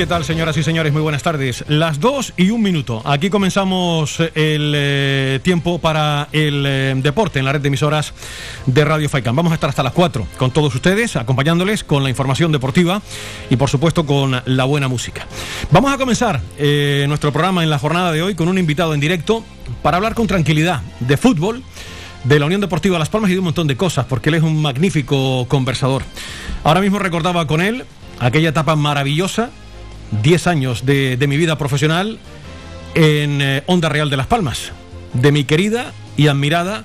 ¿Qué tal, señoras y señores? Muy buenas tardes. Las dos y un minuto. Aquí comenzamos el eh, tiempo para el eh, deporte en la red de emisoras de Radio Faicán. Vamos a estar hasta las cuatro con todos ustedes, acompañándoles con la información deportiva y, por supuesto, con la buena música. Vamos a comenzar eh, nuestro programa en la jornada de hoy con un invitado en directo para hablar con tranquilidad de fútbol de la Unión Deportiva Las Palmas y de un montón de cosas, porque él es un magnífico conversador. Ahora mismo recordaba con él aquella etapa maravillosa 10 años de, mi vida profesional en eh, Onda Real de Las Palmas, de mi querida y admirada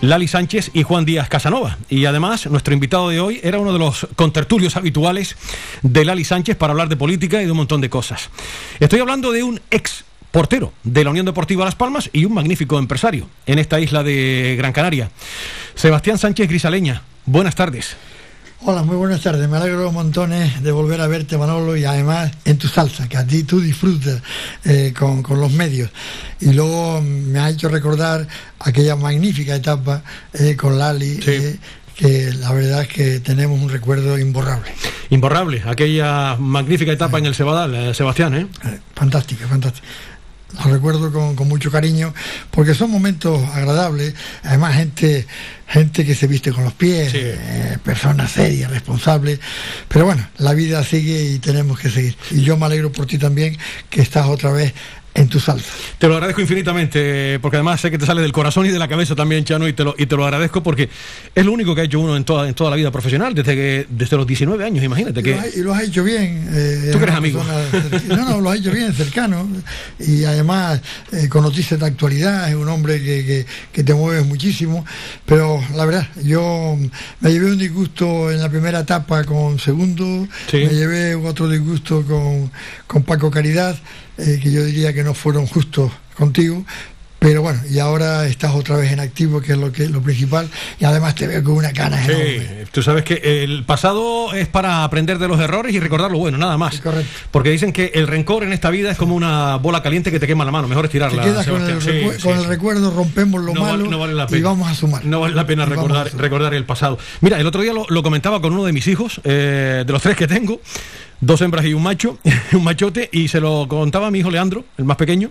Lali Sánchez y Juan Díaz Casanova. Y además, nuestro invitado de hoy era uno de los contertulios habituales de Lali Sánchez para hablar de política y de un montón de cosas. Estoy hablando de un ex portero de la Unión Deportiva Las Palmas y un magnífico empresario en esta isla de Gran Canaria. Sebastián Sánchez Grisaleña, buenas tardes. Hola, muy buenas tardes. Me alegro montones de volver a verte, Manolo, y además en tu salsa, que a ti tú disfrutas eh, con, los medios. Y luego me ha hecho recordar aquella magnífica etapa eh, con Lali. Eh, que la verdad es que tenemos un recuerdo imborrable. Imborrable, aquella magnífica etapa en el Cebadal, Sebastián, ¿eh? Fantástica, fantástica los recuerdo con, mucho cariño, porque son momentos agradables, además gente, gente que se viste con los pies, eh, personas serias, responsables, pero bueno, la vida sigue y tenemos que seguir. Y yo me alegro por ti también que estás otra vez en tu salsa. Te lo agradezco infinitamente, porque además sé que te sale del corazón y de la cabeza también, Chano, y te lo, y te lo agradezco porque es lo único que ha hecho uno en toda, en toda la vida profesional, desde que desde los 19 años, imagínate. que... y lo has hecho bien. Eh, Tú que eres amigo. no, no, lo has hecho bien, cercano, y además eh, con noticias de actualidad, es un hombre que, te mueve muchísimo, pero la verdad, yo me llevé un disgusto en la primera etapa con Segundo, me llevé otro disgusto con, con Paco Caridad, eh, que yo diría que no fueron justos contigo, pero bueno, y ahora estás otra vez en activo, que es lo que lo principal, y además te veo con una cara sí, Tú sabes que el pasado es para aprender de los errores y recordar lo bueno, nada más. correcto. Porque dicen que el rencor en esta vida es como una bola caliente que te quema la mano, mejor es tirarla. con, el, recuerdo, rompemos lo malo y vamos a sumar. No vale la pena recordar, recordar el pasado. Mira, el otro día lo, comentaba con uno de mis hijos, eh, de los tres que tengo dos hembras y un macho, un machote, y se lo contaba a mi hijo Leandro, el más pequeño,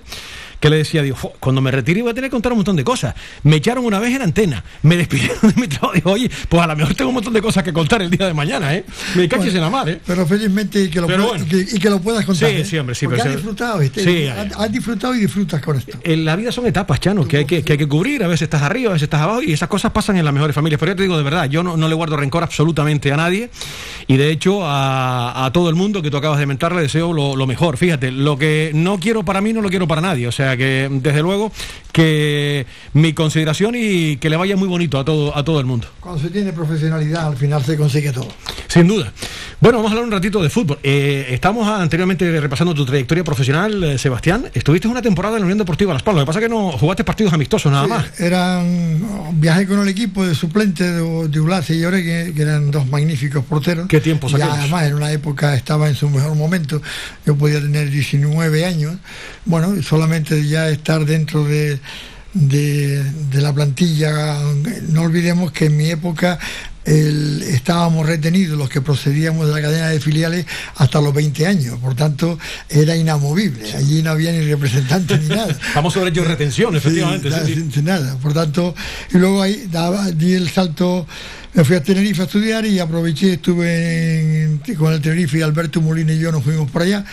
que le decía, digo, cuando me retire voy a tener que contar un montón de cosas. Me echaron una vez en antena, me despidieron de mi trabajo, digo, oye, pues a lo mejor tengo un montón de cosas que contar el día de mañana, ¿eh? Me caches en la mar, ¿eh? Pero felizmente que lo, y que, lo puedas contar. Sí, ¿eh? siempre, sí. Porque has disfrutado, ¿viste? has, disfrutado y disfrutas con esto. En la vida son etapas, Chano, que hay que, que hay que cubrir, a veces estás arriba, a veces estás abajo, y esas cosas pasan en las mejores familias. Pero yo te digo de verdad, yo no, le guardo rencor absolutamente a nadie, y de hecho a, todo el mundo que tú acabas de mentar le deseo lo, lo mejor. Fíjate, lo que no quiero para mí no lo quiero para nadie, o sea que desde luego que mi consideración y que le vaya muy bonito a todo, a todo el mundo. Cuando se tiene profesionalidad, al final se consigue todo. Sin duda. Bueno, vamos a hablar un ratito de fútbol. Eh, estamos anteriormente repasando tu trayectoria profesional, eh, Sebastián. Estuviste una temporada en la Unión Deportiva Las Palmas. Lo que pasa es que no jugaste partidos amistosos nada más. Eran, viajé con el equipo de suplente de, de y Oregue, que eran dos magníficos porteros. ¿Qué tiempo Y además, en una época estaba en su mejor momento. Yo podía tener 19 años. Bueno, solamente ya estar dentro de, de, la plantilla. No olvidemos que en mi época estábamos retenidos los que procedíamos de la cadena de filiales hasta los 20 años, por tanto era inamovible, allí no había ni representantes ni nada. Vamos sobre ello retención, efectivamente. nada, por tanto, y luego ahí daba, di el salto, me fui a Tenerife a estudiar y aproveché, estuve con el Tenerife y Alberto Molina y yo nos fuimos por allá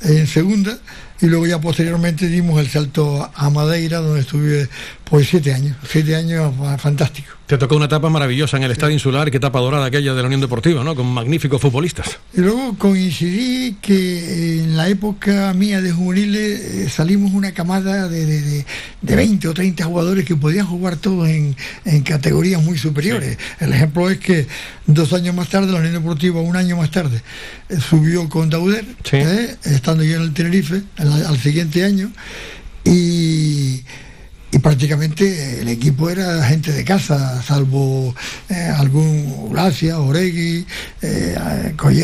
en segunda y luego ya posteriormente dimos el salto a Madeira donde estuve pues siete años, siete años fantástico. Te tocó una etapa maravillosa en el Estadio Insular, qué etapa dorada aquella de la Unión Deportiva, ¿no? Con magníficos futbolistas. Y luego coincidí que en la época mía de juveniles eh, salimos una camada de, de, de, 20 o 30 jugadores que podían jugar todos en, categorías muy superiores. El ejemplo es que dos años más tarde, la Unión Deportiva, un año más tarde, eh, subió con Dauder, ¿eh? estando yo en el Tenerife, al siguiente año, y y prácticamente el equipo era gente de casa, salvo eh, algún Ulacia, Oregui, eh,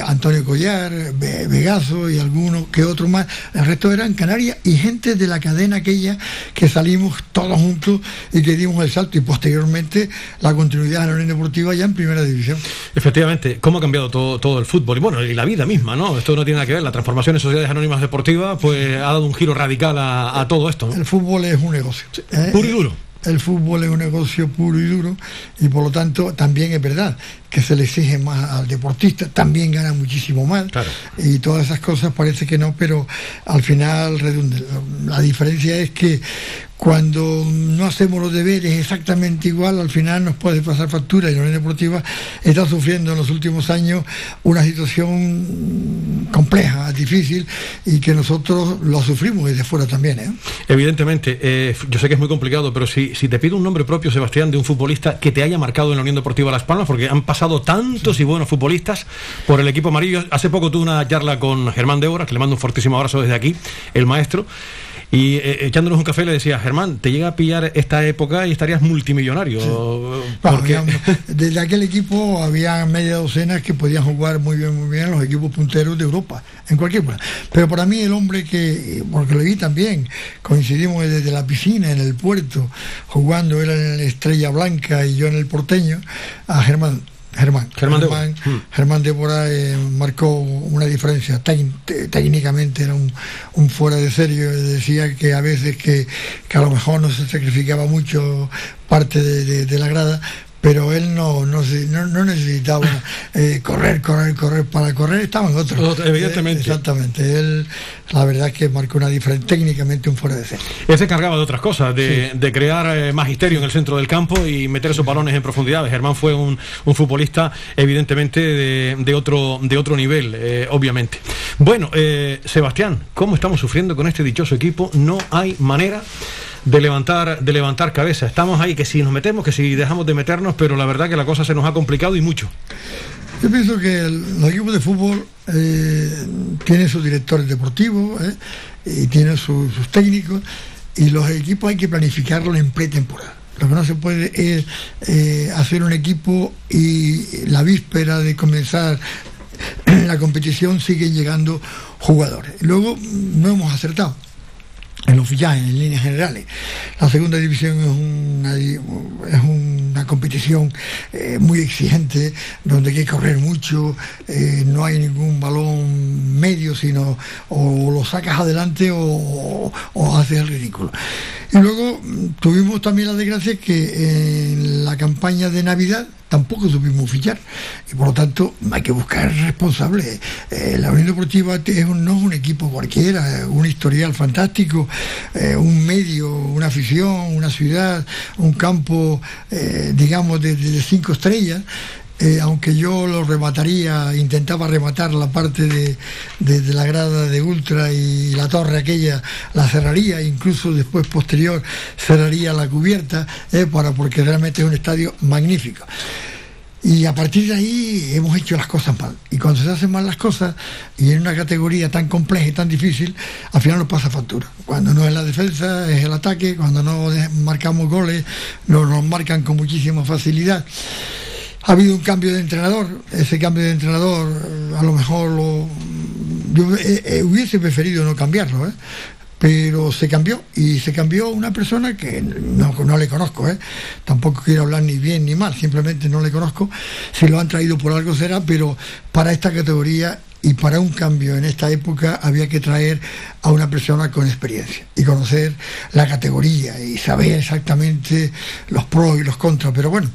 Antonio Collar, Vegazo y alguno que otro más. El resto eran Canarias y gente de la cadena aquella que salimos todos juntos y que dimos el salto y posteriormente la continuidad de la Unión Deportiva ya en primera división. Efectivamente, ¿cómo ha cambiado todo, todo el fútbol? Y bueno, y la vida misma, ¿no? Esto no tiene nada que ver. La transformación en sociedades anónimas deportivas pues ha dado un giro radical a, todo esto. El fútbol es un negocio. ¿Eh? Puro y duro. El fútbol es un negocio puro y duro y por lo tanto también es verdad que se le exige más al deportista, también gana muchísimo más y todas esas cosas parece que no, pero al final redundan. La diferencia es que cuando no hacemos los deberes exactamente igual, al final nos puede pasar factura y la Unión Deportiva está sufriendo en los últimos años una situación compleja, difícil y que nosotros lo sufrimos desde fuera también. ¿eh? Evidentemente, eh, yo sé que es muy complicado, pero si, te pido un nombre propio, Sebastián, de un futbolista que te haya marcado en la Unión Deportiva Las Palmas, porque han pasado tantos y buenos futbolistas por el equipo amarillo. Hace poco tuve una charla con Germán Débora, que le mando un fortísimo abrazo desde aquí, el maestro. Y eh, echándonos un café le decía, Germán, te llega a pillar esta época y estarías multimillonario. Porque... desde aquel equipo había media docena que podían jugar muy bien, muy bien los equipos punteros de Europa, en cualquier lugar. Pero para mí el hombre que, porque lo vi también, coincidimos desde la piscina, en el puerto, jugando, él en la Estrella Blanca y yo en el Porteño, a Germán Germán. Germán, Germán, Débora mm. eh, marcó una diferencia. técnicamente era un, fuera de serio. Decía que a veces que, a lo mejor no se sacrificaba mucho parte de la grada, pero él no, no, no, necesitaba eh, correr, correr, correr. Para correr estaban otros. Evidentemente. exactamente. Él, la verdad es que marcó una diferencia, técnicamente un fuera de serie. Él se encargaba de otras cosas, de, crear eh, magisterio en el centro del campo y meter esos balones en profundidad. Germán fue un, futbolista, evidentemente, de, otro, de otro nivel, eh, obviamente. Bueno, Sebastián, ¿cómo estamos sufriendo con este dichoso equipo? No hay manera de levantar, de levantar cabeza. Estamos ahí que si nos metemos, que si dejamos de meternos, pero la verdad que la cosa se nos ha complicado y mucho. Yo pienso que los equipos de fútbol eh, tienen sus directores deportivos eh, y tienen sus técnicos y los equipos hay que planificarlos en pretemporada. Lo que no se puede es eh, hacer un equipo y la víspera de comenzar la competición siguen llegando jugadores. Luego no hemos acertado en los fichajes, en líneas generales. La segunda división es una, es una competición eh, muy exigente, donde hay que correr mucho, eh, no hay ningún balón medio, sino o lo sacas adelante o, haces el ridículo. Y luego mm, tuvimos también la desgracia que en la campaña de Navidad tampoco supimos fichar y por lo tanto hay que buscar responsables. Eh, la Unión Deportiva es no es un equipo cualquiera, un historial fantástico, eh, un medio, una afición, una ciudad, un campo, eh, digamos, de, cinco estrellas. Aunque yo lo remataría, intentaba rematar la parte de, de, la grada de Ultra y la torre aquella, la cerraría, incluso después posterior cerraría la cubierta, para, porque realmente es un estadio magnífico. Y a partir de ahí hemos hecho las cosas mal. Y cuando se hacen mal las cosas, y en una categoría tan compleja y tan difícil, al final nos pasa factura. Cuando no es la defensa, es el ataque. Cuando no marcamos goles, nos, nos marcan con muchísima facilidad. Ha habido un cambio de entrenador. Ese cambio de entrenador, a lo mejor lo, yo eh, eh, hubiese preferido no cambiarlo, ¿eh? pero se cambió y se cambió una persona que no, no le conozco, ¿eh? tampoco quiero hablar ni bien ni mal, simplemente no le conozco, si lo han traído por algo será, pero para esta categoría y para un cambio en esta época había que traer a una persona con experiencia y conocer la categoría y saber exactamente los pros y los contras. Pero bueno,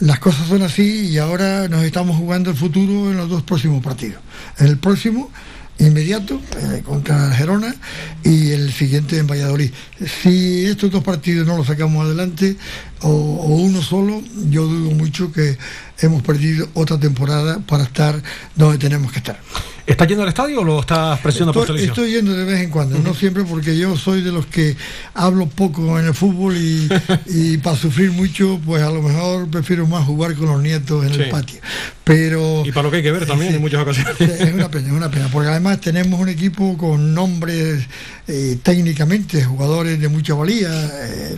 las cosas son así y ahora nos estamos jugando el futuro en los dos próximos partidos. En el próximo inmediato eh, contra Gerona y el siguiente en Valladolid. Si estos dos partidos no los sacamos adelante o, uno solo, yo dudo mucho que hemos perdido otra temporada para estar donde tenemos que estar. ¿Estás yendo al estadio o lo estás presionando por televisión? Estoy yendo de vez en cuando, no siempre porque yo soy de los que hablo poco en el fútbol y, para sufrir mucho, pues a lo mejor prefiero más jugar con los nietos en el patio. Pero, y para lo que hay que ver también en muchas ocasiones. Es una pena, es una pena, porque además tenemos un equipo con nombres eh, técnicamente, jugadores de mucha valía. Eh,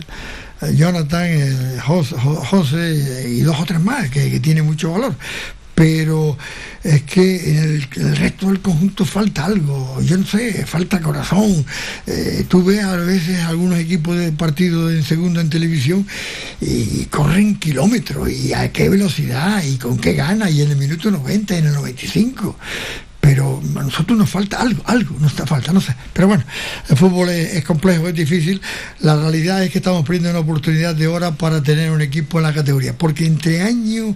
Jonathan, eh, José, y dos o tres más que, que tienen mucho valor. Pero es que en el, resto del conjunto falta algo, yo no sé, falta corazón. Eh, tú ves a veces algunos equipos de partido en segundo en televisión y corren kilómetros y a qué velocidad y con qué gana. Y en el minuto 90 y en el 95 pero a nosotros nos falta algo, algo nos está falta, no sé. Pero bueno, el fútbol es, complejo, es difícil. La realidad es que estamos perdiendo una oportunidad de hora para tener un equipo en la categoría, porque entre años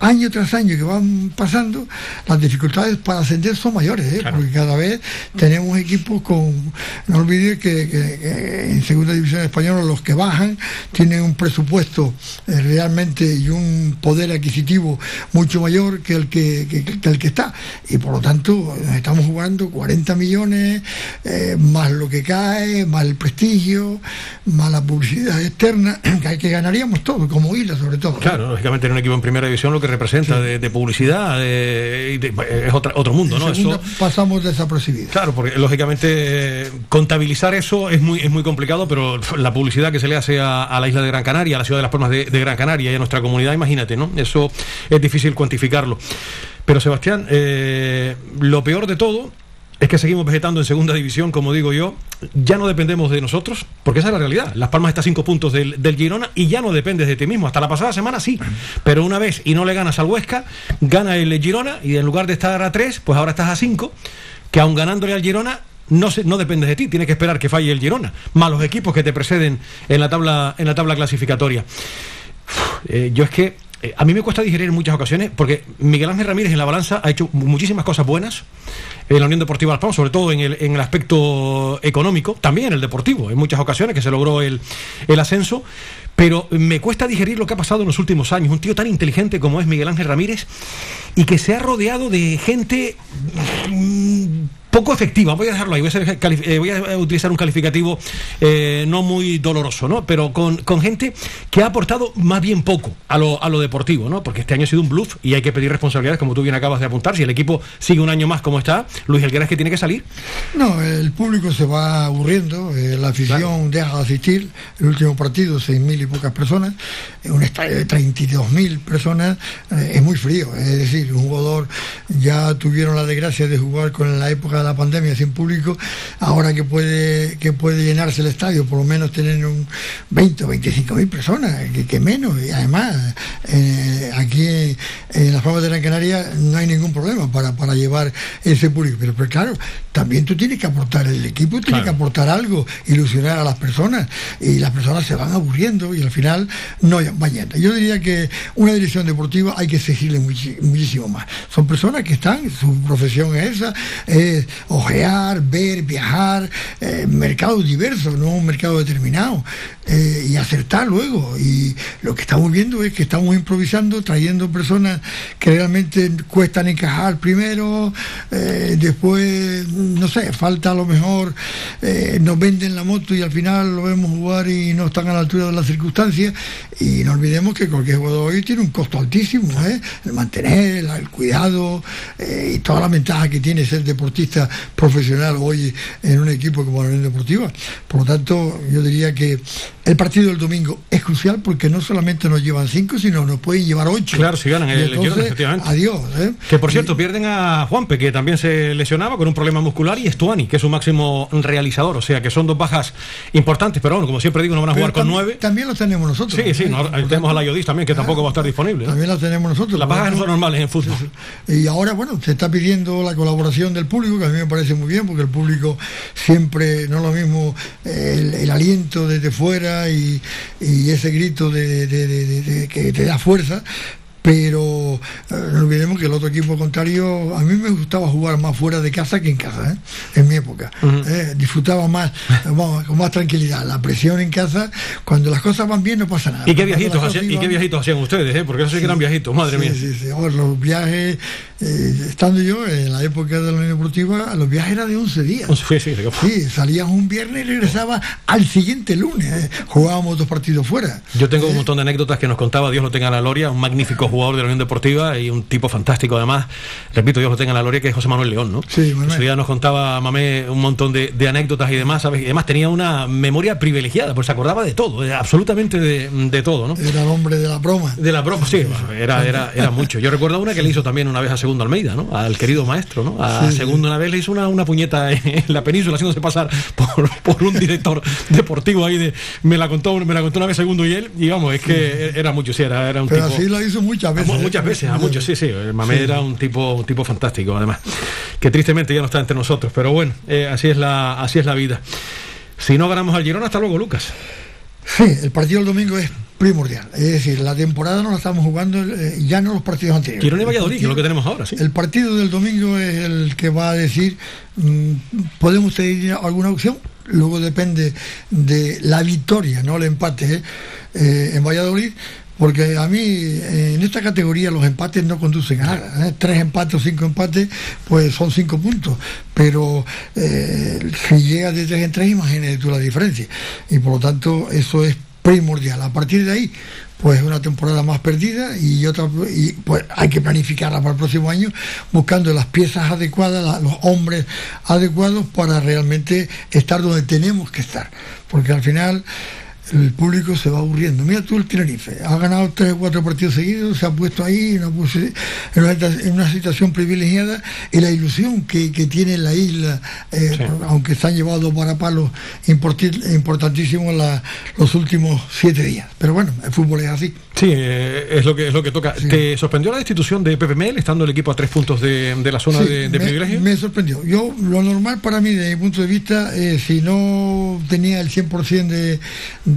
año tras año que van pasando, las dificultades para ascender son mayores, ¿eh? porque cada vez tenemos equipos con, no olvides que, en segunda división española los que bajan tienen un presupuesto eh, realmente y un poder adquisitivo mucho mayor que el que, el que está. Y por lo tanto estamos jugando 40 millones, eh, más lo que cae, más el prestigio, más la publicidad externa, que, que ganaríamos todo, como Isla sobre todo. Claro, lógicamente en un equipo en primera división lo que representa de, publicidad es otro mundo, ¿no? Eso, pasamos desapercibidos. Claro, porque lógicamente contabilizar eso es muy, es muy complicado, pero la publicidad que se le hace a, la isla de Gran Canaria, a la ciudad de las Palmas de, Gran Canaria y a nuestra comunidad, imagínate, ¿no? Eso es difícil cuantificarlo. Pero Sebastián, eh, lo peor de todo es que seguimos vegetando en segunda división, como digo yo, ya no dependemos de nosotros, porque esa es la realidad. Las Palmas está a cinco puntos del, Girona y ya no dependes de ti mismo. Hasta la pasada semana sí, pero una vez y no le ganas al Huesca, gana el Girona y en lugar de estar a tres, pues ahora estás a cinco, que aun ganándole al Girona no, se, no dependes de ti, tienes que esperar que falle el Girona, más los equipos que te preceden en la tabla, en la tabla clasificatoria. Eh, yo es que eh, a mí me cuesta digerir en muchas ocasiones, porque Miguel Ángel Ramírez en la balanza ha hecho muchísimas cosas buenas en la Unión Deportiva Palmas, sobre todo en el, en el aspecto económico, también en el deportivo, en muchas ocasiones que se logró el, el ascenso. Pero me cuesta digerir lo que ha pasado en los últimos años. Un tío tan inteligente como es Miguel Ángel Ramírez y que se ha rodeado de gente mm, poco efectiva, voy a dejarlo ahí, voy a, eh, voy a utilizar un calificativo eh, no muy doloroso, ¿no? Pero con, gente que ha aportado más bien poco a lo, a lo deportivo, ¿no? Porque este año ha sido un bluff y hay que pedir responsabilidades, como tú bien acabas de apuntar. Si el equipo sigue un año más como está, Luis Elguera es que tiene que salir. No, el público se va aburriendo, eh, la afición deja de asistir. El último partido, seis mil y pocas personas, un estadio de 32 mil personas, es muy frío. Es decir, un jugador ya tuvieron la desgracia de jugar con la época la pandemia sin público, ahora que puede, que puede llenarse el estadio, por lo menos tener un 20 o 25 mil personas, que, menos, y además eh, aquí en, las Palmas de Gran Canaria no hay ningún problema para, para llevar ese público, pero, pero claro, también tú tienes que aportar, el equipo tiene que aportar algo, ilusionar a las personas, y las personas se van aburriendo y al final no van Yo diría que una dirección deportiva hay que exigirle muchísimo más. Son personas que están, su profesión es esa, es ojear, ver, viajar, eh, mercados diversos, no un mercado determinado, eh, y acertar luego. Y lo que estamos viendo es que estamos improvisando, trayendo personas que realmente cuestan encajar primero, eh, después, no sé, falta a lo mejor, nos venden la moto y al final lo vemos jugar y no están a la altura de las circunstancias. Y no olvidemos que cualquier jugador hoy tiene un costo altísimo, el mantener, el cuidado y toda la ventaja que tiene ser deportista profesional hoy en un equipo como la Unión Deportiva. Por lo tanto, yo diría que el partido del domingo es crucial porque no solamente nos llevan cinco, sino nos pueden llevar ocho. Claro, si ganan el efectivamente. Adiós. ¿eh? Que por cierto, pierden a Juanpe, que también se lesionaba con un problema muscular, y Estuani, que es su máximo realizador. O sea que son dos bajas importantes, pero bueno, como siempre digo, no van a jugar con nueve. También lo tenemos nosotros. Sí, sí, tenemos a la Yodis también, que tampoco va a estar disponible. También la tenemos nosotros. Las bajas no son normales en fútbol. Y ahora, bueno, se está pidiendo la colaboración del público, que a mí me parece muy bien, porque el público siempre, no es lo mismo el, aliento desde fuera y, ese grito de, que te da fuerza, pero eh, no olvidemos que el otro equipo contrario, a mí me gustaba jugar más fuera de casa que en casa, ¿eh? en mi época. ¿eh? disfrutaba más, con más tranquilidad. La presión en casa, cuando las cosas van bien no pasa nada. ¿Y qué viajitos, hacían, ¿y qué viajitos hacían ustedes? Porque eso sí que eran viajitos, madre mía. Sí, sí, los viajes eh, estando yo en la época de la Unión Deportiva, los viajes eran de 11 días. Sí, sí, sí, salías un viernes y regresabas al siguiente lunes. eh, Jugábamos dos partidos fuera. Yo tengo un Eh, montón de anécdotas que nos contaba, Dios lo tenga en la gloria, un magnífico jugador de la Unión Deportiva y un tipo fantástico además, repito, Dios lo tenga en la gloria, que es José Manuel León, ¿no? Sí, Manuel. Día nos contaba Mamé un montón de, de anécdotas y demás, ¿sabes? Y además tenía una memoria privilegiada, pues se acordaba de todo, de- absolutamente de, de todo, ¿no? Era el hombre de la broma. De la broma, sí, era, era, era mucho. Yo recuerdo una que le hizo también una vez a Segundo Almeida, ¿no? Al querido maestro, ¿no? A Sí. Segundo una vez le hizo una, una puñeta en la península haciéndose pasar por, por un director deportivo ahí de me la contó me la contó una vez Segundo y él, y vamos, es que era mucho, sí, era, era un Pero tipo. así lo hizo muchas veces. Mu- ¿eh? Muchas veces, a muchos, sí, sí. El Mamé era un tipo, un tipo fantástico, además. Que tristemente ya no está entre nosotros. Pero bueno, eh, así es la, así es la vida. Si no ganamos al Girona, hasta luego, Lucas. Sí, el partido del domingo es primordial. Es decir, la temporada no la estamos jugando eh, ya no los partidos anteriores. Girona y Valladolid, que es lo que tenemos ahora, sí. El partido del domingo es el que va a decir, mm, ¿podemos tener alguna opción? Luego depende de la victoria, no el empate ¿eh? Eh, en Valladolid. Porque a mí, en esta categoría, los empates no conducen a nada. ¿eh? Tres empates o cinco empates, pues son cinco puntos. Pero eh, si llegas de tres en tres, imagínate tú la diferencia. Y por lo tanto, eso es primordial. A partir de ahí, pues una temporada más perdida y otra y pues hay que planificarla para el próximo año buscando las piezas adecuadas, los hombres adecuados para realmente estar donde tenemos que estar. Porque al final el público se va aburriendo. Mira tú el Tenerife, ha ganado tres o cuatro partidos seguidos, se ha puesto ahí en una, en una, situación privilegiada y la ilusión que, que tiene la isla, eh, Sí. aunque se han llevado varapalos importi- importantísimos los últimos siete días. Pero bueno, el fútbol es así. Sí, eh, es lo que es lo que toca. Sí. ¿Te sorprendió la destitución de Pepe Mel, estando el equipo a tres puntos de, de la zona Sí, de, de me, privilegio? me sorprendió. Yo, lo normal para mí, desde mi punto de vista, eh, si no tenía el 100% de,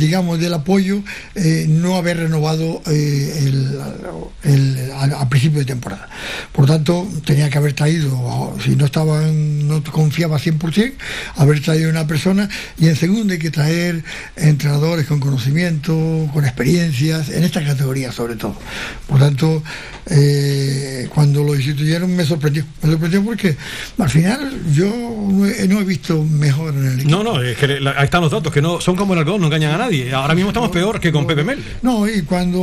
digamos, del apoyo, eh, no haber renovado eh, el, el- al, al principio de temporada. Por tanto, tenía que haber traído, si no estaba, no confiaba 100%, haber traído una persona y en segundo hay que traer entrenadores con conocimiento, con experiencias, en esta categoría sobre todo. Por tanto, eh, cuando lo instituyeron me sorprendió. Me sorprendió porque al final yo no he, no he visto mejor en el equipo. No, no, es que ahí están los datos, que no son como el algodón, no engañan a nadie. Ahora mismo estamos peor que con Pepe Mel. No, y cuando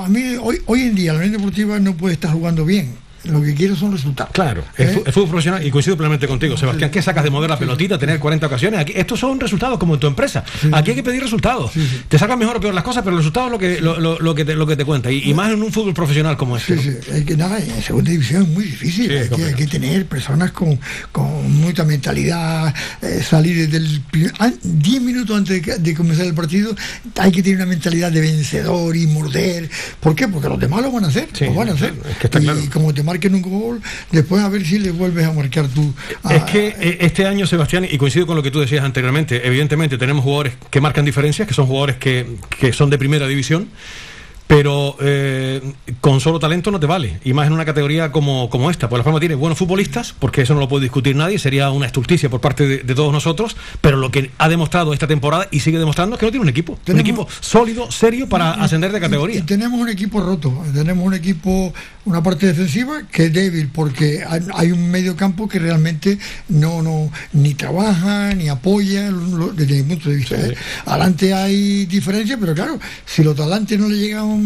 a mí hoy, hoy en día la Unión Deportiva no puede estar jugando bien. Lo que quiero son resultados. Claro, ¿Eh? el fútbol profesional, y coincido plenamente contigo, Sebastián, ¿qué sacas de mover la pelotita, tener 40 ocasiones? Aquí, estos son resultados como en tu empresa. Aquí hay que pedir resultados. Te sacan mejor o peor las cosas, pero el resultado es lo que, lo, lo- lo que, te, lo que te cuenta. Y, y más en un fútbol profesional como este. Sí, sí, hay que, nada, en segunda división es muy difícil. Sí, hay, que, hay que tener personas con, con mucha mentalidad, eh, salir desde el pri- an- 10 minutos antes de, de comenzar el partido, hay que tener una mentalidad de vencedor y morder. ¿Por qué? Porque los demás lo van a hacer. Sí, lo van a hacer. es que está y claro. como te marquen un gol, después a ver si le vuelves a marcar tú. Es que eh, este año, Sebastián, y coincido con lo que tú decías anteriormente, evidentemente tenemos jugadores que marcan diferencias, que son jugadores que, que son de primera división, pero eh, con solo talento no te vale, y más en una categoría como, como esta. Pues la forma tiene buenos futbolistas, porque eso no lo puede discutir nadie, sería una estulticia por parte de, de todos nosotros, pero lo que ha demostrado esta temporada y sigue demostrando es que no tiene un equipo, un equipo sólido, serio para ascender de categoría. y tenemos un equipo roto, tenemos un equipo, una parte defensiva que es débil porque hay, hay un medio campo que realmente no, no ni trabaja ni apoya lo- desde mi punto de vista. Sí, ¿eh? Adelante hay diferencias, pero claro, si los de adelante no le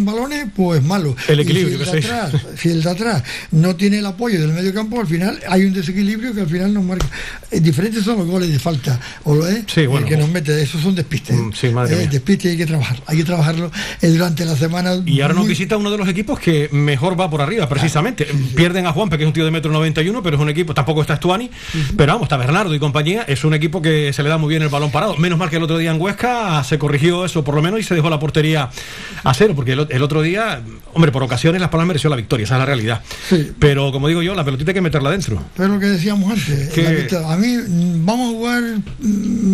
balones, pues malo. El equilibrio, si el, que atrás, si el de atrás no tiene el apoyo del medio campo, al final hay un desequilibrio que al final nos marca. Eh, diferentes son los goles de falta, o lo es Sí, bueno, que nos mete, esos son despistes. Mm, sí, madre Eh, mía. despiste hay que trabajar, hay que trabajarlo eh, durante la semana. Y ahora nos visita uno de los equipos que mejor va por arriba, precisamente. Pierden a Juanpe, que es un tío de metro 91, pero es un equipo, tampoco está Estuani, pero vamos, está Bernardo y compañía, es un equipo que se le da muy bien el balón parado. Menos mal que el otro día en Huesca se corrigió eso por lo menos y se dejó la portería a cero, porque el, otro día, hombre, por ocasiones Las Palmas mereció la victoria, esa es la realidad. Sí. Pero como digo yo, la pelotita hay que meterla dentro. Pero lo que decíamos antes, Que- a mí mm, vamos a jugar mm,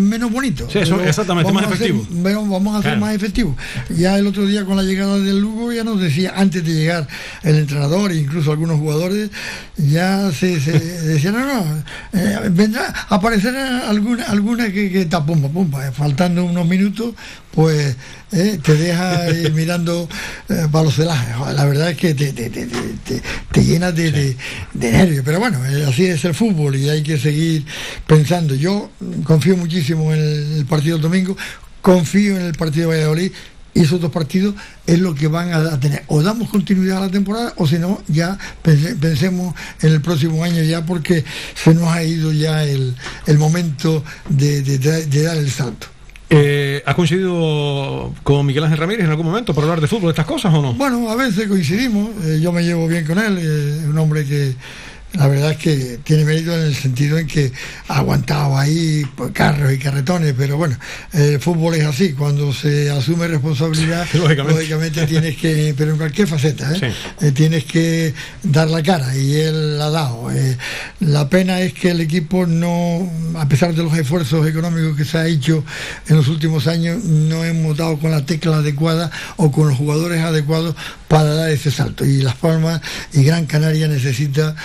menos bonito. Sí, eso, exactamente, más ser- efectivo. vamos a ser Claro. más efectivos. Ya el otro día con la llegada del Lugo ya nos decía, antes de llegar el entrenador e incluso algunos jugadores, ya se, se decían, no, no, eh, vendrá, aparecerá alguna, alguna que, que está pumba, pumba, eh, faltando unos minutos, pues eh, te deja ir mirando eh, celajes. La verdad es que te, te, te, te llenas de, nervios. Pero bueno, eh, así es el fútbol y hay que seguir pensando. Yo confío muchísimo en el partido del domingo, confío en el partido de Valladolid y esos dos partidos es lo que van a tener. O damos continuidad a la temporada o si no, ya pensemos en el próximo año ya porque se nos ha ido ya el, momento de, dar el salto. Eh, ¿Ha coincidido con Miguel Ángel Ramírez en algún momento para hablar de fútbol, de estas cosas o no? Bueno, a veces coincidimos, eh, yo me llevo bien con él, eh, un hombre que la verdad es que tiene mérito en el sentido en que ha aguantado ahí carros y carretones, pero bueno, el fútbol es así, cuando se asume responsabilidad, lógicamente. tienes que, pero en cualquier faceta, ¿eh? Eh, tienes que dar la cara y él la ha dado. Eh, la pena es que el equipo no, a pesar de los esfuerzos económicos que se ha hecho en los últimos años, no hemos dado con la tecla adecuada o con los jugadores adecuados para dar ese salto. Y Las Palmas y Gran Canaria necesita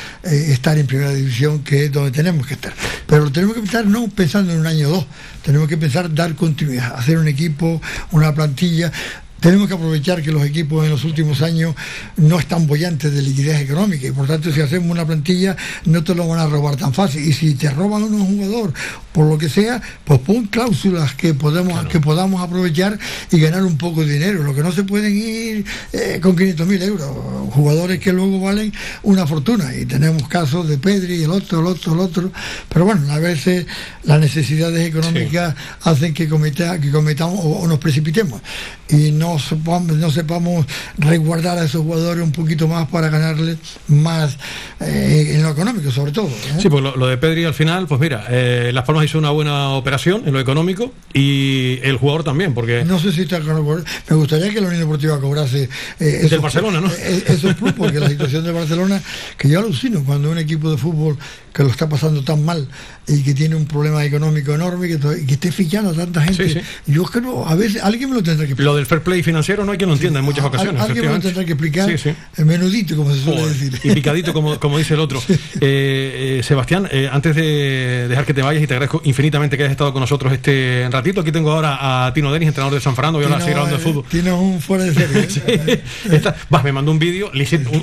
estar en primera división, que es donde tenemos que estar. Pero lo tenemos que pensar no pensando en un año o dos, tenemos que pensar dar continuidad, hacer un equipo, una plantilla, tenemos que aprovechar que los equipos en los últimos años no están bollantes de liquidez económica y por tanto si hacemos una plantilla no te lo van a robar tan fácil. Y si te roban a un jugador por lo que sea, pues pon cláusulas que podemos, que podamos aprovechar y ganar un poco de dinero. Lo que no se pueden ir eh, con 500 mil euros. Jugadores que luego valen una fortuna. Y tenemos casos de Pedri, el otro, el otro, el otro. Pero bueno, a veces las necesidades económicas hacen que, que cometamos o nos precipitemos. Y no no sepamos, no sepamos resguardar a esos jugadores un poquito más para ganarles más eh, en lo económico, sobre todo. ¿eh? Sí, pues lo, de Pedri al final, pues mira, eh, Las Palmas hizo una buena operación en lo económico y el jugador también, porque. No sé si está Me gustaría que la Unión Deportiva cobrase. Esos, del Barcelona, ¿no? Esos plus, porque la situación de Barcelona, que yo alucino cuando un equipo de fútbol que lo está pasando tan mal y que tiene un problema económico enorme que, que esté fichando a tanta gente. Yo creo, a veces alguien me lo tendrá que explicar. Lo del fair play financiero no hay quien lo entienda en muchas ocasiones. Alguien me lo tendrá que explicar. El menudito, como se suele decir. Y picadito, como, como dice el otro. Eh, eh, Sebastián, eh, antes de dejar que te vayas y te agradezco infinitamente que hayas estado con nosotros este ratito, aquí tengo ahora a Tino Denis, entrenador de San Fernando, voy a seguir hablando de fútbol. Tino un fuera de serie. me mandó un vídeo,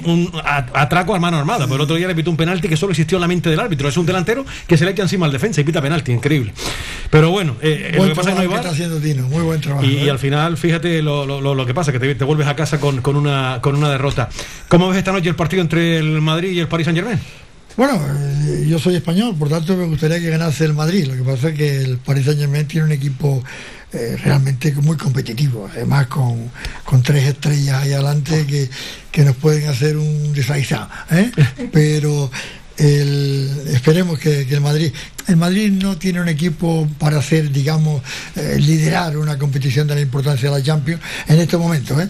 un, atraco a mano armada, pero el otro día le pitó un penalti que solo existió en la mente del árbitro. Es un delantero que se le echa encima al defensa y pita penalti, increíble. Pero bueno, eh, lo que pasa es que no hay Está haciendo Tino, muy buen trabajo. Y, al final, fíjate lo, lo, lo que pasa, que te, vuelves a casa con, con, una, con una derrota. ¿Cómo ves esta noche el partido entre el Madrid y el Paris Saint Germain? Bueno, eh, yo soy español, por tanto me gustaría que ganase el Madrid. Lo que pasa es que el Paris Saint Germain tiene un equipo eh, realmente muy competitivo, además con, con, tres estrellas ahí adelante que, que nos pueden hacer un desaguisado. ¿eh? Pero el, esperemos que, el Madrid. El Madrid no tiene un equipo para hacer, digamos, eh, liderar una competición de la importancia de la Champions en este momento, ¿eh?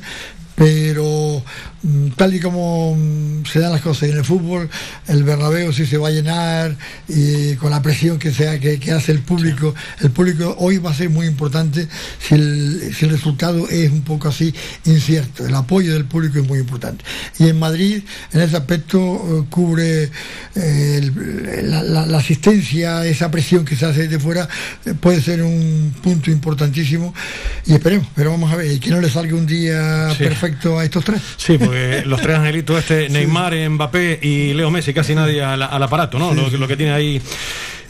pero tal y como mm, se dan las cosas en el fútbol, el Bernabéu sí se va a llenar y con la presión que, sea, que, hace el público, el público hoy va a ser muy importante si el, si el, resultado es un poco así incierto. El apoyo del público es muy importante. Y en Madrid, en ese aspecto, eh, cubre eh, la, asistencia, esa presión que se hace de fuera, eh, puede ser un punto importantísimo y esperemos, pero vamos a ver, que no le salga un día perfecto a estos tres. Sí, pues los tres angelitos, este Neymar, Mbappé y Leo Messi, casi nadie al, aparato, ¿no? Lo, que tiene ahí.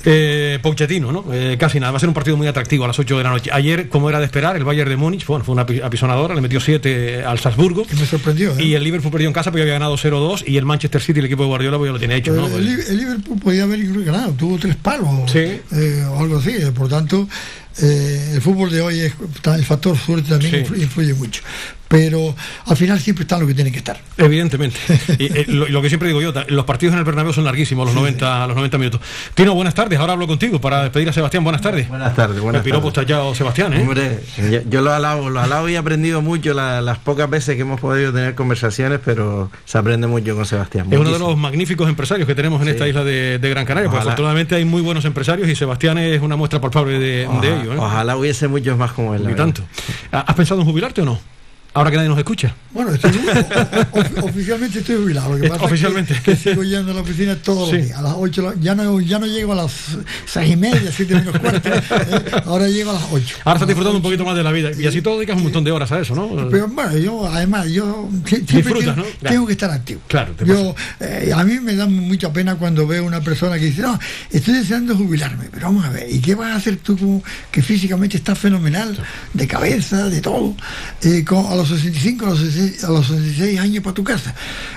Eh, Pochettino, ¿no? Eh, casi nada. Va a ser un partido muy atractivo a las 8 de la noche. Ayer, como era de esperar, el Bayern de Múnich bueno, fue una apisonadora, le metió 7 al Salzburgo. Que me sorprendió. ¿eh? Y el Liverpool perdió en casa porque había ganado 0-2 y el Manchester City, el equipo de Guardiola, pues ya lo tiene hecho. ¿no? El, el, Liverpool podía haber ganado, tuvo tres palos sí. Eh, o algo así. Por tanto, eh, el fútbol de hoy es, el factor suerte también influye, mucho pero al final siempre están lo que tienen que estar. Evidentemente. y, eh, lo, que siempre digo yo, los partidos en el Bernabéu son larguísimos, los, 90, los 90 minutos. Tino, buenas tardes. Ahora hablo contigo para despedir a Sebastián. Buenas tardes. Buenas tardes. Buenas el piropo está ya Sebastián, ¿eh? Hombre, yo, lo alabo, lo alabo y he aprendido mucho las pocas veces que hemos podido tener conversaciones, pero se aprende mucho con Sebastián. Es uno de los magníficos empresarios que tenemos en esta isla de, Gran Canaria. Pues afortunadamente hay muy buenos empresarios y Sebastián es una muestra palpable de, de ello. ¿eh? Ojalá hubiese muchos más como él. Y tanto. ¿Has pensado en jubilarte o no? Ahora que nadie nos escucha. Bueno, estoy, o- oficialmente estoy jubilado. Lo que Eh, es oficialmente. que, que sigo yendo a la oficina todos Sí. los días. A las 8, ya no, ya no llego a las seis y media, siete menos cuarto. ¿eh? Ahora llego a las 8. Ahora estás disfrutando un poquito más de la vida. Y así todo dedicas un montón de horas a eso, ¿no? Pero bueno, yo además, yo Disfrutas, tengo, ¿no? Claro. tengo que estar activo. Claro, te yo, eh, a mí me da mucha pena cuando veo una persona que dice, no, estoy deseando jubilarme, pero vamos a ver, ¿y qué vas a hacer tú como que físicamente estás fenomenal, de cabeza, de todo, eh, con- a los 65, a los 66, a los 66 años para tu casa?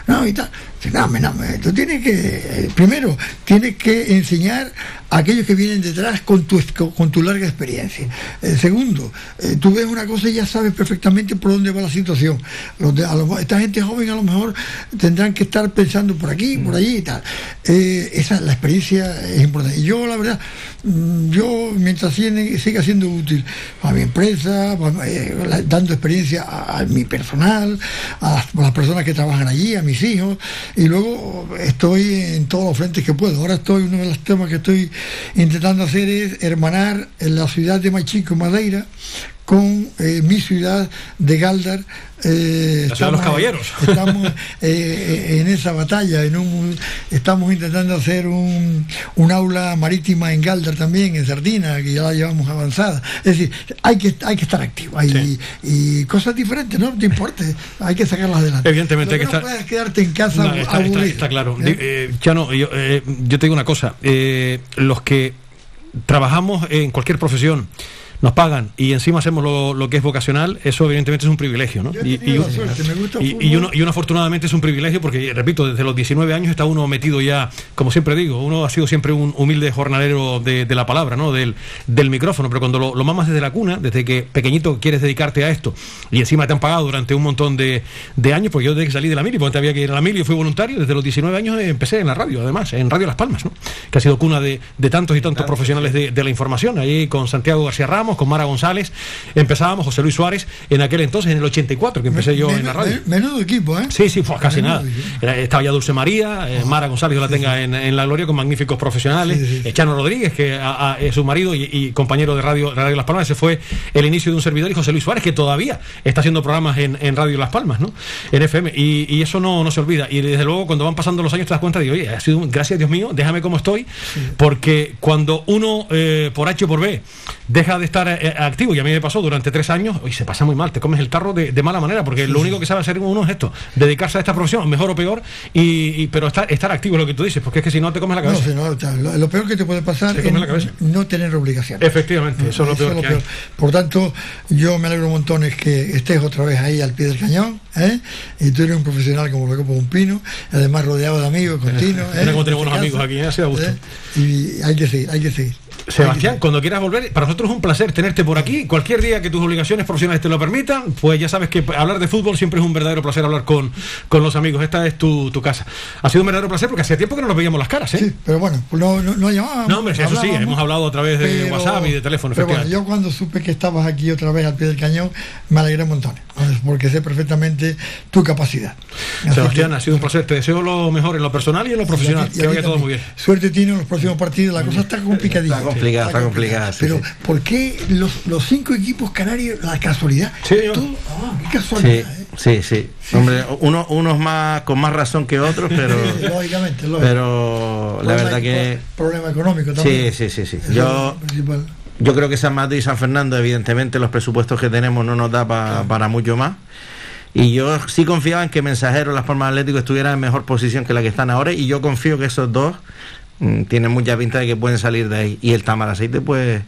No, y tal. No, no, tú tienes que, eh, primero, tienes que enseñar a aquellos que vienen detrás con tu, con, tu larga experiencia. Eh, segundo, eh, tú ves una cosa y ya sabes perfectamente por dónde va la situación. Los a lo- esta gente joven a lo mejor tendrán que estar pensando por aquí, por allí y tal. Eh, esa, la experiencia es importante. Y yo, la verdad, mm, yo mientras siga siendo útil a mi empresa, dando experiencia a, mi personal, a las personas que trabajan allí, a mis hijos, y luego estoy en todos los frentes que puedo. Ahora estoy, uno de los temas que estoy intentando hacer es hermanar en la ciudad de Machico, Madeira, con eh, mi ciudad de Galdar. eh, La ciudad de los caballeros. Estamos eh, eh, en esa batalla, en un, estamos intentando hacer un, un aula marítima en Galdar también, en Sardina, que ya la llevamos avanzada. Es decir, hay que, hay que estar activo hay, Sí. y cosas diferentes, no te importe, hay que sacarlas adelante. Evidentemente hay que no estar- puedes quedarte en casa No, está, está- aburrido. está claro. ¿eh? Eh, Chano, yo, eh, yo te digo una cosa. eh, los que trabajamos en cualquier profesión nos pagan y encima hacemos lo, lo que es vocacional, eso evidentemente es un privilegio, ¿no? Y, y- suerte, y- uno, y uno afortunadamente es un privilegio porque, repito, desde los 19 años está uno metido ya, como siempre digo, uno ha sido siempre un humilde jornalero de, de la palabra, ¿no? Del, del micrófono, pero cuando lo, lo mamas desde la cuna, desde que pequeñito quieres dedicarte a esto y encima te han pagado durante un montón de, de años, porque yo desde que salí de la mili, porque antes había que ir a la mili, fui voluntario, desde los 19 años empecé en la radio, además, en Radio Las Palmas, ¿no? Que ha sido cuna de, de tantos y tantos profesionales de, de la información, ahí con Santiago García Ramos, con Mara González, empezábamos, José Luis Suárez, en aquel entonces, en el 84, que empecé yo Men- en la radio. men- Menudo equipo, ¿eh? Sí, sí, pues casi Menudo nada. equipo. Estaba ya Dulce María, eh, Mara González, Dios la tenga en, en la gloria, con magníficos profesionales. Sí. Eh, Chano Rodríguez, que a- a- es su marido y, y compañero de radio, Radio Las Palmas. Ese fue el inicio de un servidor y José Luis Suárez, que todavía está haciendo programas en, en Radio Las Palmas, ¿no? En FM. Y, y eso no, no se olvida. Y desde luego, cuando van pasando los años, te das cuenta de, oye, ha sido, un- gracias Dios mío, déjame como estoy, porque cuando uno, eh, por H o por B, deja de estar eh, activo, y a mí me pasó durante tres años, y se pasa muy mal, te comes el tarro de, de mala manera, porque lo único que sabe hacer uno es esto, dedicarse a esta profesión, mejor o peor, y, y- pero estar, estar activo es lo que tú dices, porque es que si no te comes la cabeza. sí, no, sea, lo, lo peor que te puede pasar es la no tener obligaciones. Efectivamente, eso es lo peor que hay. Por tanto, yo me alegro montones que estés otra vez ahí al pie del cañón, ¿eh? y tú eres un profesional como lo que un pino, además rodeado de amigos continuos. Cómo tenemos buenos amigos aquí, ¿eh? Así da gusto. Y hay que seguir, hay que seguir. Sebastián, cuando quieras volver, para nosotros es un placer tenerte por aquí. Cualquier día que tus obligaciones profesionales te lo permitan, pues ya sabes que hablar de fútbol siempre es un verdadero placer hablar con, con los amigos. Esta es tu, tu casa. Ha sido un verdadero placer porque hacía tiempo que no nos veíamos las caras, ¿eh? Sí, pero bueno, pues no, no, no llamábamos. No, hombre, eso sí, hemos hablado a través de WhatsApp y de teléfono, Pero bueno, yo cuando supe que estabas aquí otra vez al pie del cañón, me alegré un montón, ¿sabes? porque sé perfectamente tu capacidad. Así Sebastián, que- ha sido un placer. Te deseo lo mejor en lo personal y en lo profesional. y a ti- y a Que vaya todo muy bien. Suerte tiene en los próximos partidos, la cosa está complicadita. Está complicada, está complicada, sí, Pero, sí. ¿por qué los, los cinco equipos canarios, la casualidad? Sí, yo- Todo- qué Sí, ¿eh? sí, sí. Hombre, uno, unos más con más razón que otros, pero, Lógicamente, lógicamente. pero la verdad que Problema económico sí, también. sí, sí, sí. Es Yo. Yo creo que San Mateo y San Fernando, evidentemente, los presupuestos que tenemos no nos da pa- para mucho más. Y yo sí confiaba en que Mensajero, Las Palmas Atlético, estuvieran en mejor posición que la que están ahora. Y yo confío que esos dos mm, tienen mucha pinta de que pueden salir de ahí. Y el Tamaraceite, pues,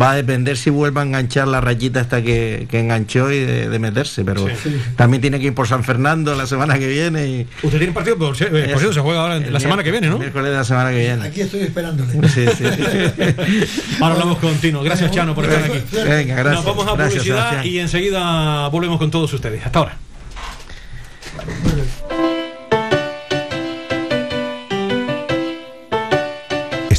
va a depender si vuelva a enganchar la rayita hasta que, que enganchó y de, de meterse. Pero Sí. también tiene que ir por San Fernando la semana que viene. Y, Usted tiene partido, por, eh, por cierto, se juega ahora la semana que viene, ¿no? el Miércoles de la semana que viene. Aquí estoy esperándole. Sí, sí. Ahora hablamos contigo. Gracias, Chano, por estar aquí. Venga, gracias. Nos vamos a Gracias, publicidad Sebastián. y enseguida volvemos con todos ustedes. Hasta ahora.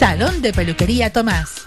Salón de Peluquería Tomás.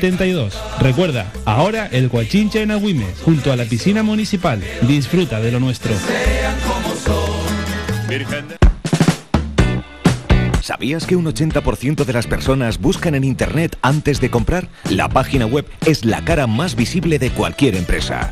Recuerda, ahora el Coachincha en Agüimes, junto a la piscina municipal. Disfruta de lo nuestro. ¿Sabías que un 80% de las personas buscan en Internet antes de comprar? La página web es la cara más visible de cualquier empresa.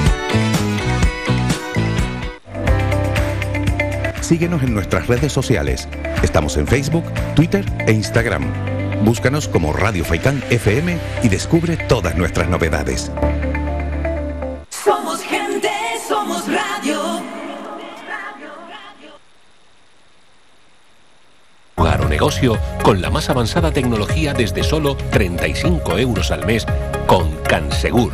Síguenos en nuestras redes sociales. Estamos en Facebook, Twitter e Instagram. Búscanos como Radio Faikán FM y descubre todas nuestras novedades. Somos gente, somos radio. Hogar o negocio con la más avanzada tecnología desde solo 35 euros al mes con Cansegur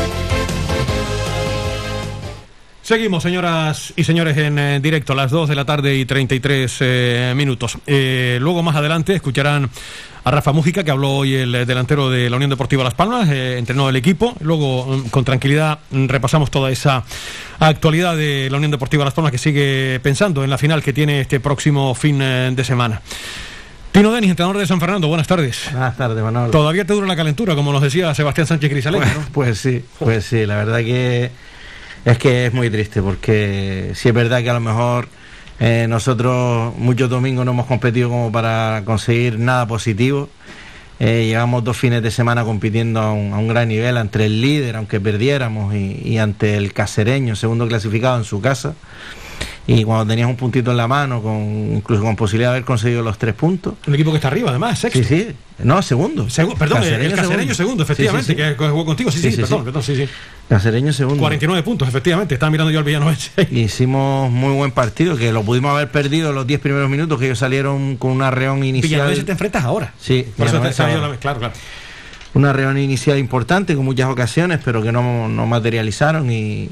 Seguimos, señoras y señores, en eh, directo a las 2 de la tarde y 33 eh, minutos. Eh, luego, más adelante, escucharán a Rafa Mújica, que habló hoy el delantero de la Unión Deportiva Las Palmas, entrenó el equipo. Luego, mm, con tranquilidad, mm, repasamos toda esa actualidad de la Unión Deportiva Las Palmas, que sigue pensando en la final que tiene este próximo fin de semana. Tino Denis, entrenador de San Fernando, buenas tardes. Buenas tardes, Manuel. Todavía te dura la calentura, como nos decía Sebastián Sánchez Crisalén. Pues sí, pues sí, la verdad que es que es muy triste porque si es verdad que a lo mejor eh, nosotros muchos domingos no hemos competido como para conseguir nada positivo. Eh, llevamos dos fines de semana compitiendo a un, gran nivel entre el líder, aunque perdiéramos, y, ante el casereño, segundo clasificado en su casa. Y cuando tenías un puntito en la mano, con incluso con posibilidad de haber conseguido los tres puntos. Un equipo que está arriba, además, sexto. Sí, sí. No, segundo. Segu- perdón, el casereño segundo, efectivamente, Sí, sí, sí. que jugó contigo. Sí, sí, perdón, sí. perdón, sí, sí. Casereño segundo. 49 puntos, efectivamente. Estaba mirando yo al Villanovense. Hicimos muy buen partido, que lo pudimos haber perdido los 10 primeros minutos, que ellos salieron con una reón inicial. Villanovense te enfrentas ahora. Sí, Por eso te ahora. la vez, claro, claro. una reunión inicial importante con muchas ocasiones, pero que no, no materializaron y,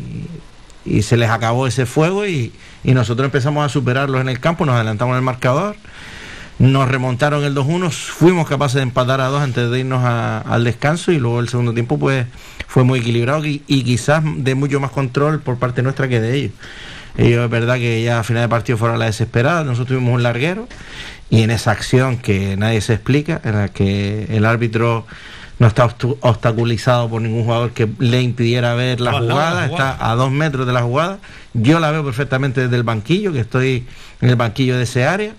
y se les acabó ese fuego y, y nosotros empezamos a superarlos en el campo, nos adelantamos el marcador, nos remontaron el 2-1, fuimos capaces de empatar a dos antes de irnos al descanso y luego el segundo tiempo pues fue muy equilibrado y, y quizás de mucho más control por parte nuestra que de ellos. Ellos es verdad que ya a final de partido fueron a la desesperada, nosotros tuvimos un larguero y en esa acción que nadie se explica, en la que el árbitro no está obstaculizado por ningún jugador que le impidiera ver la jugada, jugada. está a dos metros de la jugada, yo la veo perfectamente desde el banquillo, que estoy en el banquillo de ese área,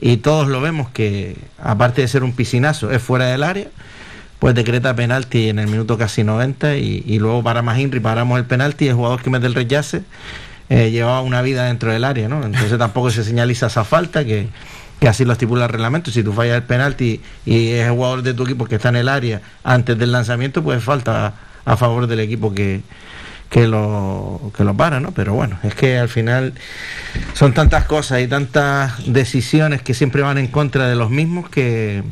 y todos lo vemos que, aparte de ser un piscinazo, es fuera del área, pues decreta penalti en el minuto casi 90 y, y luego para más Inri paramos el penalti. Y el jugador que mete el rechace eh, llevaba una vida dentro del área, ¿no? Entonces tampoco se señaliza esa falta que, que así lo estipula el reglamento. Si tú fallas el penalti y es el jugador de tu equipo que está en el área antes del lanzamiento, pues falta a, favor del equipo que, que lo, que lo para, ¿no? Pero bueno, es que al final son tantas cosas y tantas decisiones que siempre van en contra de los mismos que,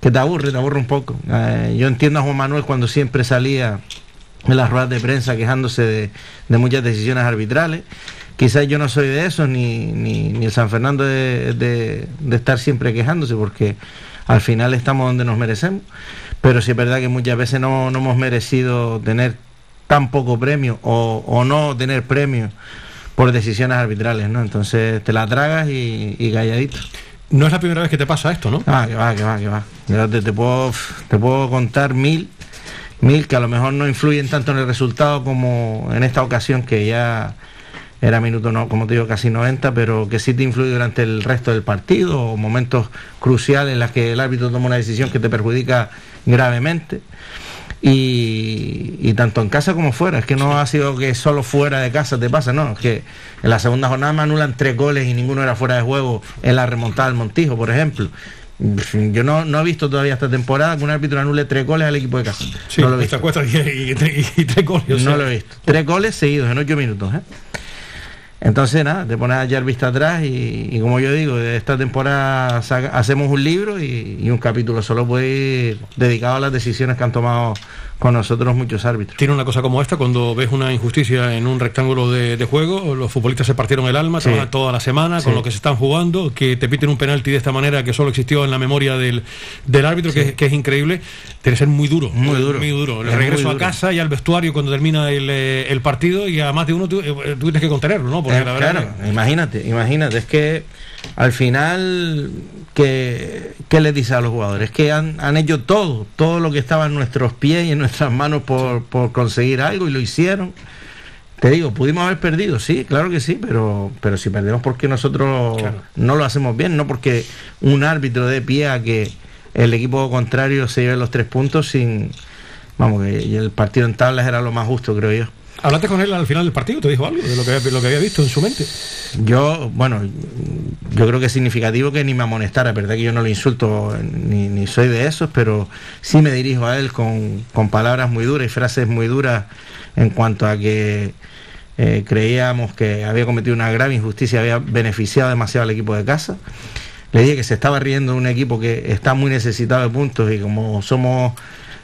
que te aburre, te aburre un poco. Eh, yo entiendo a Juan Manuel cuando siempre salía en las ruedas de prensa quejándose de, de muchas decisiones arbitrales. Quizás yo no soy de eso, ni, ni, ni el San Fernando de, de- de estar siempre quejándose, porque al final estamos donde nos merecemos. Pero sí es verdad que muchas veces no, no hemos merecido tener tan poco premio o, o no tener premio por decisiones arbitrales, ¿no? Entonces te la tragas y, y calladito. No es la primera vez que te pasa esto, ¿no? Ah, que va, que va, que va. Yo te, te puedo, te puedo contar mil, mil que a lo mejor no influyen tanto en el resultado como en esta ocasión que ya era minuto, no, como te digo, casi 90, pero que sí te influye durante el resto del partido o momentos cruciales en los que el árbitro toma una decisión que te perjudica gravemente. Y, y tanto en casa como fuera, es que no ha sido que solo fuera de casa te pasa, no, es que en la segunda jornada me anulan tres goles y ninguno era fuera de juego en la remontada del Montijo, por ejemplo. Yo no, no he visto todavía esta temporada que un árbitro anule tres goles al equipo de casa. Sí, no lo he visto. cuesta 10 y, y- y tres goles. sea. No lo he visto. Tres goles seguidos en ocho minutos. ¿eh? Entonces, nada, te pones a echar vista atrás y, como yo digo, de esta temporada hacemos un libro y, un capítulo. Solo puede dedicado a las decisiones que han tomado con nosotros muchos árbitros. Tiene una cosa como esta, cuando ves una injusticia en un rectángulo de, de juego, los futbolistas se partieron el alma, Sí. toda la semana con lo que se están jugando, que te piten un penalti de esta manera que solo existió en la memoria del, del árbitro, que, es- que es increíble, tiene que ser muy duro. Muy duro. Muy duro. El Es regreso a casa y al vestuario cuando termina el, eh, el partido y a más de uno tú, eh, tú tienes que contenerlo, ¿no? Porque Eh, la verdad claro, que- imagínate, imagínate, es que al final, ¿qué, qué les dice a los jugadores? Es que han, han hecho todo, todo lo que estaba en nuestros pies y en nuestras manos por, por conseguir algo y lo hicieron. Te digo, pudimos haber perdido, sí, claro que sí, pero, pero si perdemos porque nosotros Claro. no lo hacemos bien, no porque un árbitro dé pie a que el equipo contrario se lleve los tres puntos sin... Vamos, que y el partido en tablas era lo más justo, creo yo. ¿Hablaste con él al final del partido? ¿Te dijo algo de lo que, lo que había visto en su mente? Yo, bueno, yo creo que es significativo que ni me amonestara, es verdad que yo no lo insulto ni, ni soy de esos, pero sí me dirijo a él con, con palabras muy duras y frases muy duras en cuanto a que eh, creíamos que había cometido una grave injusticia, había beneficiado demasiado al equipo de casa. Le dije que se estaba riendo de un equipo que está muy necesitado de puntos y como somos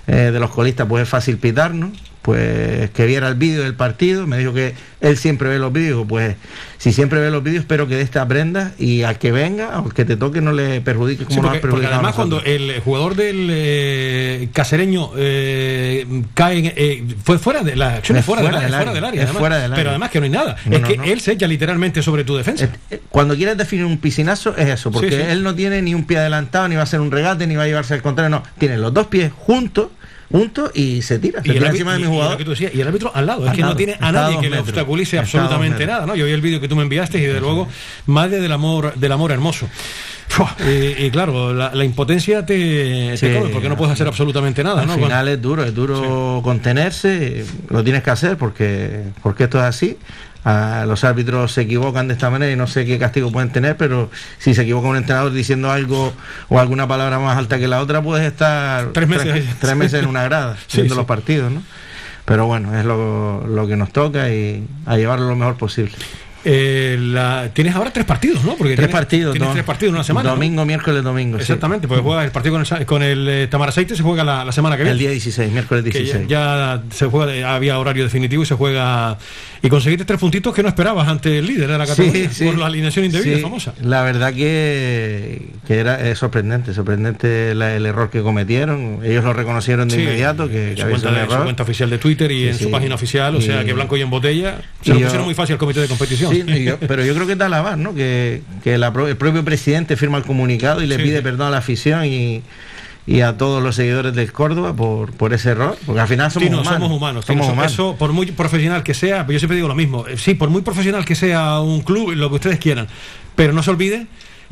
eh, de los colistas, pues es fácil pitarnos. Pues que viera el vídeo del partido, me dijo que él siempre ve los vídeos, pues si siempre ve los vídeos, espero que de este aprenda y al que venga, al que te toque, no le perjudique como Sí, porque, porque además cuando el jugador del eh, casereño eh, cae, eh, fue fuera de la acción, es fuera, fuera del, del fuera área, del área, es además. fuera del área. pero además que no hay nada, No, es no, que no. él se echa literalmente sobre tu defensa. Eh, Cuando quieres definir un piscinazo es eso, porque Sí, sí. él no tiene ni un pie adelantado, ni va a hacer un regate, ni va a llevarse al contrario, no. Tiene los dos pies juntos, juntos y se tira. Se Y el, tira árbitro- encima de mi y- y jugador. que tú decías, y el árbitro al lado, es Al que no lado. tiene a nadie que le obstaculice absolutamente nada, ¿no? Yo vi el vídeo que tú me enviaste y desde luego, madre del amor, del amor hermoso. Y, y claro, la, la impotencia te, te Sí, come porque no puedes hacer absolutamente nada, Al ¿no? final es duro, es duro contenerse, lo tienes que hacer porque, porque esto es así. A los árbitros se equivocan de esta manera y no sé qué castigo pueden tener, pero si se equivoca un entrenador diciendo algo o alguna palabra más alta que la otra, puedes estar Tres meses. tres meses en una grada Sí, viendo sí. los partidos, ¿no? Pero bueno, es lo, lo que nos toca y a llevarlo lo mejor posible. Eh, la- tienes ahora tres partidos, ¿no? Porque Tres tienes- partidos, Tienes ¿no? tres partidos en una semana. ¿no? Domingo, miércoles, domingo. sí. Exactamente, porque juega el partido con el, con el eh, Tamaraceite se juega la, la semana que viene. El día 16, miércoles que ya, 16. ya se juega, eh, había horario definitivo y se juega. Y conseguiste tres puntitos que no esperabas ante el líder de la categoría, por la alineación indebida Sí, famosa. La verdad que, que era es sorprendente, sorprendente la- el error que cometieron. Ellos lo reconocieron de Sí, inmediato que, que su cuenta, un en su error. cuenta oficial de Twitter y Sí, en su sí. página oficial, o sea que blanco y en botella. Se lo pusieron muy fácil al comité de competición. Sí, yo- pero yo creo que es de alabar, ¿no? Que, que la pro- el propio presidente firma el comunicado y le Sí. pide perdón a la afición y, y a todos los seguidores del Córdoba por, por ese error. Porque al final somos Tino, humanos. somos humanos. Somos eso- humanos. Eso, por muy profesional que sea, pero yo siempre digo lo mismo. eh, Sí, por muy profesional que sea un club, lo que ustedes quieran, pero no se olvide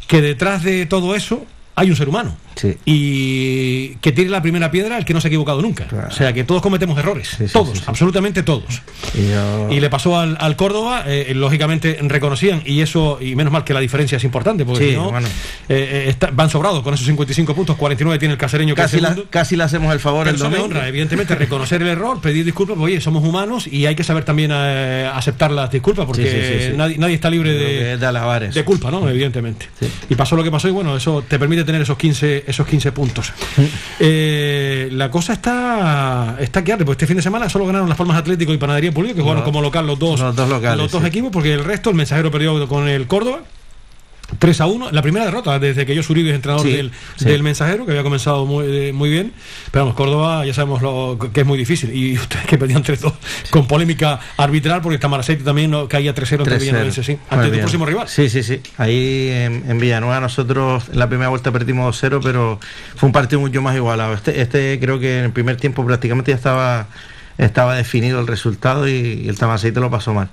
que detrás de todo eso hay un ser humano. Sí. Y que tire la primera piedra el que no se ha equivocado nunca. Claro. O sea, que todos cometemos errores. Sí, sí, todos, absolutamente todos. Y yo- Y le pasó al, al Córdoba, eh, lógicamente reconocían, y eso, y menos mal que la diferencia es importante, porque si no, bueno. eh, eh, está- van sobrados con esos 55 puntos, 49 tiene el casereño que casi, la- segundo. casi le hacemos el favor Pero el domingo. honra, evidentemente, reconocer el error, pedir disculpas, porque, oye, somos humanos y hay que saber también eh, aceptar las disculpas, porque. Nadie, nadie está libre que de, de de culpa, ¿no? Evidentemente. Y pasó lo que pasó y bueno, eso te permite tener esos 15, esos 15 puntos. Eh, la cosa está, está que arde, porque este fin de semana solo ganaron Las Palmas Atlético y Panadería Pulido, que jugaron como local los dos, los dos locales, los dos sí. equipos, porque el resto, el mensajero perdió con el Córdoba. 3 a 1, la primera derrota desde que yo Uribe es entrenador Sí, del, sí. del mensajero, que había comenzado muy, eh, muy bien. Pero vamos, Córdoba ya sabemos lo, que es muy difícil. Y ustedes que perdían 3-2 con polémica arbitral, porque Tamaraceite también no, caía 3-0 ante 3-0. Villanovense, sí, Muy ante tu bien. próximo rival. Sí, sí, sí. Ahí en, en Villanueva nosotros en la primera vuelta perdimos 2-0, pero fue un partido mucho más igualado. Este, este creo que en el primer tiempo prácticamente ya estaba, estaba definido el resultado y, y el Tamaraceite lo pasó mal.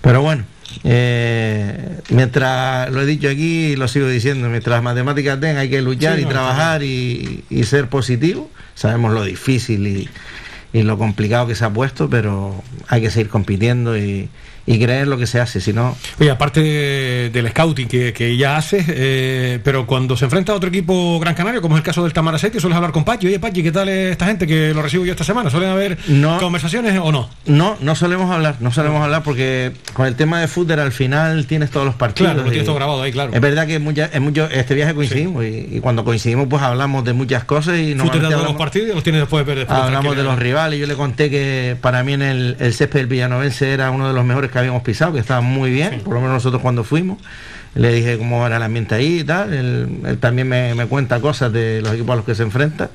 Pero bueno, eh, mientras, lo he dicho aquí y lo sigo diciendo, mientras las matemáticas den hay que luchar Sí, y no, trabajar y, y ser positivo. Sabemos lo difícil y, y lo complicado que se ha puesto, pero hay que seguir compitiendo y, y creer lo que se hace, si no... Oye, aparte de- del scouting que, que ya haces, eh, pero cuando se enfrenta a otro equipo gran canario, como es el caso del Tamaraceite, sueles hablar con Pachi. Oye, Pachi, ¿qué tal es esta gente que lo recibo yo esta semana? ¿Suelen haber No. conversaciones o no? No, no solemos hablar, no solemos hablar porque con el tema de fútbol al final tienes todos los partidos. Claro, lo tienes todo grabado ahí, claro. Es verdad que mucha- en mucho, este viaje coincidimos y, y cuando coincidimos pues hablamos de muchas cosas y te normalmente das los hablamos, partidos y los tienes después de después. hablamos de los rivales. Yo le conté que para mí en el, el césped del Villanovense era uno de los mejores que habíamos pisado, que estaba muy bien, por lo menos nosotros cuando fuimos. Le dije cómo era el ambiente ahí y tal. Él, él también me, me cuenta cosas de los equipos a los que se enfrenta.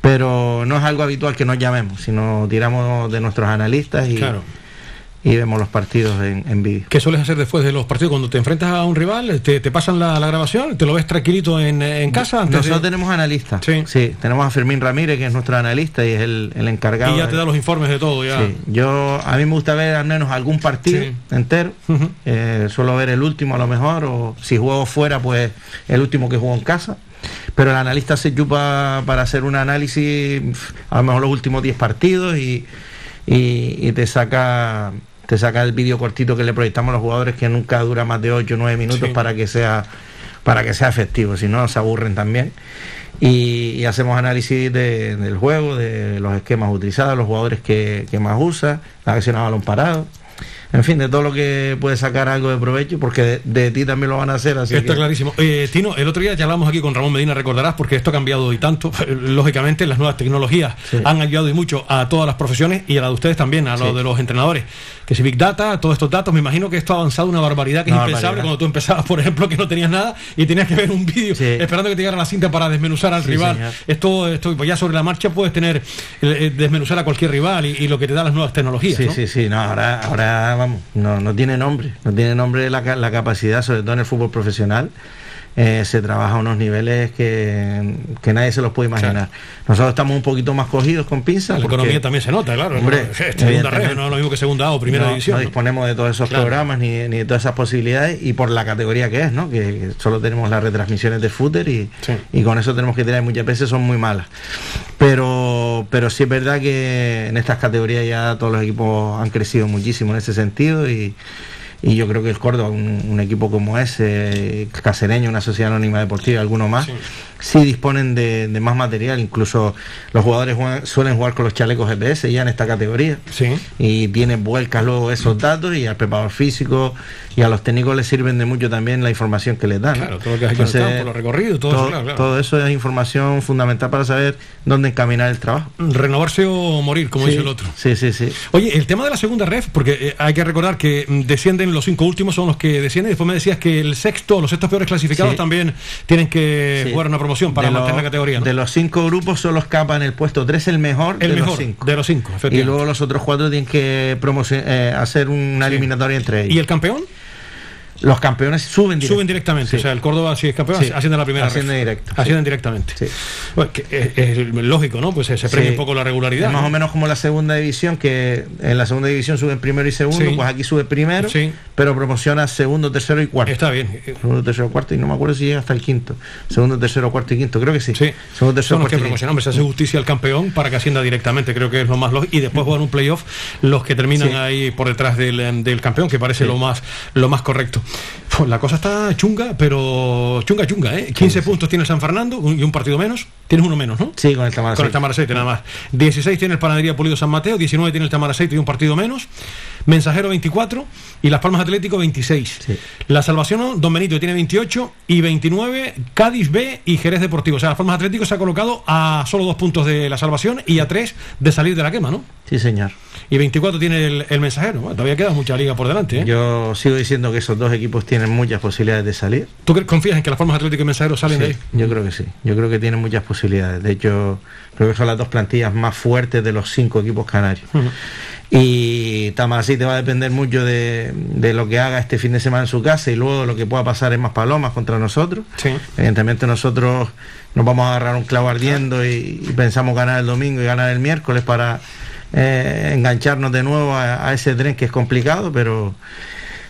Pero no es algo habitual que nos llamemos, sino tiramos de nuestros analistas y, Claro. Y vemos los partidos en, en vídeo. ¿Qué sueles hacer después de los partidos? Cuando te enfrentas a un rival, te, te pasan la, la grabación, te lo ves tranquilito en, en casa antes Nosotros de- tenemos analistas. Sí. tenemos a Fermín Ramírez, que es nuestro analista y es el, el encargado. y ya de- te da los informes de todo. Ya. Sí, yo a mí me gusta ver al menos algún partido Sí. entero. Eh, suelo ver el último a lo mejor, o si juego fuera, pues el último que juego en casa. Pero el analista se chupa para hacer un análisis, a lo mejor los últimos 10 partidos y, y- y te saca te saca el vídeo cortito que le proyectamos a los jugadores que nunca dura más de 8 o 9 minutos Sí. para que sea para que sea efectivo, si no se aburren también. Y, y hacemos análisis de- del juego, de los esquemas utilizados, los jugadores que, que más usa, la acción a balón parado. En fin, de todo lo que puede sacar algo de provecho, porque de, de ti también lo van a hacer. Así Está que- clarísimo. Eh, Tino, el otro día ya hablamos aquí con Ramón Medina, recordarás, porque esto ha cambiado y tanto. Lógicamente, las nuevas tecnologías Sí. han ayudado y mucho a todas las profesiones y a la de ustedes también, a lo Sí. de los entrenadores. Que si Big Data, todos estos datos, me imagino que esto ha avanzado una barbaridad que es impensable barbaridad. cuando tú empezabas, por ejemplo, que no tenías nada y tenías que ver un vídeo Sí. esperando que te llegara la cinta para desmenuzar al rival. señor. Esto, esto, pues ya sobre la marcha puedes tener, eh, eh, desmenuzar a cualquier rival y, y lo que te dan las nuevas tecnologías. Sí, ¿no? sí, sí, no, ahora, ahora vamos, no, no tiene nombre, no tiene nombre la, ca- la capacidad, sobre todo en el fútbol profesional. Eh, se trabaja a unos niveles que, que nadie se los puede imaginar. Nosotros estamos un poquito más cogidos con pinzas. La porque economía también se nota, claro. Hombre, segunda red, no es lo mismo que segunda A o primera no, división. no ¿no? disponemos de todos esos Claro. programas ni, ni de todas esas posibilidades y por la categoría que es, ¿no? Que, que solo tenemos las retransmisiones de fútbol y, Sí. y con eso tenemos que tirar muchas veces son muy malas. Pero, pero, pero sí es verdad que en estas categorías ya todos los equipos han crecido muchísimo en ese sentido y, y yo creo que el Córdoba, un, un equipo como ese, Casereño, una sociedad anónima deportiva, alguno más, sí, disponen de, de más material, incluso los jugadores juegan- suelen jugar con los chalecos GPS ya en esta categoría Sí. y tienen vuelcas luego esos datos y al preparador físico y a los técnicos les sirven de mucho también la información que les dan. Claro, todo lo que has hecho en el Entonces, campo, los recorridos, todo eso, claro, claro. todo eso es información fundamental para saber dónde encaminar el trabajo. Renovarse o morir, como Sí, dice el otro. Sí, sí, sí. Oye, el tema de la segunda ref, porque eh, hay que recordar que mm, descienden los cinco últimos, son los que descienden. Después me decías que el sexto, los sextos peores clasificados Sí. también tienen que Sí. jugar una promoción para De mantener la categoría. ¿no? De los cinco grupos solo escapa en el puesto 3 el mejor el de mejor los cinco. de los cinco, Y luego los otros cuatro tienen que eh, hacer una eliminatoria entre ellos. ¿Y el campeón? Los campeones suben directo. Suben directamente. Sí. O sea, el Córdoba, si es campeón, Sí. asciende a la primera Asciende ref. directo, sí. Ascienden directamente. Bueno, que es, es lógico, ¿no? Pues se, se premia un poco la regularidad. Es más ¿no? o menos como la segunda división, que en la segunda división suben primero y segundo, pues aquí sube primero, pero promociona segundo, tercero y cuarto. Está bien. Segundo, tercero, cuarto, y no me acuerdo si llega hasta el quinto. Segundo, tercero, cuarto y quinto, creo que sí. Sí, Segundo, tercero, son los que cuarto quinto. promocionan. Hombre, se hace justicia al campeón para que ascienda directamente, creo que es lo más lógico. Y después juegan un playoff los que terminan ahí por detrás del, em, del campeón, que parece lo más lo más correcto. Pues la cosa está chunga, pero chunga, chunga, ¿eh? 15 puntos tiene el San Fernando y un partido menos. Tienes uno menos, ¿no? Sí, con el Tamar Con el Tamaraceite nada más. 16 tiene el Panadería Pulido San Mateo, 19 tiene el Tamaraceite y un partido menos. Mensajero 24 y Las Palmas Atlético 26. Sí. La Salvación Don Benito tiene 28 y 29 Cádiz B y Jerez Deportivo. O sea, Las Palmas Atlético se ha colocado a solo dos puntos de la Salvación y a tres de salir de la quema, ¿no? Sí, señor. Y 24 tiene el, el Mensajero. Bueno, todavía queda mucha liga por delante, ¿eh? Yo sigo diciendo que esos dos equipos tienen muchas posibilidades de salir. ¿Tú confías en que Las Palmas Atlético y Mensajero salen de ahí? yo creo que sí. Yo creo que tienen muchas posibilidades. De hecho, creo que son las dos plantillas más fuertes de los cinco equipos canarios. Y Tamasí te va a depender mucho de, de lo que haga este fin de semana en su casa y luego de lo que pueda pasar en Más Palomas contra nosotros. Sí. Evidentemente nosotros nos vamos a agarrar un clavo ardiendo y, y pensamos ganar el domingo y ganar el miércoles para eh, engancharnos de nuevo a, a ese tren que es complicado, pero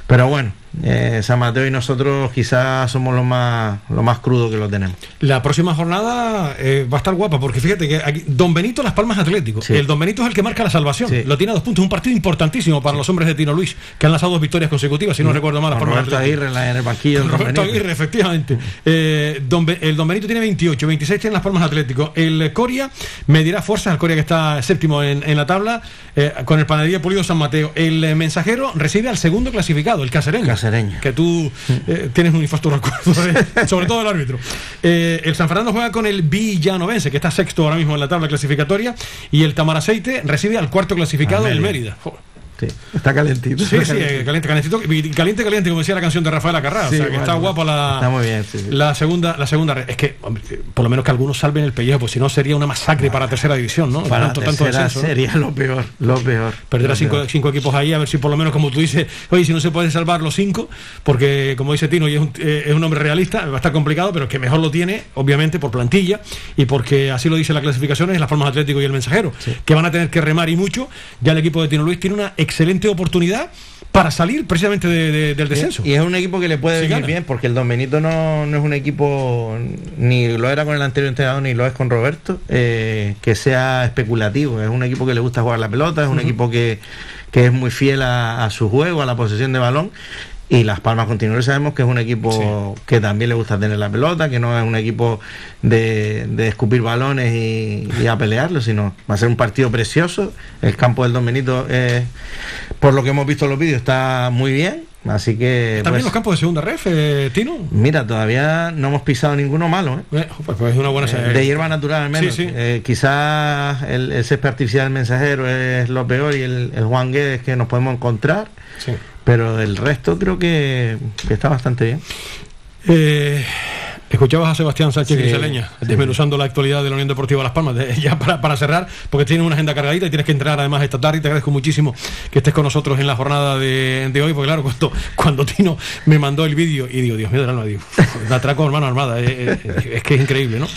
pero bueno, eh, San Mateo y nosotros quizás somos los más los más crudos que lo tenemos. La próxima jornada eh, va a estar guapa, porque fíjate que aquí, Don Benito Las Palmas Atlético. Sí. El Don Benito es el que marca la salvación. Sí. Lo tiene a dos puntos. Un partido importantísimo para los hombres de Tino Luis, que han lanzado dos victorias consecutivas, si no recuerdo mal, Las Palmas Roberto. Aguirre en, la- en el banquillo Don Roberto Benito. Aguirre, efectivamente. Eh, don el Don Benito tiene 28, 26 tiene Las Palmas Atlético. El Coria medirá fuerzas, el Coria que está séptimo en, en la tabla, eh, con el Panadería Pulido San Mateo. El eh, Mensajero recibe al segundo clasificado, el Casereño. Que tú eh, tienes un infarto recuerdo, de- sobre todo el árbitro. Eh, el San Fernando juega con el Villanovense, que está sexto ahora mismo en la tabla clasificatoria, y el Tamaraceite recibe al cuarto clasificado, Al el Mérida. Mérida. Sí, está calentito. Sí, sí, eh, caliente, calientito, y caliente, caliente, como decía la canción de Rafael Acarrá. Sí, o sea, que bueno, está guapa la, está muy bien, sí, la segunda, la segunda. Es que, hombre, que por lo menos que algunos salven el pellejo, pues si no sería una masacre para tercera división, ¿no? Para tanto, tanto sería lo peor, lo peor. Perder a cinco, cinco equipos ahí, a ver si por lo menos, como tú dices, oye, si no se pueden salvar los cinco, porque como dice Tino, y es un, eh, es un hombre realista, va a estar complicado, pero que mejor lo tiene, obviamente, por plantilla y porque así lo dice la clasificación, es las formas Atlético y el Mensajero, que van a tener que remar y mucho. Ya el equipo de Tino Luis tiene una excelente oportunidad para salir precisamente de- de- del descenso. Y es un equipo que le puede venir bien, porque el Don Benito no, no es un equipo, ni lo era con el anterior entrenador, ni lo es con Roberto, eh, que sea especulativo. Es un equipo que le gusta jugar la pelota, es un equipo que, que es muy fiel a, a su juego, a la posesión de balón. Y Las Palmas Continuos sabemos que es un equipo que también le gusta tener la pelota, que no es un equipo de, de escupir balones y, y a pelearlo, sino va a ser un partido precioso. El campo del Don Benito, eh, por lo que hemos visto en los vídeos, está muy bien. Así que. También pues, los campos de segunda ref, eh, Tino. Mira, todavía no hemos pisado ninguno malo, ¿eh? Eh, pues, pues es una buena Eh, señal. de hierba natural al menos. Sí, sí. Eh, quizás el, el césped artificial del mensajero es lo peor y el, el Juan Guedes que nos podemos encontrar, Sí. Pero el resto creo que, que está bastante bien. Eh, escuchabas a Sebastián Sánchez Sí, Griseleña sí. desmenuzando la actualidad de la Unión Deportiva Las Palmas. De- ya para, para cerrar, porque tienes una agenda cargadita y tienes que entrar además esta tarde. Y te agradezco muchísimo que estés con nosotros en la jornada de, de hoy, porque claro, cuando, cuando Tino me mandó el vídeo y digo, Dios mío, del alma, digo, me atraco hermano armada. eh, eh, es que es increíble, ¿no?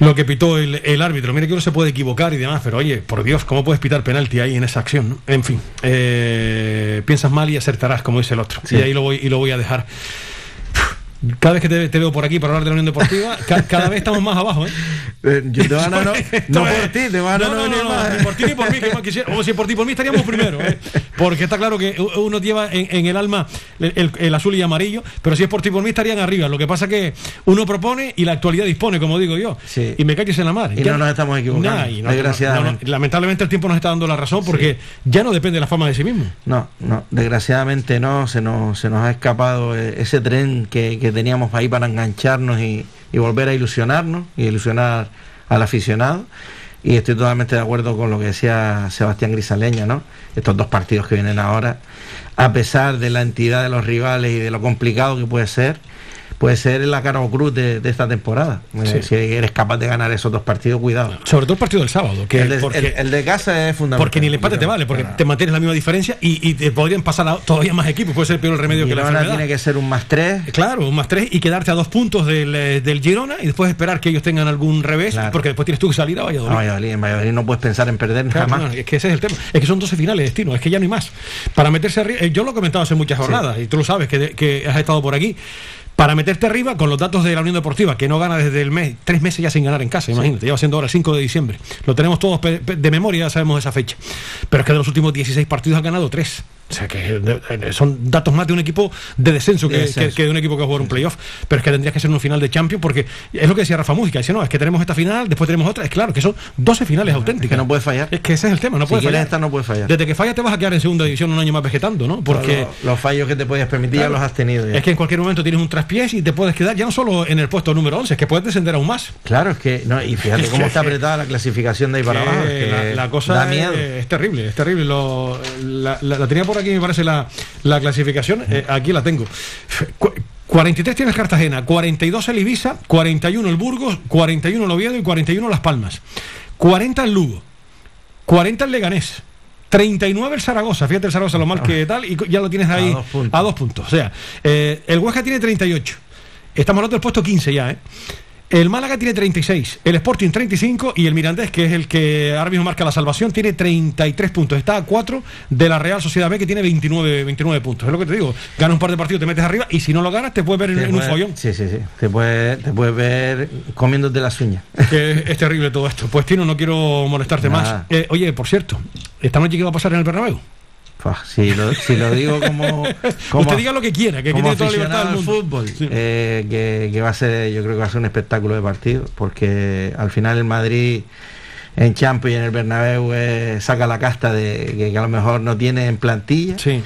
Lo que pitó el, el árbitro. Mira que uno se puede equivocar y demás, pero oye, por Dios, ¿cómo puedes pitar penalti ahí en esa acción? no? En fin, eh, piensas mal y acertarás, como dice el otro. Sí. Y ahí lo voy, y lo voy a dejar. Cada vez que te, te veo por aquí para hablar de la Unión Deportiva, ca- cada vez estamos más abajo, ¿eh? Eh, Yo te van a no, no por ti, te van a no, no, no, no, más. ni por ti ni por mí, que más quisiera. O si por ti por mí estaríamos primero, ¿eh? Porque está claro que uno lleva en, en el alma el, el- el azul y amarillo, pero si es por ti por mí estarían arriba. Lo que pasa que uno propone y la actualidad dispone, como digo yo. Sí. Y me calles en la mar. Y no nos estamos equivocando, Nah, y desgraciadamente. lamentablemente el tiempo nos está dando la razón porque ya no depende de la fama de sí mismo. No, no, desgraciadamente no, se nos, se nos ha escapado eh, ese tren que, que teníamos ahí para engancharnos y, y volver a ilusionarnos y ilusionar al aficionado. Y estoy totalmente de acuerdo con lo que decía Sebastián Grisaleña, ¿no? Estos dos partidos que vienen ahora, a pesar de la entidad de los rivales y de lo complicado que puede ser, puede ser la cara o cruz de, de esta temporada. Eh, Sí. Si eres capaz de ganar esos dos partidos, cuidado. Sobre todo el partido del sábado, que el, de, porque- el- el de casa es fundamental. Porque ni el empate te vale, porque te mantienes la misma diferencia y, y te podrían pasar a todavía más equipos. Puede ser peor el remedio que la Girona enfermedad. tiene que ser un más tres. Claro, un más tres y quedarte a dos puntos del, eh, del Girona y después esperar que ellos tengan algún revés, Claro. porque después tienes tú que salir a Valladolid. A Valladolid, en Valladolid no puedes pensar en perder Claro, jamás. no, es que ese es el tema. Es que son 12 finales de destino, es que ya no hay más. Para meterse arriba, eh, yo lo he comentado hace muchas jornadas, y tú lo sabes que, que has estado por aquí. Para meterte arriba con los datos de la Unión Deportiva, que no gana desde el mes, tres meses ya sin ganar en casa, imagínate, lleva siendo ahora el 5 de diciembre. Lo tenemos todos de memoria, ya sabemos esa fecha. Pero es que de los últimos 16 partidos ha ganado tres. O sea que de- son datos más de un equipo de descenso, De que, descenso. que- que de un equipo que va a jugar un playoff. Pero es que tendría que ser un final de Champions, porque es lo que decía Rafa Mújica. Dice, no, es que tenemos esta final, después tenemos otra. Es claro que son 12 finales auténticas. que no puede fallar. Es que ese es el tema, no Si puede fallar. esta, no puede fallar. Desde que falla te vas a quedar en segunda división un año más vegetando, ¿no? Porque Los, los fallos que te podías permitir Claro. ya los has tenido. ya. es que en cualquier momento tienes un traspiés y te puedes quedar ya no solo en el puesto número 11, es que puedes descender aún más. Claro, es que. No, y fíjate cómo está apretada la clasificación de ahí para abajo. es que la, la cosa da es, miedo. es terrible, es terrible. Lo- la, la- la tenía por aquí, me parece, la, la clasificación. Eh, aquí la tengo. Cu- 43 tiene el Cartagena, 42 el Ibiza, 41 el Burgos, 41 el Oviedo y 41 Las Palmas. 40 el Lugo, 40 el Leganés. 39 el Zaragoza, fíjate el Zaragoza lo mal que tal, y ya lo tienes ahí A dos puntos. a dos puntos. O sea, eh, el Huesca tiene 38. Estamos hablando del puesto 15 ya, ¿eh? El Málaga tiene 36, el Sporting 35 y el Mirandés, que es el que ahora mismo marca la salvación, tiene 33 puntos. Está a 4 de la Real Sociedad B, que tiene 29, 29 puntos. Es lo que te digo. Gana un par de partidos, te metes arriba y si no lo ganas, te puedes ver en, Te en un follón. Sí, sí, sí. Te puedes te puedes ver comiéndote las uñas. Que es, es terrible todo esto. Pues Tino, no quiero molestarte Nada. más. Eh, oye, por cierto, ¿esta noche qué va a pasar en el Bernabéu? Si, lo, si lo digo como. como Usted diga lo que quiera, que tiene toda la libertad del aficionado mundo. al fútbol, Sí. eh, que, que va a ser, yo creo que va a ser un espectáculo de partido, porque al final el Madrid en Champions y en el Bernabéu eh, saca la casta de que, que a lo mejor no tiene en plantilla. Sí.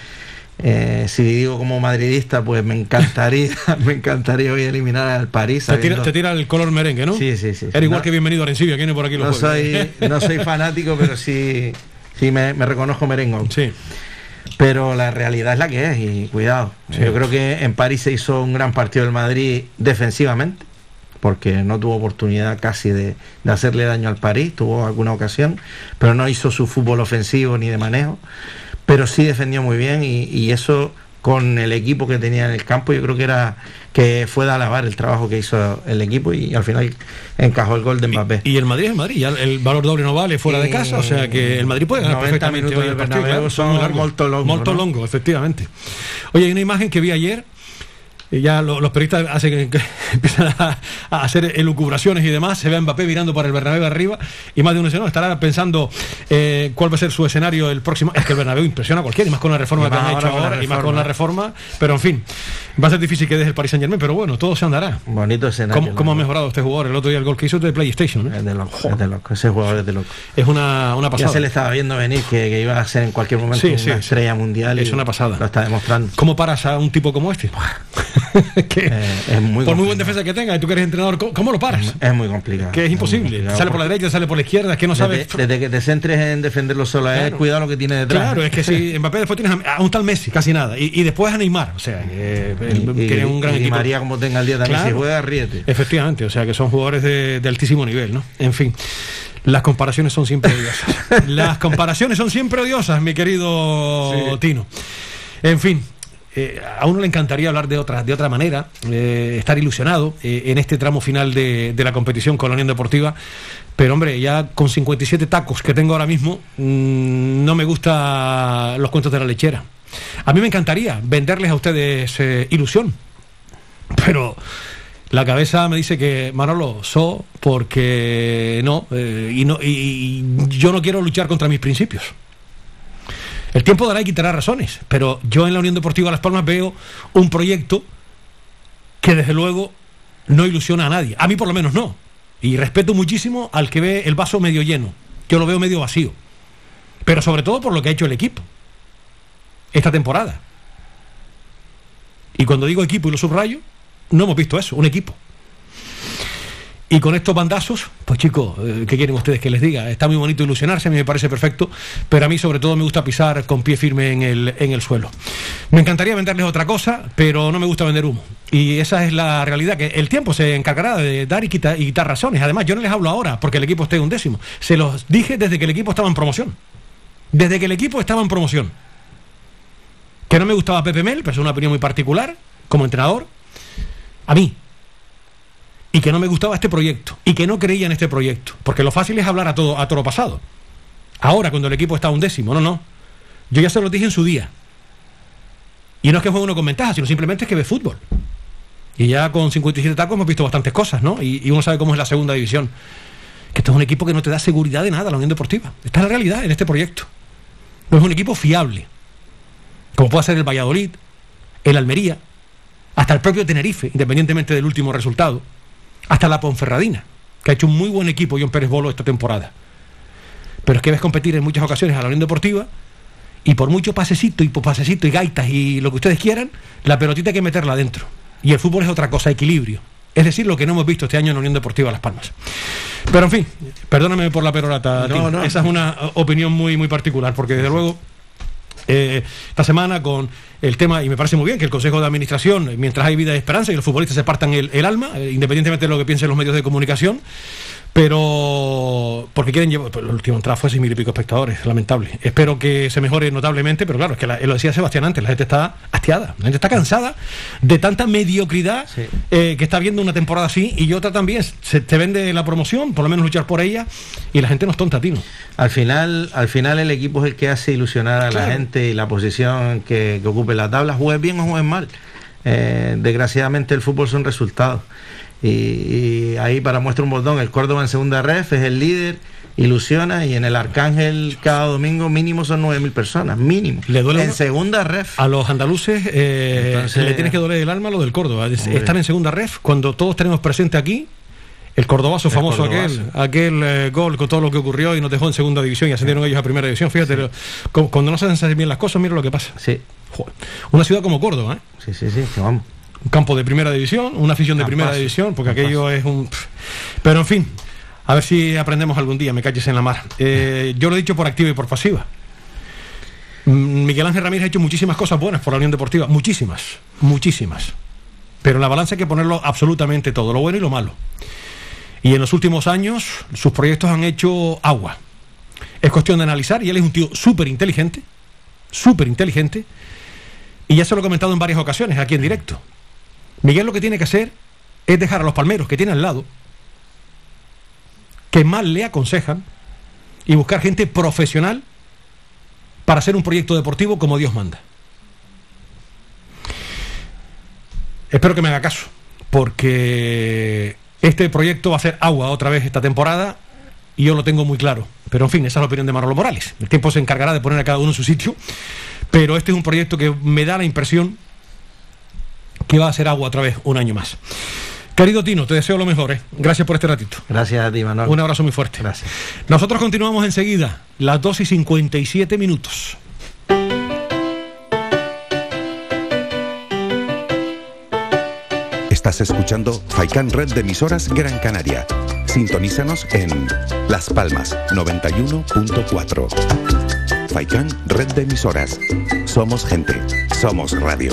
Eh, si digo como madridista, pues me encantaría, me encantaría hoy eliminar al París. Te tira, sabiendo- te tira el color merengue, ¿no? Sí, sí, sí. Era igual No- que bienvenido a Arencibia, que viene por aquí los no jueves. soy, no soy fanático, pero sí, sí me, me reconozco merengón. Sí. Pero la realidad es la que es y cuidado. Sí. Yo creo que en París se hizo un gran partido del Madrid defensivamente, porque no tuvo oportunidad casi de, de hacerle daño al París, tuvo alguna ocasión, pero no hizo su fútbol ofensivo ni de manejo, pero sí defendió muy bien y, y eso con el equipo que tenía en el campo, yo creo que era que fue de alabar el trabajo que hizo el equipo y al final encajó el gol de Mbappé. Y el Madrid es el Madrid, ya el valor doble no vale fuera de casa, o sea que el Madrid puede ganar 90 perfectamente minutos hoy el del partido, claro, son muy largos. molto longo, Molto ¿no? longo, efectivamente. Oye, hay una imagen que vi ayer, y ya lo- los periodistas hacen que empiezan a, a hacer elucubraciones y demás, se ve a Mbappé mirando para el Bernabéu arriba, y más de uno dice, no, estará pensando eh, cuál va a ser su escenario el próximo. Es que el Bernabéu impresiona a cualquiera, y más con la reforma que han hecho ahora y más con la reforma, pero en fin, va a ser difícil que deje el Paris Saint Germain, pero bueno, todo se andará. Bonito escenario. ¿Cómo, cómo ha mejorado este jugador? El otro día el gol que hizo de PlayStation, ¿eh? Es de loco, es de loco. Ese jugador es de loco. Es una, una Ya pasada. se le estaba viendo venir que, que iba a ser en cualquier momento Sí, una sí, sí. estrella mundial. y Es una pasada. Lo está demostrando. ¿Cómo paras a un tipo como este? que, Eh, es muy por muy buen defensa que tenga, y tú que eres entrenador, ¿cómo, cómo lo paras? Es muy complicado. Que es imposible. Sale por la derecha, sale por la izquierda, es que no sabe. Desde, desde que te centres en defenderlo solo él, Claro. cuidado lo que tiene detrás. Claro, es que si Mbappé después tienes a, a un tal Messi, casi nada. Y, y después a Neymar, o sea, que tiene un gran y equipo. María, como tenga el día también, Claro. si juega, ríete. Efectivamente, o sea que son jugadores de, de altísimo nivel, ¿no? En fin, las comparaciones son siempre odiosas. las comparaciones son siempre odiosas, mi querido Tino. En fin. Eh, a uno le encantaría hablar de otra, de otra manera, eh, estar ilusionado eh, en este tramo final de, la competición con la Unión Deportiva, pero hombre, ya con 57 tacos que tengo ahora mismo, mm, no me gusta los cuentos de la lechera. A mí me encantaría venderles a ustedes eh, ilusión, Pero la cabeza me dice que Manolo, so, porque no, y no, y yo no quiero luchar contra mis principios. El tiempo dará y quitará razones, pero yo en la Unión Deportiva Las Palmas veo un proyecto que desde luego no ilusiona a nadie. A mí por lo menos no. Y respeto muchísimo al que ve el vaso medio lleno. Yo lo veo medio vacío. Pero sobre todo por lo que ha hecho el equipo esta temporada. Y cuando digo equipo y lo subrayo, no hemos visto eso, un equipo. Y con estos bandazos, pues chicos, eh, ¿qué quieren ustedes que les diga? Está muy bonito ilusionarse, a mí me parece perfecto, pero a mí sobre todo me gusta pisar con pie firme en el, en el suelo. Me encantaría venderles otra cosa, pero no me gusta vender humo. Y esa es la realidad, que el tiempo se encargará de dar y quitar, y quitar razones. Además, yo no les hablo ahora porque el equipo esté un décimo. Se los dije desde que el equipo estaba en promoción. Desde que el equipo estaba en promoción. Que no me gustaba Pepe Mel, pero es una opinión muy particular, como entrenador. A mí, y que no me gustaba este proyecto y que no creía en este proyecto, porque lo fácil es hablar a todo a todo lo pasado. Ahora cuando el equipo está a un décimo, no, no. Yo ya se lo dije en su día. Y no es que juegue uno con ventaja, sino simplemente es que ve fútbol. Y ya con 57 tacos hemos visto bastantes cosas, ¿no? Y, y uno sabe cómo es la segunda división. Que esto es un equipo que no te da seguridad de nada, la Unión Deportiva. Esta es la realidad en este proyecto. No es un equipo fiable. Como puede ser el Valladolid, el Almería, hasta el propio Tenerife, independientemente del último resultado hasta la Ponferradina, que ha hecho un muy buen equipo John Pérez Bolo esta temporada. Pero es que ves competir en muchas ocasiones a la Unión Deportiva y por mucho pasecito y por pasecito y gaitas y lo que ustedes quieran, la pelotita hay que meterla adentro. Y el fútbol es otra cosa, equilibrio. Es decir, lo que no hemos visto este año en la Unión Deportiva Las Palmas. Pero en fin, perdóname por la perorata. No, no. Esa es una opinión muy, muy particular, porque desde luego eh, esta semana con el tema, y me parece muy bien que el Consejo de Administración, mientras hay vida y esperanza, y los futbolistas se partan el, el alma, eh, independientemente de lo que piensen los medios de comunicación, pero porque quieren llevar, pues, el último entrada fue seis mil y pico espectadores, lamentable. Espero que se mejore notablemente, pero claro, es que la- lo decía Sebastián antes, la gente está hastiada, la gente está cansada de tanta mediocridad Sí. eh, que está viendo una temporada así y otra también. Se te vende la promoción, por lo menos luchar por ella, y la gente no es tonta, Tino. Al final, al final el equipo es el que hace ilusionar a Claro. la gente y la posición que, que ocupe la tabla, juegues bien o juegues mal. Eh, desgraciadamente el fútbol son resultados. Y, y ahí para muestra un botón, el Córdoba en segunda ref es el líder, ilusiona y en el Arcángel cada domingo mínimo son 9.000 personas, mínimo. Le duele en segunda ref. A los andaluces eh, Entonces- le tienes que doler el alma lo del Córdoba. Hombre. Están en segunda ref cuando todos tenemos presente aquí el cordobazo El famoso cordobazo. aquel, aquel eh, gol con todo lo que ocurrió y nos dejó en segunda división y ascendieron ellos a primera división. Fíjate, lo- cu- cuando no se hacen bien las cosas, mira lo que pasa. Sí, Joder. Una ciudad como Córdoba, ¿eh? sí, sí, sí, que vamos. Un campo de primera división, una afición de primera división, porque aquello es un... Pero en fin, a ver si aprendemos algún día, me calles en la mar. Eh, yo lo he dicho por activa y por pasiva. Mm, Miguel Ángel Ramírez ha hecho muchísimas cosas buenas por la Unión Deportiva, muchísimas, muchísimas. Pero en la balanza hay que ponerlo absolutamente todo, lo bueno y lo malo. Y en los últimos años sus proyectos han hecho agua. Es cuestión de analizar y él es un tío súper inteligente, súper inteligente, y ya se lo he comentado en varias ocasiones aquí en directo. Miguel lo que tiene que hacer es dejar a los palmeros que tiene al lado, que más le aconsejan, y buscar gente profesional para hacer un proyecto deportivo como Dios manda. Espero que me haga caso, porque este proyecto va a ser agua otra vez esta temporada y yo lo tengo muy claro. Pero en fin, esa es la opinión de Manolo Morales. El tiempo se encargará de poner a cada uno en su sitio, pero este es un proyecto que me da la impresión que va a ser agua otra vez un año más. Querido Tino, te deseo lo mejor. ¿eh? Gracias por este ratito. Gracias a ti, Manuel. Un abrazo muy fuerte. Gracias. Nosotros continuamos enseguida, las 2 y 57 minutos. Estás escuchando Faikan Red de emisoras Gran Canaria. Sintonízanos en Las Palmas 91.4. Faikan Red de emisoras. Somos gente. Somos radio.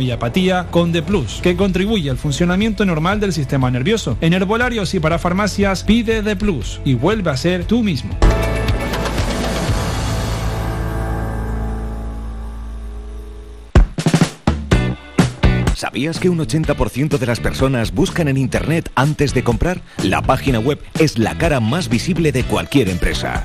y apatía con D Plus, que contribuye al funcionamiento normal del sistema nervioso. En herbolarios y para farmacias pide D Plus y vuelve a ser tú mismo. ¿Sabías que un 80% de las personas buscan en Internet antes de comprar? La página web es la cara más visible de cualquier empresa.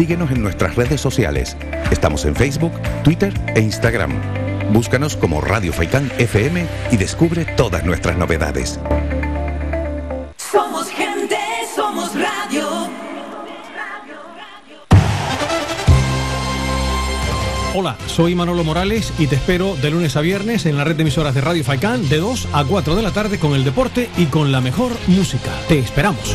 Síguenos en nuestras redes sociales. Estamos en Facebook, Twitter e Instagram. Búscanos como Radio Faicán FM y descubre todas nuestras novedades. Somos gente, somos radio. Hola, soy Manolo Morales y te espero de lunes a viernes en la red de emisoras de Radio Faicán de 2 a 4 de la tarde con el deporte y con la mejor música. Te esperamos.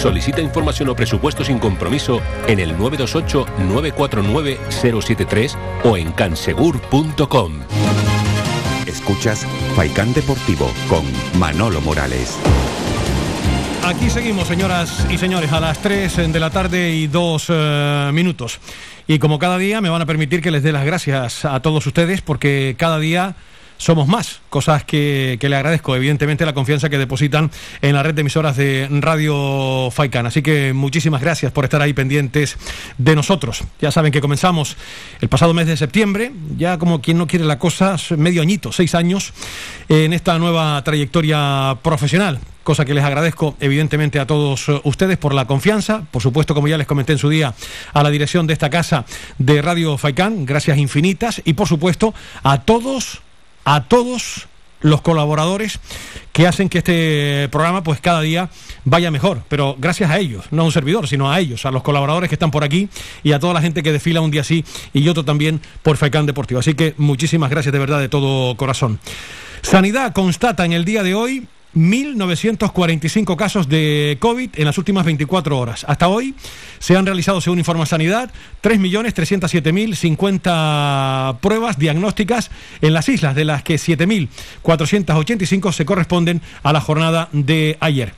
Solicita información o presupuesto sin compromiso en el 928-949-073 o en cansegur.com. Escuchas Faicán Deportivo con Manolo Morales. Aquí seguimos, señoras y señores, a las 3 de la tarde y 2 minutos. Y como cada día me van a permitir que les dé las gracias a todos ustedes porque cada día somos más, cosas que, que, le agradezco, evidentemente, la confianza que depositan en la red de emisoras de Radio Faikan. Así que muchísimas gracias por estar ahí pendientes de nosotros. Ya saben que comenzamos el pasado mes de septiembre, ya como quien no quiere la cosa, medio añito, seis años, en esta nueva trayectoria profesional cosa que les agradezco evidentemente a todos ustedes por la confianza, por supuesto como ya les comenté en su día a la dirección de esta casa de Radio Faicán, gracias infinitas y por supuesto a todos a todos los colaboradores que hacen que este programa pues cada día vaya mejor, pero gracias a ellos, no a un servidor, sino a ellos, a los colaboradores que están por aquí y a toda la gente que desfila un día así y otro también por Faicán Deportivo. Así que muchísimas gracias de verdad de todo corazón. Sanidad constata en el día de hoy 1.945 casos de COVID en las últimas 24 horas. Hasta hoy se han realizado, según informa Sanidad, 3.307.050 pruebas diagnósticas en las islas, de las que 7.485 se corresponden a la jornada de ayer.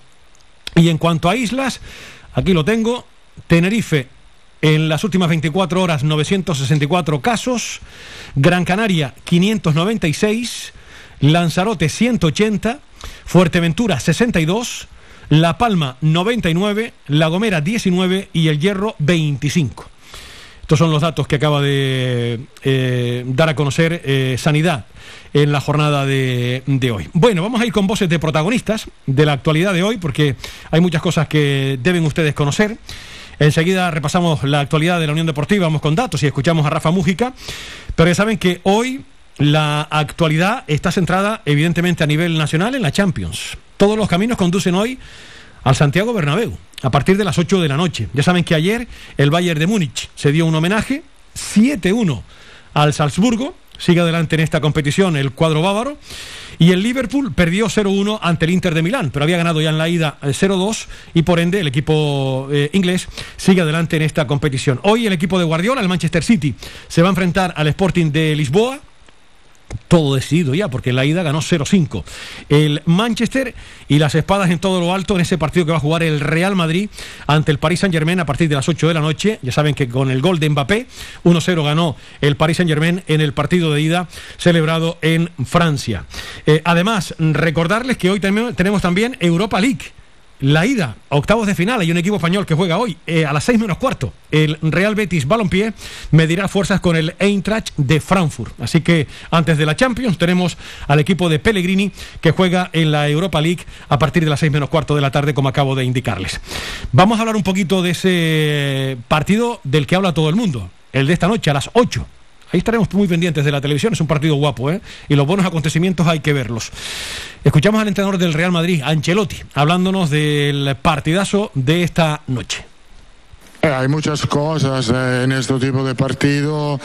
Y en cuanto a islas, aquí lo tengo, Tenerife en las últimas 24 horas 964 casos, Gran Canaria 596, Lanzarote 180, Fuerteventura 62, La Palma 99, La Gomera 19 y El Hierro 25. Estos son los datos que acaba de eh, dar a conocer eh, Sanidad en la jornada de, de, hoy. Bueno, vamos a ir con voces de protagonistas de la actualidad de hoy, porque hay muchas cosas que deben ustedes conocer. Enseguida repasamos la actualidad de la Unión Deportiva, vamos con datos y escuchamos a Rafa Mújica. Pero ya saben que hoy la actualidad está centrada evidentemente a nivel nacional en la Champions. Todos los caminos conducen hoy al Santiago Bernabéu a partir de las 8 de la noche. Ya saben que ayer el Bayern de Múnich se dio un homenaje 7-1 al Salzburgo. Sigue adelante en esta competición el cuadro bávaro. Y el Liverpool perdió 0-1 ante el Inter de Milán, pero había ganado ya en la ida 0-2 y por ende el equipo eh, inglés sigue adelante en esta competición. Hoy el equipo de Guardiola, el Manchester City, se va a enfrentar al Sporting de Lisboa todo decidido ya, porque la ida ganó 0-5. El Manchester y las espadas en todo lo alto en ese partido que va a jugar el Real Madrid ante el Paris Saint-Germain a partir de las 8 de la noche. Ya saben que con el gol de Mbappé, 1-0 ganó el Paris Saint-Germain en el partido de ida celebrado en Francia. Eh, además, recordarles que hoy tenemos también Europa League la ida octavos de final. Hay un equipo español que juega hoy eh, a las seis menos cuarto. El Real Betis Balompié medirá fuerzas con el Eintracht de Frankfurt. Así que antes de la Champions tenemos al equipo de Pellegrini que juega en la Europa League a partir de las seis menos cuarto de la tarde, como acabo de indicarles. Vamos a hablar un poquito de ese partido del que habla todo el mundo. El de esta noche a las 8 Ahí estaremos muy pendientes de la televisión, es un partido guapo, ¿eh? Y los buenos acontecimientos hay que verlos. Escuchamos al entrenador del Real Madrid, Ancelotti, hablándonos del partidazo de esta noche. Eh, hay muchas cosas eh, en este tipo de partido.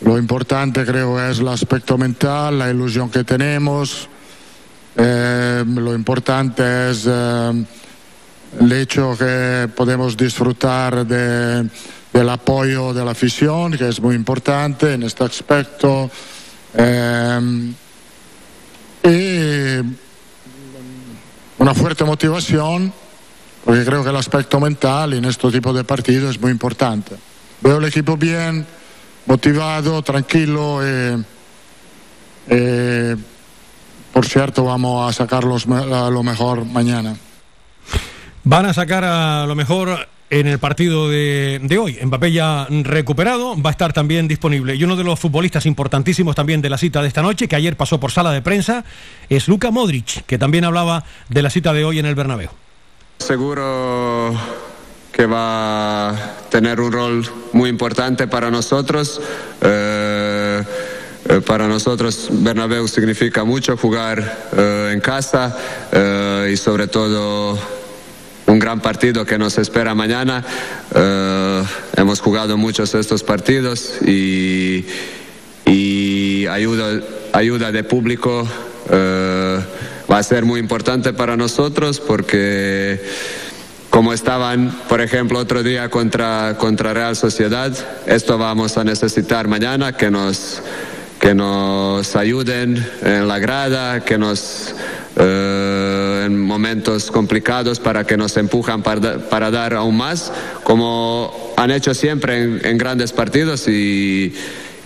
Lo importante creo es el aspecto mental, la ilusión que tenemos. Eh, lo importante es el hecho que podemos disfrutar de del apoyo de la afición, que es muy importante en este aspecto. Eh, y una fuerte motivación, porque creo que el aspecto mental en este tipo de partidos es muy importante. Veo el equipo bien, motivado, tranquilo y, por cierto vamos a sacar lo mejor mañana. Van a sacar a lo mejor en el partido de, de, hoy. Mbappé ya recuperado, va a estar también disponible. Y uno de los futbolistas importantísimos también de la cita de esta noche, que ayer pasó por sala de prensa, es Luka Modric, que también hablaba de la cita de hoy en el Bernabéu. Seguro que va a tener un rol muy importante para nosotros. Eh, eh, para nosotros Bernabéu significa mucho jugar eh, en casa y sobre todo un gran partido que nos espera mañana. Eh, hemos jugado muchos de estos partidos y, ayuda, ayuda de público eh, va a ser muy importante para nosotros porque como estaban, por ejemplo, otro día contra, contra Real Sociedad, esto vamos a necesitar mañana, que nos, que nos ayuden en la grada, que nos... Eh, en momentos complicados para que nos empujan para, dar aún más, como han hecho siempre en, grandes partidos y,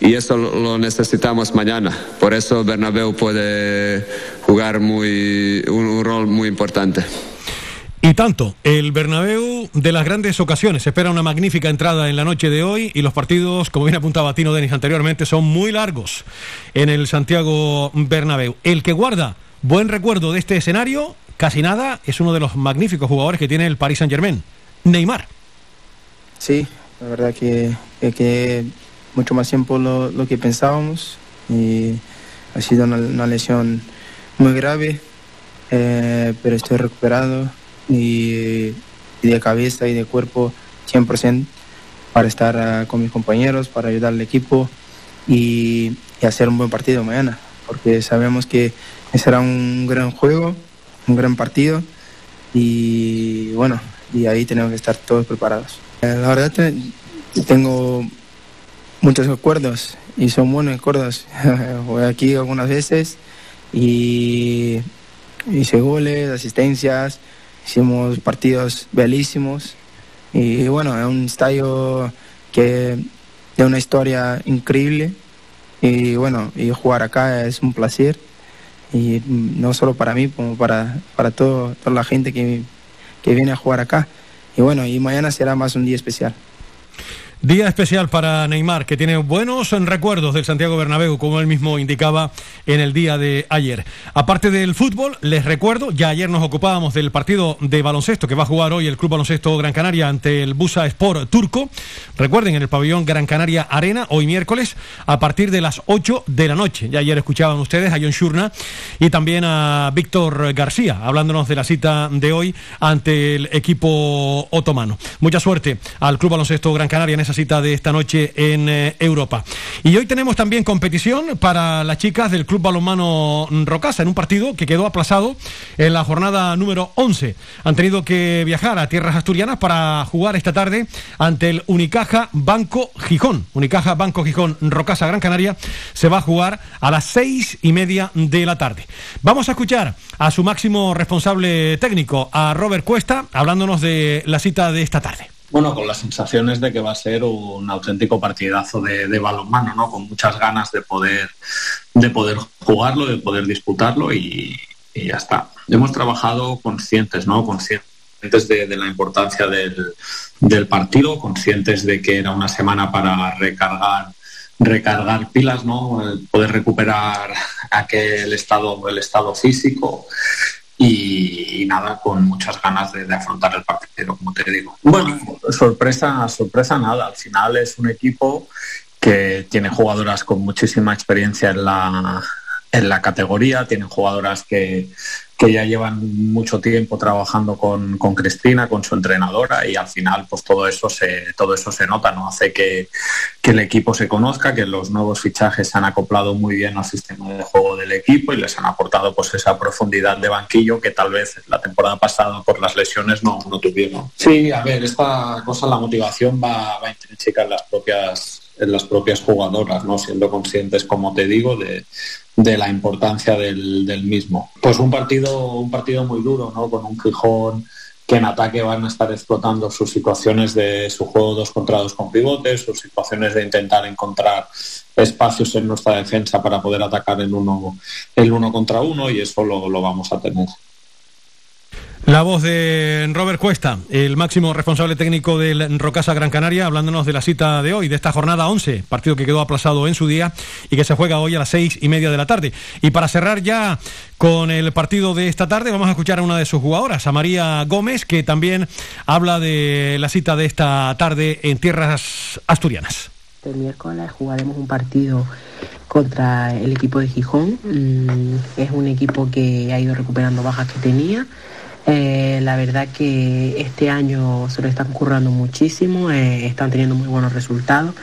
y eso lo necesitamos mañana. Por eso Bernabéu puede jugar muy, un, rol muy importante. Y tanto, el Bernabéu de las grandes ocasiones espera una magnífica entrada en la noche de hoy y los partidos, como bien apuntaba Tino Denis anteriormente, son muy largos en el Santiago Bernabéu. El que guarda buen recuerdo de este escenario casi nada, es uno de los magníficos jugadores que tiene el Paris Saint Germain, Neymar. Sí, la verdad que, que, mucho más tiempo lo, lo, que pensábamos y ha sido una, lesión muy grave, eh, pero estoy recuperado y, de cabeza y de cuerpo 100% para estar ah, con mis compañeros, para ayudar al equipo y, hacer un buen partido mañana, porque sabemos que será un gran juego un gran partido y bueno, y ahí tenemos que estar todos preparados. Eh, la verdad tengo muchos recuerdos y son buenos recuerdos. Voy aquí algunas veces y hice goles, asistencias, hicimos partidos bellísimos y bueno, es un estadio que de una historia increíble y bueno, y jugar acá es un placer y no solo para mí, como para, para toda la gente que, que viene a jugar acá. Y bueno, y mañana será más un día especial. Día especial para Neymar, que tiene buenos recuerdos del Santiago Bernabéu, como él mismo indicaba en el día de ayer. Aparte del fútbol, les recuerdo, ya ayer nos ocupábamos del partido de baloncesto que va a jugar hoy el Club Baloncesto Gran Canaria ante el Busa Sport turco. Recuerden, en el pabellón Gran Canaria Arena, hoy miércoles, a partir de las 8 de la noche. Ya ayer escuchaban ustedes a John Shurna y también a Víctor García, hablándonos de la cita de hoy ante el equipo otomano. Mucha suerte al Club Baloncesto Gran Canaria en esa cita de esta noche en eh, Europa. Y hoy tenemos también competición para las chicas del Club Balonmano Rocasa en un partido que quedó aplazado en la jornada número 11. Han tenido que viajar a tierras asturianas para jugar esta tarde ante el Unicaja Banco Gijón. Unicaja Banco Gijón Rocasa Gran Canaria se va a jugar a las seis y media de la tarde. Vamos a escuchar a su máximo responsable técnico, a Robert Cuesta, hablándonos de la cita de esta tarde. Bueno, con las sensaciones de que va a ser un auténtico partidazo de, balonmano, ¿no? Con muchas ganas de poder, de poder jugarlo, de poder disputarlo y, ya está. Hemos trabajado conscientes, ¿no? Conscientes de, la importancia del, del, partido, conscientes de que era una semana para recargar recargar pilas, ¿no? poder recuperar aquel estado, el estado físico y, nada, con muchas ganas de, afrontar el partido, como te digo. Bueno, sorpresa, sorpresa nada. Al final es un equipo que tiene jugadoras con muchísima experiencia en la, en la categoría, tienen jugadoras que, que ya llevan mucho tiempo trabajando con, con, Cristina, con su entrenadora, y al final, pues todo eso se, todo eso se nota, ¿no? Hace que, que, el equipo se conozca, que los nuevos fichajes se han acoplado muy bien al sistema de juego del equipo y les han aportado pues esa profundidad de banquillo que tal vez la temporada pasada por las lesiones no, no tuvieron. Sí, a ver, esta cosa, la motivación va, va a intrinsecar las propias en las propias jugadoras, ¿no? siendo conscientes, como te digo, de, de la importancia del, mismo. Pues un partido, un partido muy duro, ¿no? Con un Gijón que en ataque van a estar explotando sus situaciones de su juego dos contra dos con pivotes, sus situaciones de intentar encontrar espacios en nuestra defensa para poder atacar en uno, el uno contra uno y eso lo, lo vamos a tener. La voz de Robert Cuesta, el máximo responsable técnico del Rocasa Gran Canaria, hablándonos de la cita de hoy, de esta jornada 11, partido que quedó aplazado en su día y que se juega hoy a las seis y media de la tarde. Y para cerrar ya con el partido de esta tarde, vamos a escuchar a una de sus jugadoras, a María Gómez, que también habla de la cita de esta tarde en tierras asturianas. El miércoles jugaremos un partido contra el equipo de Gijón. Mm, es un equipo que ha ido recuperando bajas que tenía eh, la verdad que este año se lo están currando muchísimo, eh, están teniendo muy buenos resultados,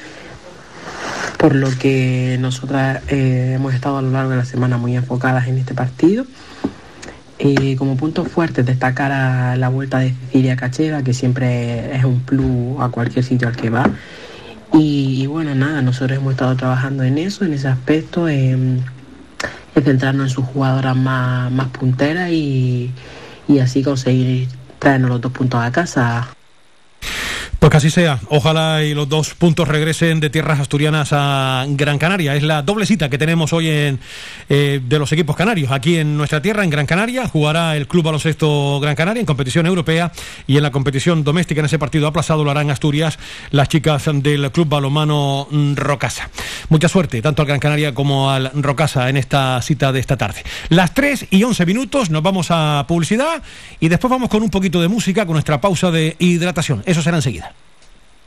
por lo que nosotras eh, hemos estado a lo largo de la semana muy enfocadas en este partido. como punto fuerte destacar a la vuelta de Cecilia Cachera, que siempre es un plus a cualquier sitio al que va. Y, bueno, nada, nosotros hemos estado trabajando en eso, en ese aspecto, en, centrarnos en sus jugadoras más, más punteras y, y así conseguir traernos los dos puntos a casa. Pues que así sea. Ojalá y los dos puntos regresen de tierras asturianas a Gran Canaria. Es la doble cita que tenemos hoy en, eh, de los equipos canarios. Aquí en nuestra tierra, en Gran Canaria, jugará el Club Baloncesto Gran Canaria en competición europea y en la competición doméstica en ese partido aplazado lo harán Asturias las chicas del Club Balomano Rocasa. Mucha suerte tanto al Gran Canaria como al Rocasa en esta cita de esta tarde. Las 3 y 11 minutos nos vamos a publicidad y después vamos con un poquito de música con nuestra pausa de hidratación. Eso será enseguida.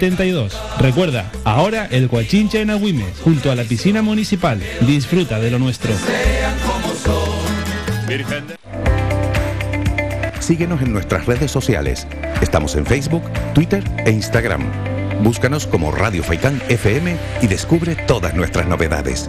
72. Recuerda, ahora el Guachinche en Agüimes, junto a la piscina municipal. Disfruta de lo nuestro. Síguenos en nuestras redes sociales. Estamos en Facebook, Twitter e Instagram. Búscanos como Radio Faikán FM y descubre todas nuestras novedades.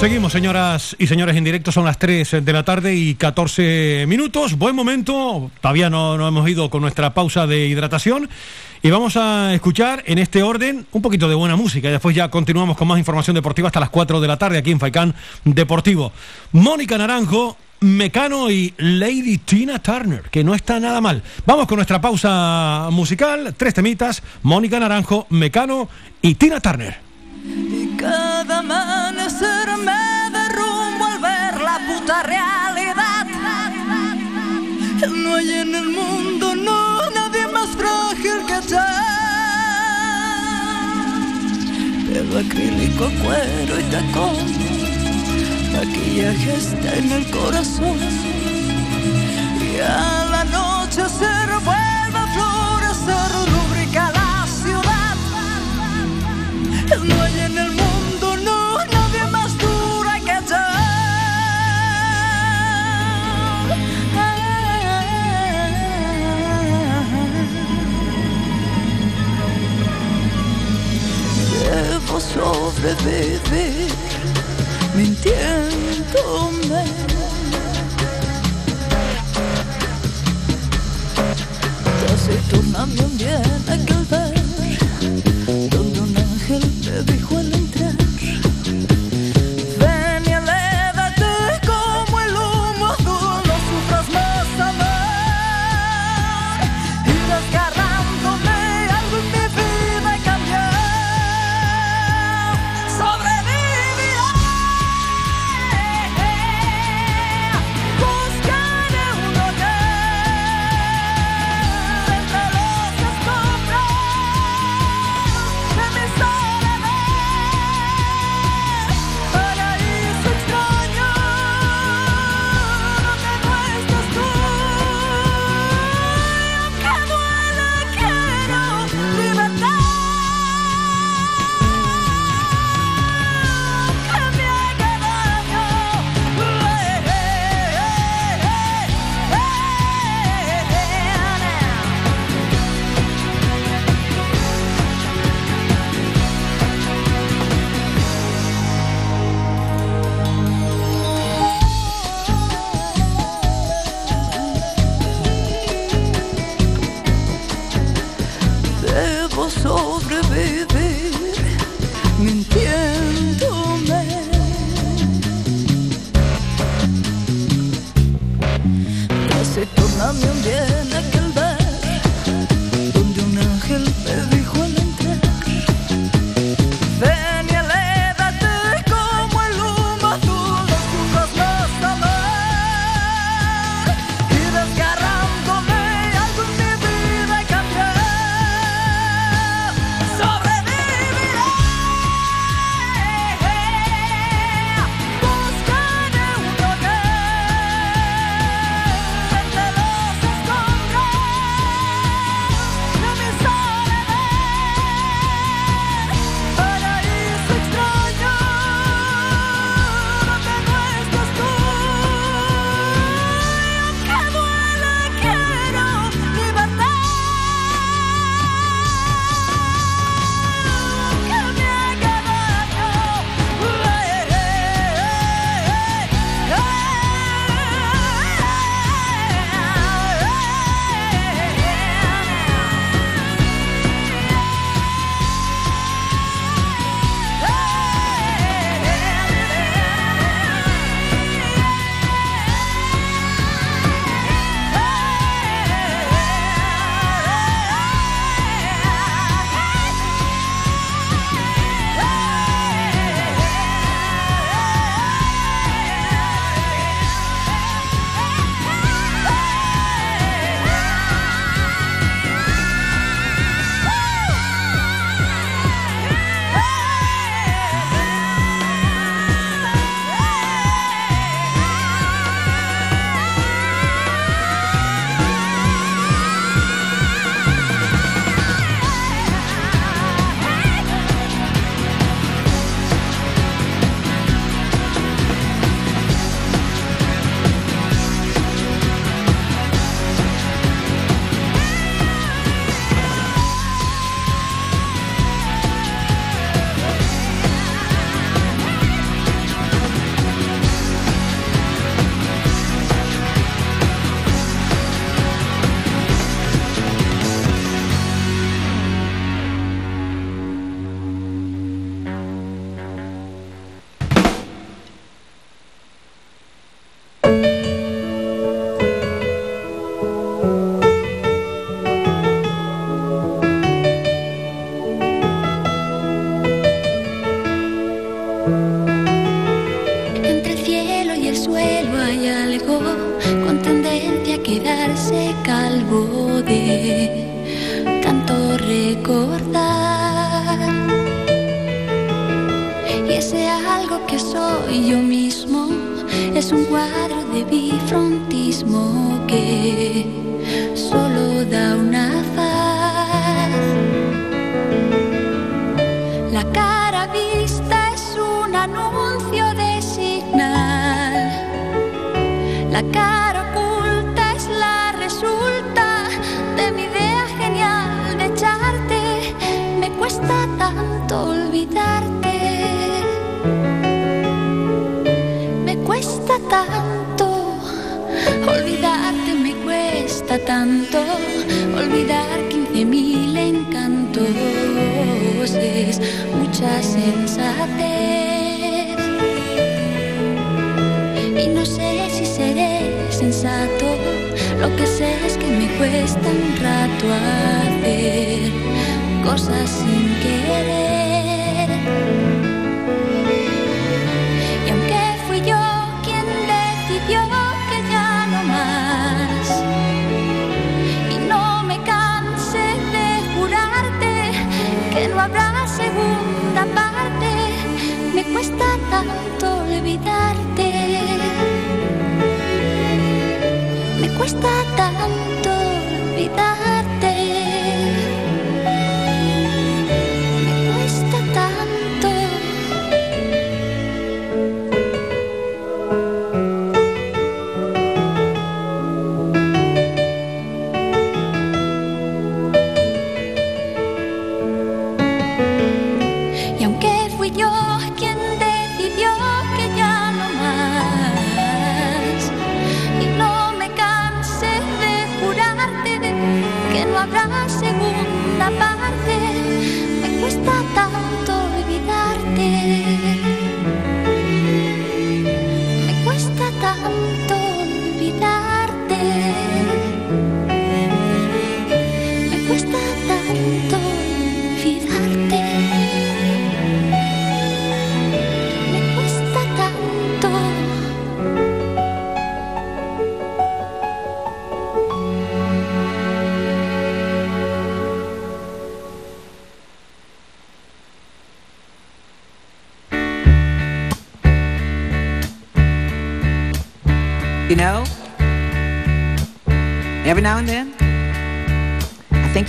Seguimos, señoras y señores, en directo. Son las 3 de la tarde y 14 minutos. Buen momento. Todavía no, no hemos ido con nuestra pausa de hidratación. Y vamos a escuchar en este orden un poquito de buena música. Después ya continuamos con más información deportiva hasta las 4 de la tarde aquí en Faicán Deportivo. Mónica Naranjo, Mecano y Lady Tina Turner, que no está nada mal. Vamos con nuestra pausa musical. Tres temitas. Mónica Naranjo, Mecano y Tina Turner. Y cada amanecer me derrumbo al ver la puta realidad. No hay en el mundo, no, nadie más frágil que tú. Pelo acrílico, cuero y tacón. Maquillaje está en el corazón. Y a la noche se vuelve a florecer, rubrica la ciudad. No sobrevivir mintiéndome. Taciturna me bien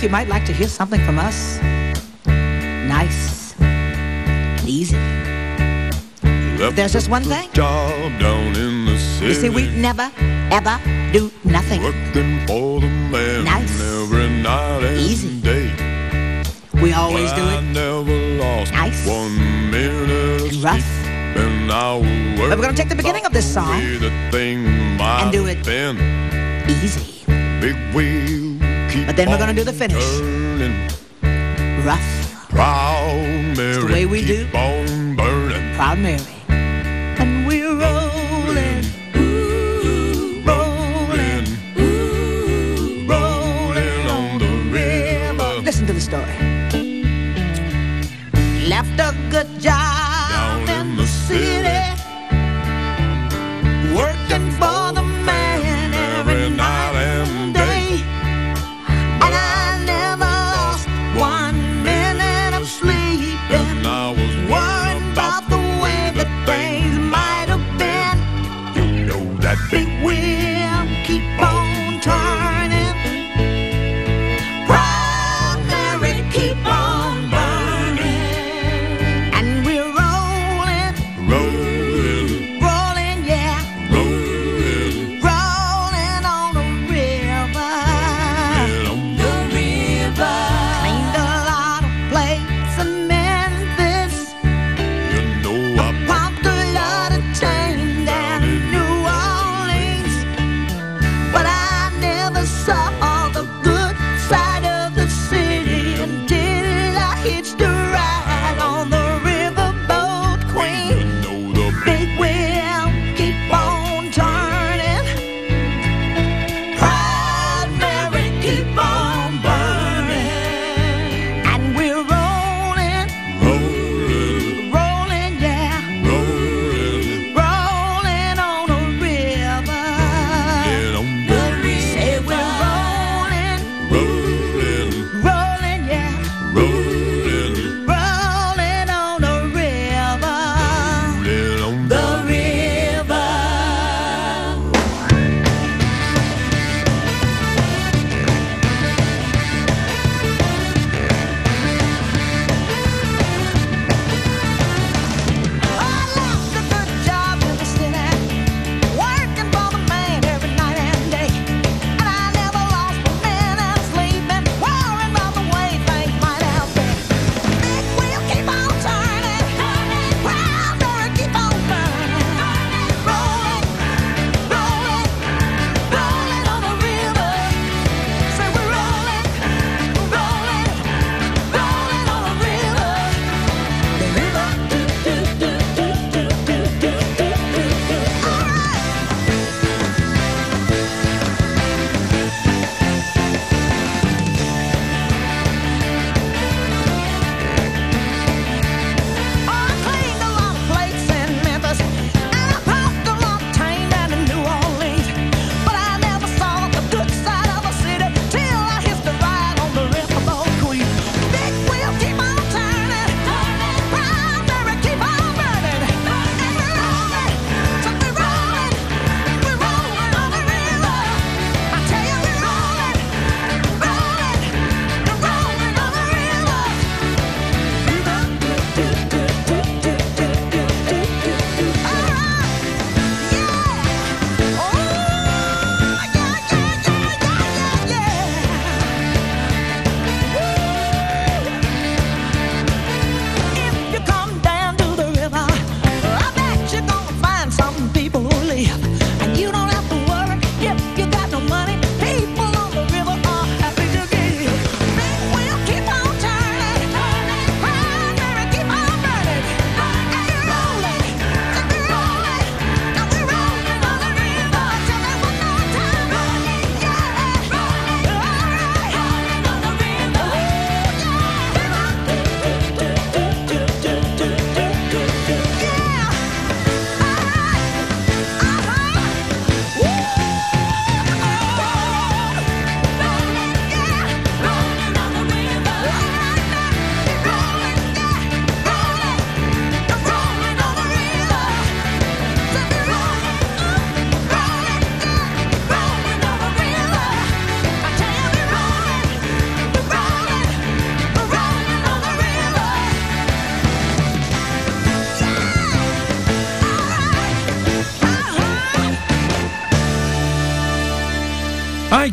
Think you might like to hear something from us? Nice and easy. Left There's just one thing. Job down in the city. You see, we never, ever do nothing. Working for the man nice. every night and easy. day. We always do it. I never lost nice. one minute and rough. And but we're gonna take the beginning of this song and do it been. easy. Big way then we're gonna do the finish. Rough. Proud Mary. It's the way we do. Bone burning, Proud Mary.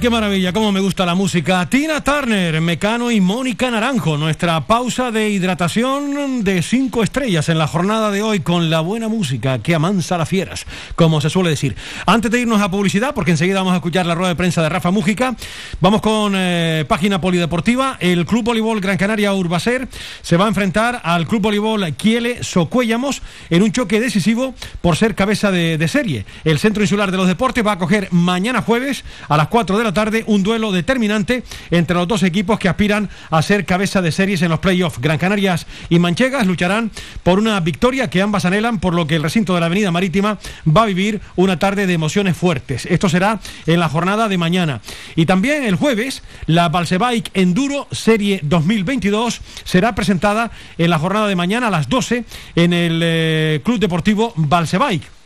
Qué maravilla, cómo me gusta la música. Tina Turner, Mecano y Mónica Naranjo. Nuestra pausa de hidratación de cinco estrellas en la jornada de hoy con la buena música que amansa las fieras, como se suele decir. Antes de irnos a publicidad, porque enseguida vamos a escuchar la rueda de prensa de Rafa Mújica, vamos con eh, página polideportiva. El Club Voleibol Gran Canaria Urbacer se va a enfrentar al Club Voleibol Kiele Socuellamos en un choque decisivo por ser cabeza de, de serie. El Centro Insular de los Deportes va a coger mañana jueves a las 4 de la tarde un duelo determinante entre los dos equipos que aspiran a ser cabeza de series en los playoffs. Gran Canarias y Manchegas lucharán por una victoria que ambas anhelan, por lo que el recinto de la Avenida Marítima va a vivir una tarde de emociones fuertes. Esto será en la jornada de mañana. Y también el jueves, la Balsebike Enduro Serie 2022 será presentada en la jornada de mañana a las 12 en el eh, Club Deportivo Balsebike.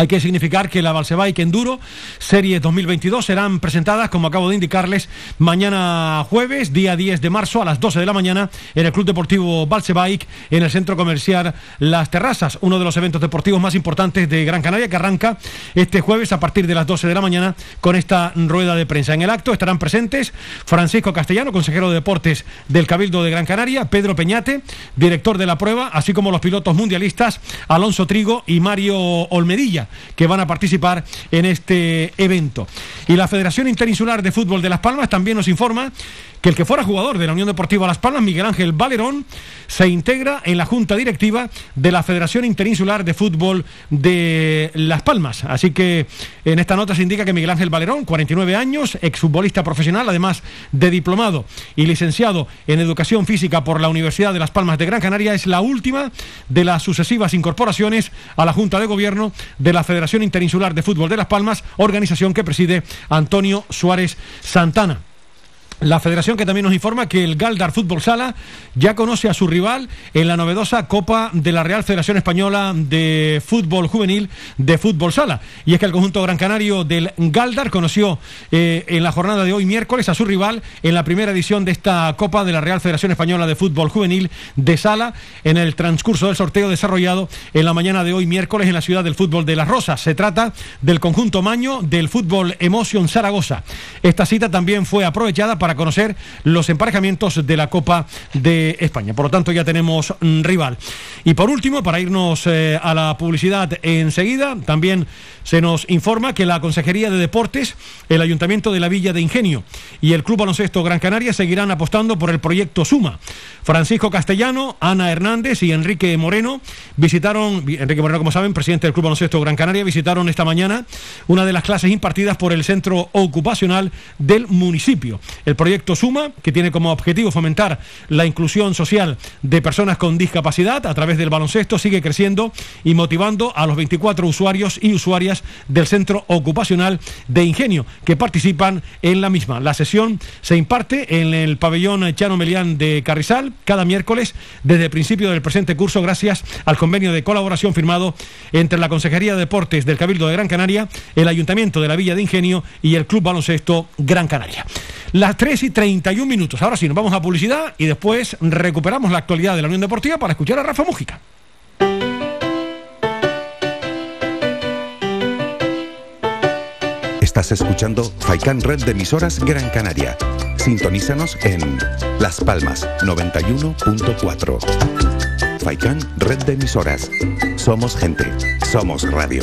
Hay que significar que la Balsebike Enduro Serie 2022 serán presentadas, como acabo de indicarles, mañana jueves, día 10 de marzo, a las 12 de la mañana, en el Club Deportivo Balsebike, en el Centro Comercial Las Terrazas, uno de los eventos deportivos más importantes de Gran Canaria, que arranca este jueves a partir de las 12 de la mañana con esta rueda de prensa. En el acto estarán presentes Francisco Castellano, consejero de Deportes del Cabildo de Gran Canaria, Pedro Peñate, director de la prueba, así como los pilotos mundialistas Alonso Trigo y Mario Olmedilla que van a participar en este evento. Y la Federación Interinsular de Fútbol de Las Palmas también nos informa que el que fuera jugador de la Unión Deportiva Las Palmas, Miguel Ángel Valerón, se integra en la Junta Directiva de la Federación Interinsular de Fútbol de Las Palmas. Así que en esta nota se indica que Miguel Ángel Valerón, 49 años, exfutbolista profesional, además de diplomado y licenciado en Educación Física por la Universidad de Las Palmas de Gran Canaria, es la última de las sucesivas incorporaciones a la Junta de Gobierno de la Federación Interinsular de Fútbol de Las Palmas, organización que preside Antonio Suárez Santana. La federación que también nos informa que el Galdar Fútbol Sala ya conoce a su rival en la novedosa Copa de la Real Federación Española de Fútbol Juvenil de Fútbol Sala. Y es que el conjunto gran canario del Galdar conoció eh, en la jornada de hoy miércoles a su rival en la primera edición de esta Copa de la Real Federación Española de Fútbol Juvenil de Sala en el transcurso del sorteo desarrollado en la mañana de hoy miércoles en la ciudad del fútbol de Las Rosas. Se trata del conjunto Maño del Fútbol Emotion Zaragoza. Esta cita también fue aprovechada para conocer los emparejamientos de la Copa de España. Por lo tanto, ya tenemos rival. Y por último, para irnos eh, a la publicidad enseguida, también se nos informa que la Consejería de Deportes, el Ayuntamiento de la Villa de Ingenio y el Club Baloncesto Gran Canaria seguirán apostando por el proyecto Suma. Francisco Castellano, Ana Hernández y Enrique Moreno visitaron, Enrique Moreno, como saben, presidente del Club Baloncesto Gran Canaria, visitaron esta mañana una de las clases impartidas por el Centro Ocupacional del municipio. El proyecto Suma, que tiene como objetivo fomentar la inclusión social de personas con discapacidad a través del baloncesto, sigue creciendo y motivando a los 24 usuarios y usuarias del Centro Ocupacional de Ingenio que participan en la misma. La sesión se imparte en el pabellón Chano Melián de Carrizal cada miércoles desde el principio del presente curso gracias al convenio de colaboración firmado entre la Consejería de Deportes del Cabildo de Gran Canaria, el Ayuntamiento de la Villa de Ingenio y el Club Baloncesto Gran Canaria. Las 3 y 31 minutos. Ahora sí, nos vamos a publicidad y después recuperamos la actualidad de la Unión Deportiva para escuchar a Rafa Mújica. Estás escuchando Faikan Red de emisoras Gran Canaria. Sintonízanos en Las Palmas 91.4. Faikan Red de emisoras. Somos gente. Somos radio.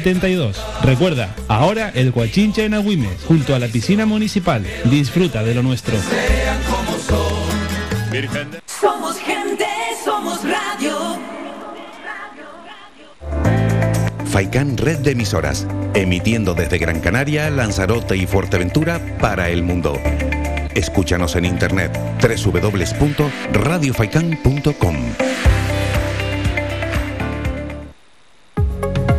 72. Recuerda, ahora el Guachinche en Agüimes, junto a la piscina municipal. Disfruta de lo nuestro. Somos gente, somos radio. Faikán Red de Emisoras, emitiendo desde Gran Canaria, Lanzarote y Fuerteventura para el mundo. Escúchanos en internet www.radiofaikan.com.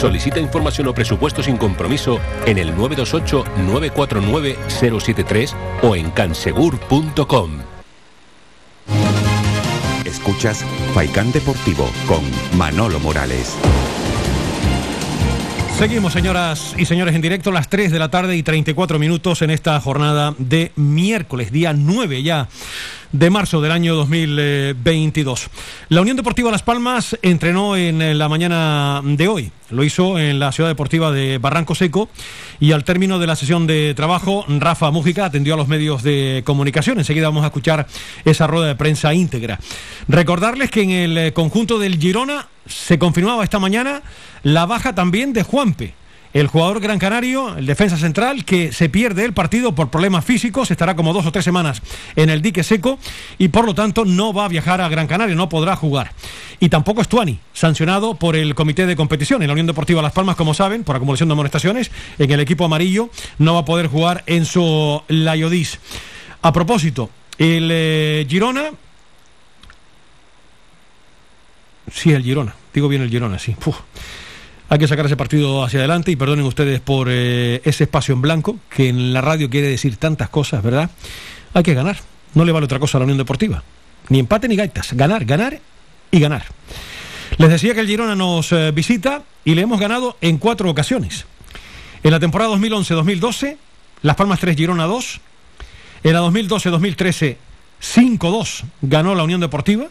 Solicita información o presupuesto sin compromiso en el 928-949-073 o en cansegur.com. Escuchas Faikán Deportivo con Manolo Morales. Seguimos, señoras y señores, en directo a las 3 de la tarde y 34 minutos en esta jornada de miércoles, día 9 ya de marzo del año 2022. La Unión Deportiva Las Palmas entrenó en la mañana de hoy. Lo hizo en la ciudad deportiva de Barranco Seco y al término de la sesión de trabajo, Rafa Mújica atendió a los medios de comunicación. Enseguida vamos a escuchar esa rueda de prensa íntegra. Recordarles que en el eh, conjunto del Girona se confirmaba esta mañana la baja también de Juanpe. El jugador gran canario, el defensa central, que se pierde el partido por problemas físicos, estará como dos o tres semanas en el dique seco y por lo tanto no va a viajar a Gran Canaria, no podrá jugar. Y tampoco es Tuani, sancionado por el comité de competición en la Unión Deportiva Las Palmas, como saben, por acumulación de amonestaciones, en el equipo amarillo no va a poder jugar Enzo Layodis. A propósito, el eh, Girona. Sí, el Girona. Digo bien el Girona, sí. Hay que sacar ese partido hacia adelante y perdonen ustedes por eh, ese espacio en blanco, que en la radio quiere decir tantas cosas, ¿verdad? Hay que ganar. No le vale otra cosa a la Unión Deportiva. Ni empate ni gaitas. Ganar, ganar y ganar. Les decía que el Girona nos eh, visita y le hemos ganado en cuatro ocasiones. En la temporada 2011-2012, Las Palmas 3, Girona 2. En la 2012-2013, 5-2 ganó la Unión Deportiva.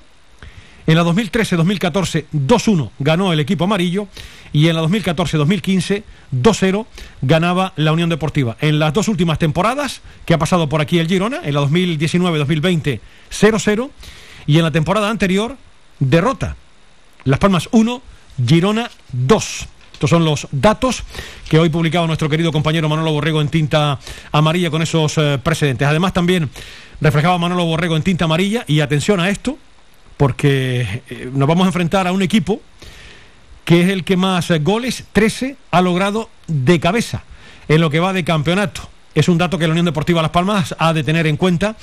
En la 2013-2014, 2-1 ganó el equipo amarillo. Y en la 2014-2015, 2-0 ganaba la Unión Deportiva. En las dos últimas temporadas que ha pasado por aquí el Girona, en la 2019-2020, 0-0. Y en la temporada anterior, derrota. Las Palmas 1, Girona 2. Estos son los datos que hoy publicaba nuestro querido compañero Manolo Borrego en tinta amarilla con esos eh, precedentes. Además también reflejaba Manolo Borrego en tinta amarilla y atención a esto, porque eh, nos vamos a enfrentar a un equipo que es el que más goles, 13, ha logrado de cabeza en lo que va de campeonato. Es un dato que la Unión Deportiva Las Palmas ha de tener en cuenta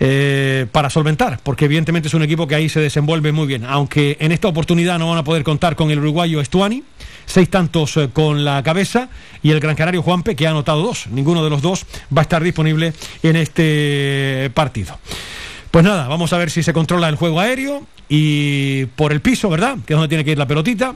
eh, para solventar, porque evidentemente es un equipo que ahí se desenvuelve muy bien. Aunque en esta oportunidad no van a poder contar con el uruguayo Estuani, seis tantos eh, con la cabeza, y el gran canario Juanpe, que ha anotado dos. Ninguno de los dos va a estar disponible en este partido. Pues nada, vamos a ver si se controla el juego aéreo y por el piso, ¿verdad? Que es donde tiene que ir la pelotita.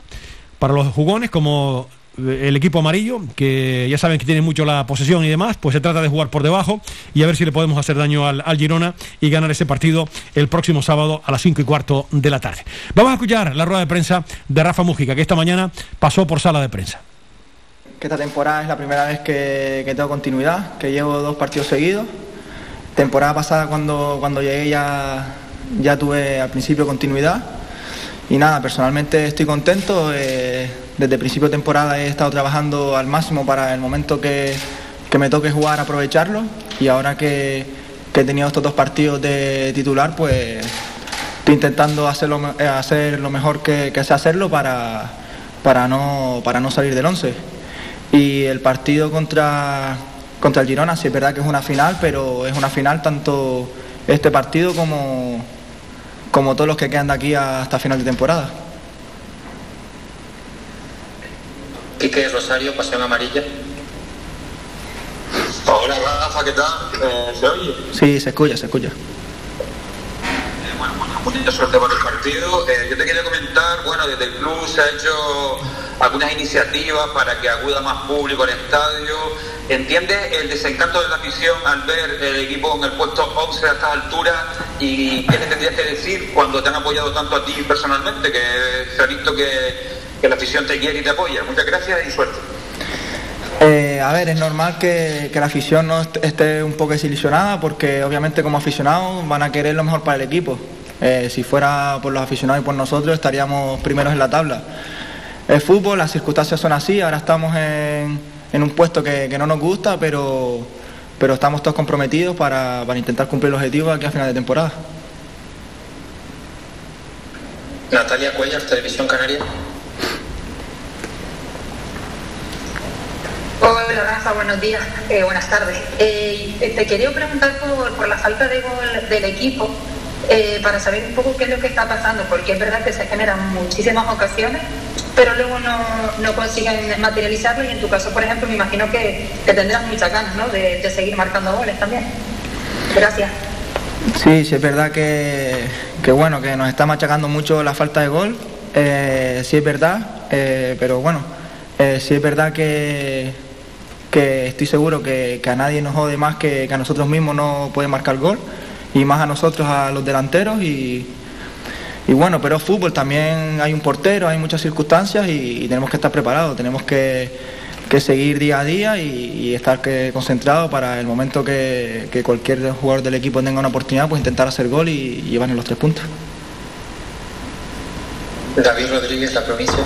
Para los jugones, como el equipo amarillo, que ya saben que tiene mucho la posesión y demás, pues se trata de jugar por debajo y a ver si le podemos hacer daño al, Girona y ganar ese partido el próximo sábado a las 5 y cuarto de la tarde. Vamos a escuchar la rueda de prensa de Rafa Mújica, que esta mañana pasó por sala de prensa. esta temporada es la primera vez que, que tengo continuidad, que llevo dos partidos seguidos. Temporada pasada cuando, cuando llegué ya, ya tuve al principio continuidad. Y nada, personalmente estoy contento. eh, desde principio de temporada he estado trabajando al máximo para el momento que, que me toque jugar aprovecharlo. Y ahora que, he tenido estos dos partidos de titular, pues estoy intentando hacerlo, eh, hacer lo mejor que, que sé hacerlo para, para, no, para no salir del 11. Y el partido contra, contra el Girona, sí es verdad que es una final, pero es una final tanto este partido como, como todos los que quedan de aquí hasta final de temporada. Quique Rosario, Pasión Amarilla. Hola Rafa, ¿qué tal? Eh, ¿Se oye? Sí, se escucha, se escucha. Mucha suerte para el partido. Eh, yo te quería comentar, bueno, desde el club se ha hecho algunas iniciativas para que acuda más público al estadio. ¿Entiendes el desencanto de la afición al ver el equipo en el puesto 11 a estas alturas? ¿Y qué le tendrías que decir cuando te han apoyado tanto a ti personalmente? Que se ha visto que, que la afición te quiere y te apoya. Muchas gracias y suerte. Eh, a ver, es normal que, que la afición no est- esté un poco desilusionada porque obviamente como aficionados van a querer lo mejor para el equipo. Eh, si fuera por los aficionados y por nosotros estaríamos primeros en la tabla. El fútbol, las circunstancias son así, ahora estamos en, en un puesto que, que no nos gusta, pero, pero estamos todos comprometidos para, para intentar cumplir el objetivo aquí a final de temporada. Natalia Cuellar, Televisión Canaria. Hola Rafa, buenos días, eh, buenas tardes. Eh, te quería preguntar por, por la falta de gol del equipo, eh, para saber un poco qué es lo que está pasando, porque es verdad que se generan muchísimas ocasiones, pero luego no, no consiguen materializarlo y en tu caso, por ejemplo, me imagino que, tendrás muchas ganas ¿no? de, de seguir marcando goles también. Gracias. Sí, sí es verdad que, que bueno, que nos está machacando mucho la falta de gol. Eh, sí es verdad, eh, pero bueno, eh, sí es verdad que, que estoy seguro que, que a nadie nos jode más que, que a nosotros mismos no puede marcar gol y más a nosotros, a los delanteros y, y bueno, pero fútbol, también hay un portero, hay muchas circunstancias y, tenemos que estar preparados, tenemos que, que seguir día a día y, y estar que, concentrados para el momento que, que cualquier jugador del equipo tenga una oportunidad, pues intentar hacer gol y, y llevarnos los tres puntos. David Rodríguez, La Provincia.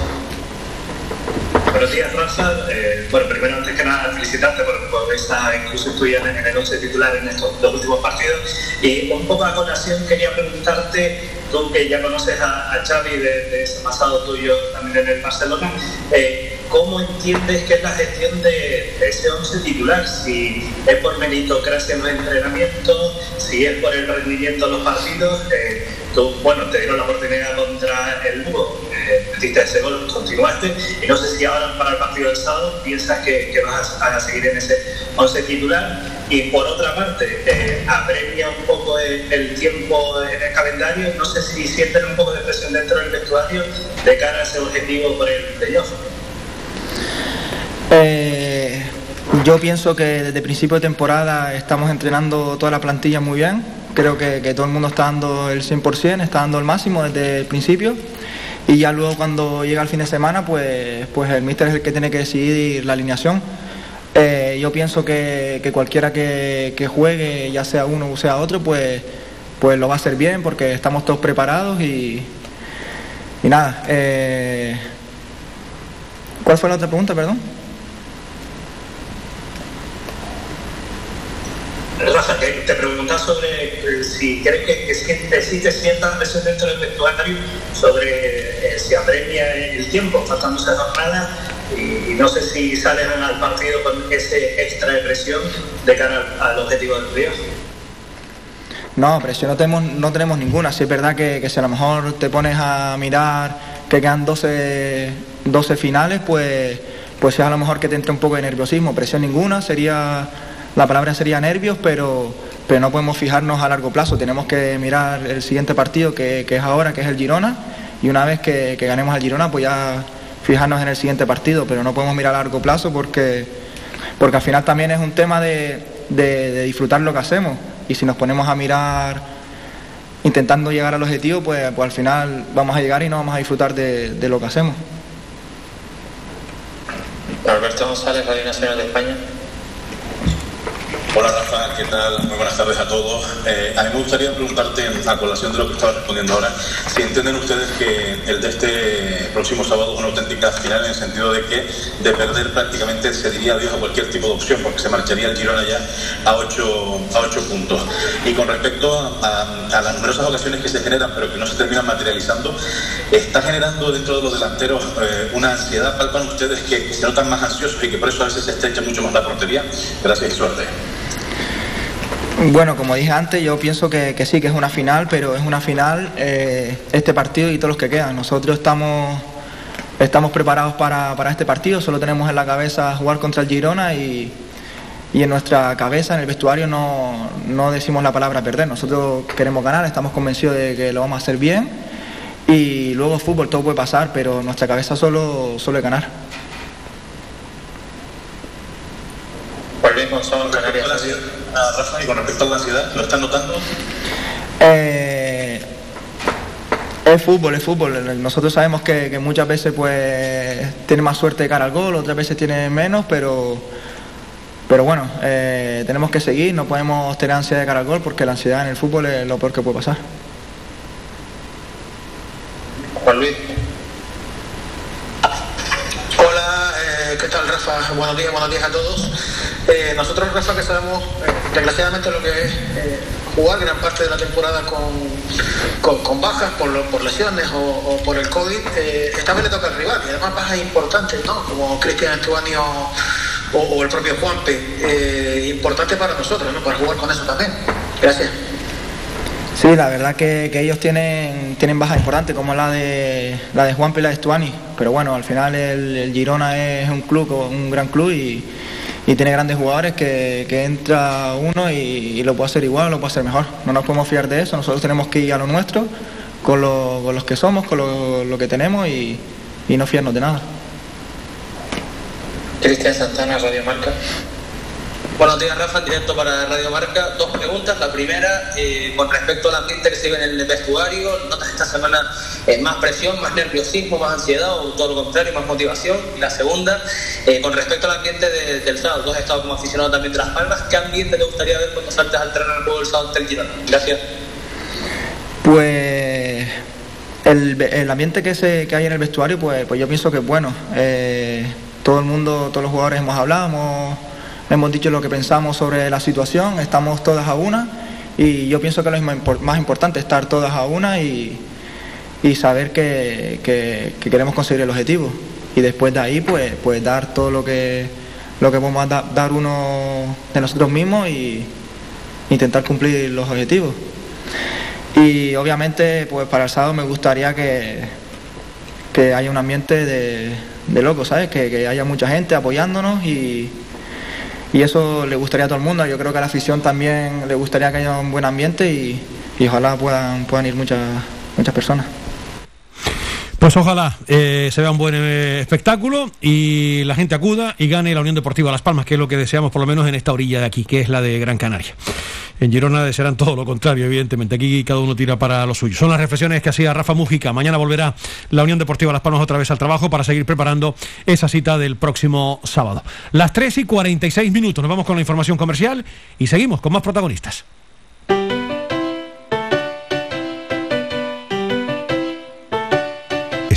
Buenos días, Rafa. Eh, bueno, primero, antes que nada, felicitarte por, por esta inclusión tuya en, el 11 titular en estos dos últimos partidos. Y un poco a colación quería preguntarte, tú que ya conoces a, a Xavi de, ese pasado tuyo también en el Barcelona, eh, ¿cómo entiendes que es la gestión de, de ese 11 titular? Si es por meritocracia en los entrenamientos, si es por el rendimiento de los partidos. eh, tú, bueno, te dieron la oportunidad contra el Lugo, eh, metiste ese gol, continuaste, y no sé si ahora para el partido del sábado piensas que, vas a, seguir en ese 11 titular. Y por otra parte, eh, apremia un poco el, el tiempo en el calendario, no sé si sienten un poco de presión dentro del vestuario de cara a ese objetivo por el playoff. Eh, yo pienso que desde principio de temporada estamos entrenando toda la plantilla muy bien. Creo que, que todo el mundo está dando el 100%, está dando el máximo desde el principio. Y ya luego cuando llega el fin de semana, pues, pues el míster es el que tiene que decidir la alineación. Eh, yo pienso que, que cualquiera que, que juegue, ya sea uno o sea otro, pues, pues lo va a hacer bien porque estamos todos preparados y, y nada. eh, ¿Cuál fue la otra pregunta, perdón? Rafa, te, preguntaba sobre eh, si crees que, que si te sientas presión dentro del vestuario sobre eh, si apremia el tiempo, faltando esa jornada, y, y no sé si sales al partido con ese extra de presión de cara al, objetivo del playoff. No, presión no tenemos, no tenemos ninguna. Si es verdad que, que si a lo mejor te pones a mirar que quedan 12, 12 finales, pues, pues es a lo mejor que te entra un poco de nerviosismo. Presión ninguna, sería la palabra sería nervios, pero, pero no podemos fijarnos a largo plazo. Tenemos que mirar el siguiente partido que, que es ahora, que es el Girona, y una vez que, que ganemos al Girona, pues ya, fijarnos en el siguiente partido, pero no podemos mirar a largo plazo porque, porque al final también es un tema de, de- disfrutar lo que hacemos. Y si nos ponemos a mirar intentando llegar al objetivo, pues, pues al final vamos a llegar y no vamos a disfrutar de, de lo que hacemos. Alberto González, Radio Nacional de España. Hola Rafa, ¿qué tal? Muy buenas tardes a todos. Eh, a mí me gustaría preguntarte, a colación de lo que estaba respondiendo ahora, si entienden ustedes que el de este próximo sábado es una auténtica final en el sentido de que de perder prácticamente se diría adiós a cualquier tipo de opción porque se marcharía el Girona ya a 8 a ocho puntos. Y con respecto a, las numerosas ocasiones que se generan pero que no se terminan materializando, ¿está generando dentro de los delanteros eh, una ansiedad? ¿Palpan ustedes que se notan más ansiosos y que por eso a veces se estrecha mucho más la portería? Gracias y suerte. Bueno, como dije antes, yo pienso que, que sí, que es una final, pero es una final eh, este partido y todos los que quedan. Nosotros estamos, estamos preparados para, para este partido, solo tenemos en la cabeza jugar contra el Girona y, y en nuestra cabeza, en el vestuario, no, no decimos la palabra perder. Nosotros queremos ganar, estamos convencidos de que lo vamos a hacer bien y luego fútbol todo puede pasar, pero nuestra cabeza solo, solo es ganar. Juan Luis Monzón, Canarias. Ah, La ansiedad, ¿lo están notando? Eh, es fútbol, es fútbol. Nosotros sabemos que, que muchas veces pues tiene más suerte de cara al gol, otras veces tiene menos, pero, pero bueno, eh, tenemos que seguir, no podemos tener ansiedad de cara al gol porque la ansiedad en el fútbol es lo peor que puede pasar. Juan Luis. Hola, eh, ¿qué tal Rafa? Buenos días, buenos días a todos. Eh, nosotros, Rafa, que sabemos eh, desgraciadamente lo que es eh, jugar gran parte de la temporada con, con, bajas por, por lesiones o, por el COVID, eh, esta vez le toca al rival y además bajas importantes, ¿no? Como Cristian Estuani o, el propio Juanpe. Importante para nosotros, ¿no? Para jugar con eso también. Gracias. Sí, la verdad que, ellos tienen, tienen bajas importantes como la de la de Juan y la de Stuani, pero bueno, al final el Girona es un club, un gran club y, y tiene grandes jugadores que, que entra uno y, lo puede hacer igual, lo puede hacer mejor. No nos podemos fiar de eso, nosotros tenemos que ir a lo nuestro, con, lo- con los que somos, con lo, lo que tenemos y, y no fiarnos de nada. Cristian Santana, Radio Marca. Buenos días, Rafa, en directo para Radio Marca. Dos preguntas. La primera, eh, con respecto al ambiente que se vive en el vestuario, ¿notas esta semana eh, más presión, más nerviosismo, más ansiedad o todo lo contrario, más motivación? Y la segunda, eh, con respecto al ambiente de- del sábado, tú has estado como aficionado también de Las Palmas, ¿qué ambiente te gustaría ver cuando saltes al terreno del juego del sábado ante el? Gracias. Pues el, el ambiente que, se, que hay en el vestuario, pues, pues yo pienso que es bueno. Eh, todo el mundo, todos los jugadores hemos hablado, hemos, hemos dicho lo que pensamos sobre la situación, estamos todas a una y yo pienso que lo más impor- más importante es estar todas a una y, y saber que, que- que queremos conseguir el objetivo. Y después de ahí, pues, pues dar todo lo que, lo que podemos da- dar uno de nosotros mismos y intentar cumplir los objetivos. Y obviamente, pues para el sábado me gustaría que, que haya un ambiente de, de locos, ¿sabes? Que, que haya mucha gente apoyándonos y, y eso le gustaría a todo el mundo. Yo creo que a la afición también le gustaría que haya un buen ambiente y, y ojalá puedan, puedan ir muchas, muchas personas. Pues ojalá eh, se vea un buen eh, espectáculo y la gente acuda y gane la Unión Deportiva Las Palmas, que es lo que deseamos por lo menos en esta orilla de aquí, que es la de Gran Canaria. En Girona desearán todo lo contrario, evidentemente. Aquí cada uno tira para lo suyo. Son las reflexiones que hacía Rafa Mújica. Mañana volverá la Unión Deportiva Las Palmas otra vez al trabajo para seguir preparando esa cita del próximo sábado. Las 3 y 46 minutos. Nos vamos con la información comercial y seguimos con más protagonistas.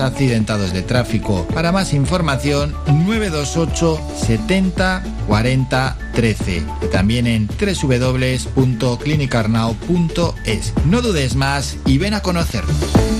accidentados de tráfico. Para más información, 928 70 40 13 y también en www.clinicarnao.es. No dudes más y ven a conocernos.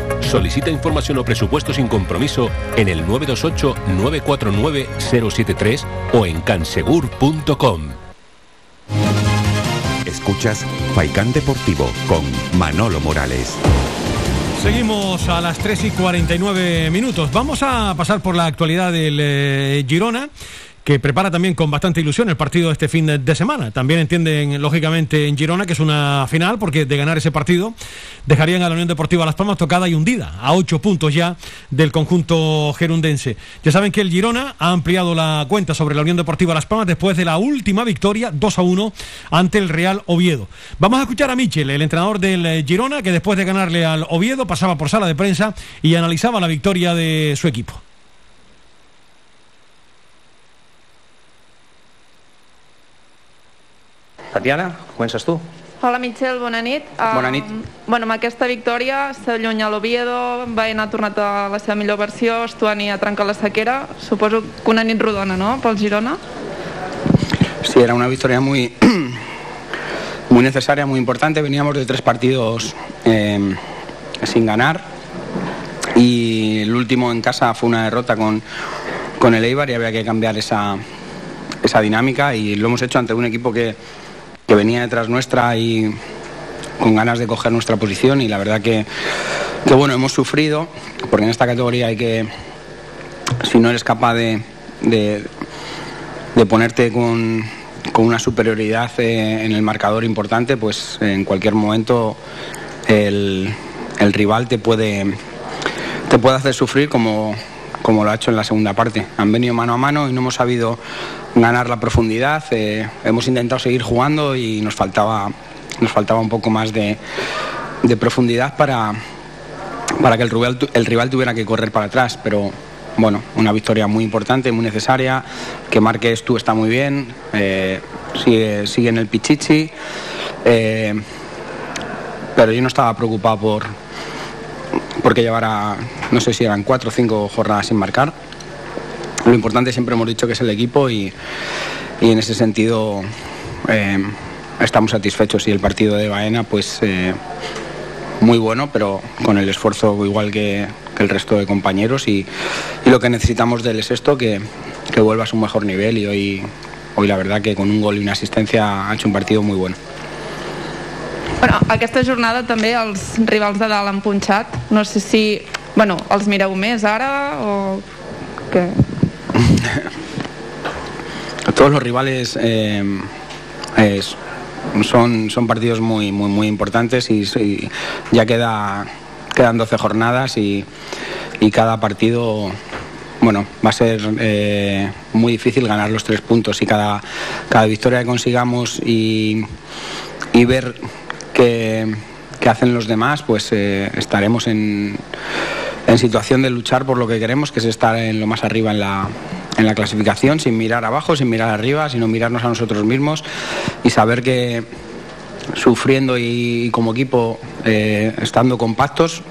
Solicita información o presupuesto sin compromiso en el 928-949-073 o en cansegur.com. Escuchas Faikán Deportivo con Manolo Morales. Seguimos a las 3 y 49 minutos. Vamos a pasar por la actualidad del eh, Girona que prepara también con bastante ilusión el partido de este fin de, semana. También entienden, lógicamente, en Girona que es una final, porque de ganar ese partido dejarían a la Unión Deportiva Las Palmas tocada y hundida, a ocho puntos ya del conjunto gerundense. Ya saben que el Girona ha ampliado la cuenta sobre la Unión Deportiva Las Palmas después de la última victoria 2 a 1 ante el Real Oviedo. Vamos a escuchar a Michel, el entrenador del eh, Girona, que después de ganarle al Oviedo pasaba por sala de prensa y analizaba la victoria de su equipo. Tatiana, comences tu. Hola Michel, bona nit. Bona nit. Um, bueno, amb aquesta victòria s'allunya l'Oviedo, Baena ha tornat a la seva millor versió, Estuani ha trencat la sequera, suposo que una nit rodona, no?, pel Girona. Sí, era una victoria muy, muy necesaria, muy importante. Veníamos de tres partidos eh, sin ganar y el último en casa fue una derrota con, con el Eibar y había que cambiar esa, esa dinámica y lo hemos hecho ante un equipo que, que venía detrás nuestra y con ganas de coger nuestra posición y la verdad que, que bueno, hemos sufrido porque en esta categoría hay que, si no eres capaz de, de, ponerte con, con una superioridad eh, en el marcador importante, pues en cualquier momento el, el rival te puede, te puede hacer sufrir como, como lo ha hecho en la segunda parte. Han venido mano a mano y no hemos sabido ganar la profundidad. eh, hemos intentado seguir jugando y nos faltaba, nos faltaba un poco más de, profundidad para, para que el rival, el rival tuviera que correr para atrás. Pero bueno, una victoria muy importante, muy necesaria. Que marques tú está muy bien. eh, sigue, sigue en el Pichichi. eh, pero yo no estaba preocupado por porque llevara, no sé si eran cuatro o cinco jornadas sin marcar. Lo importante siempre hemos dicho que es el equipo y, y en ese sentido eh, estamos satisfechos y el partido de Baena pues eh, muy bueno, pero con el esfuerzo igual que, el resto de compañeros y, y lo que necesitamos de él es esto, que, que vuelva a su mejor nivel y hoy, hoy la verdad que con un gol y una asistencia ha hecho un partido muy bueno. Bueno, aquesta jornada també els rivals de dalt han punxat. No sé si... Bueno, els mireu més ara o... Què? Todos los rivales eh, es- son, son partidos muy, muy, muy importantes y, y ya queda, quedan 12 jornadas y, y cada partido bueno, va a ser eh, muy difícil ganar los tres puntos y cada, cada victoria que consigamos y, y ver qué hacen los demás, pues eh, estaremos en, en situación de luchar por lo que queremos, que es estar en lo más arriba en la, en la clasificación, sin mirar abajo, sin mirar arriba, sino mirarnos a nosotros mismos y saber que sufriendo y, como equipo, eh, estando compactos,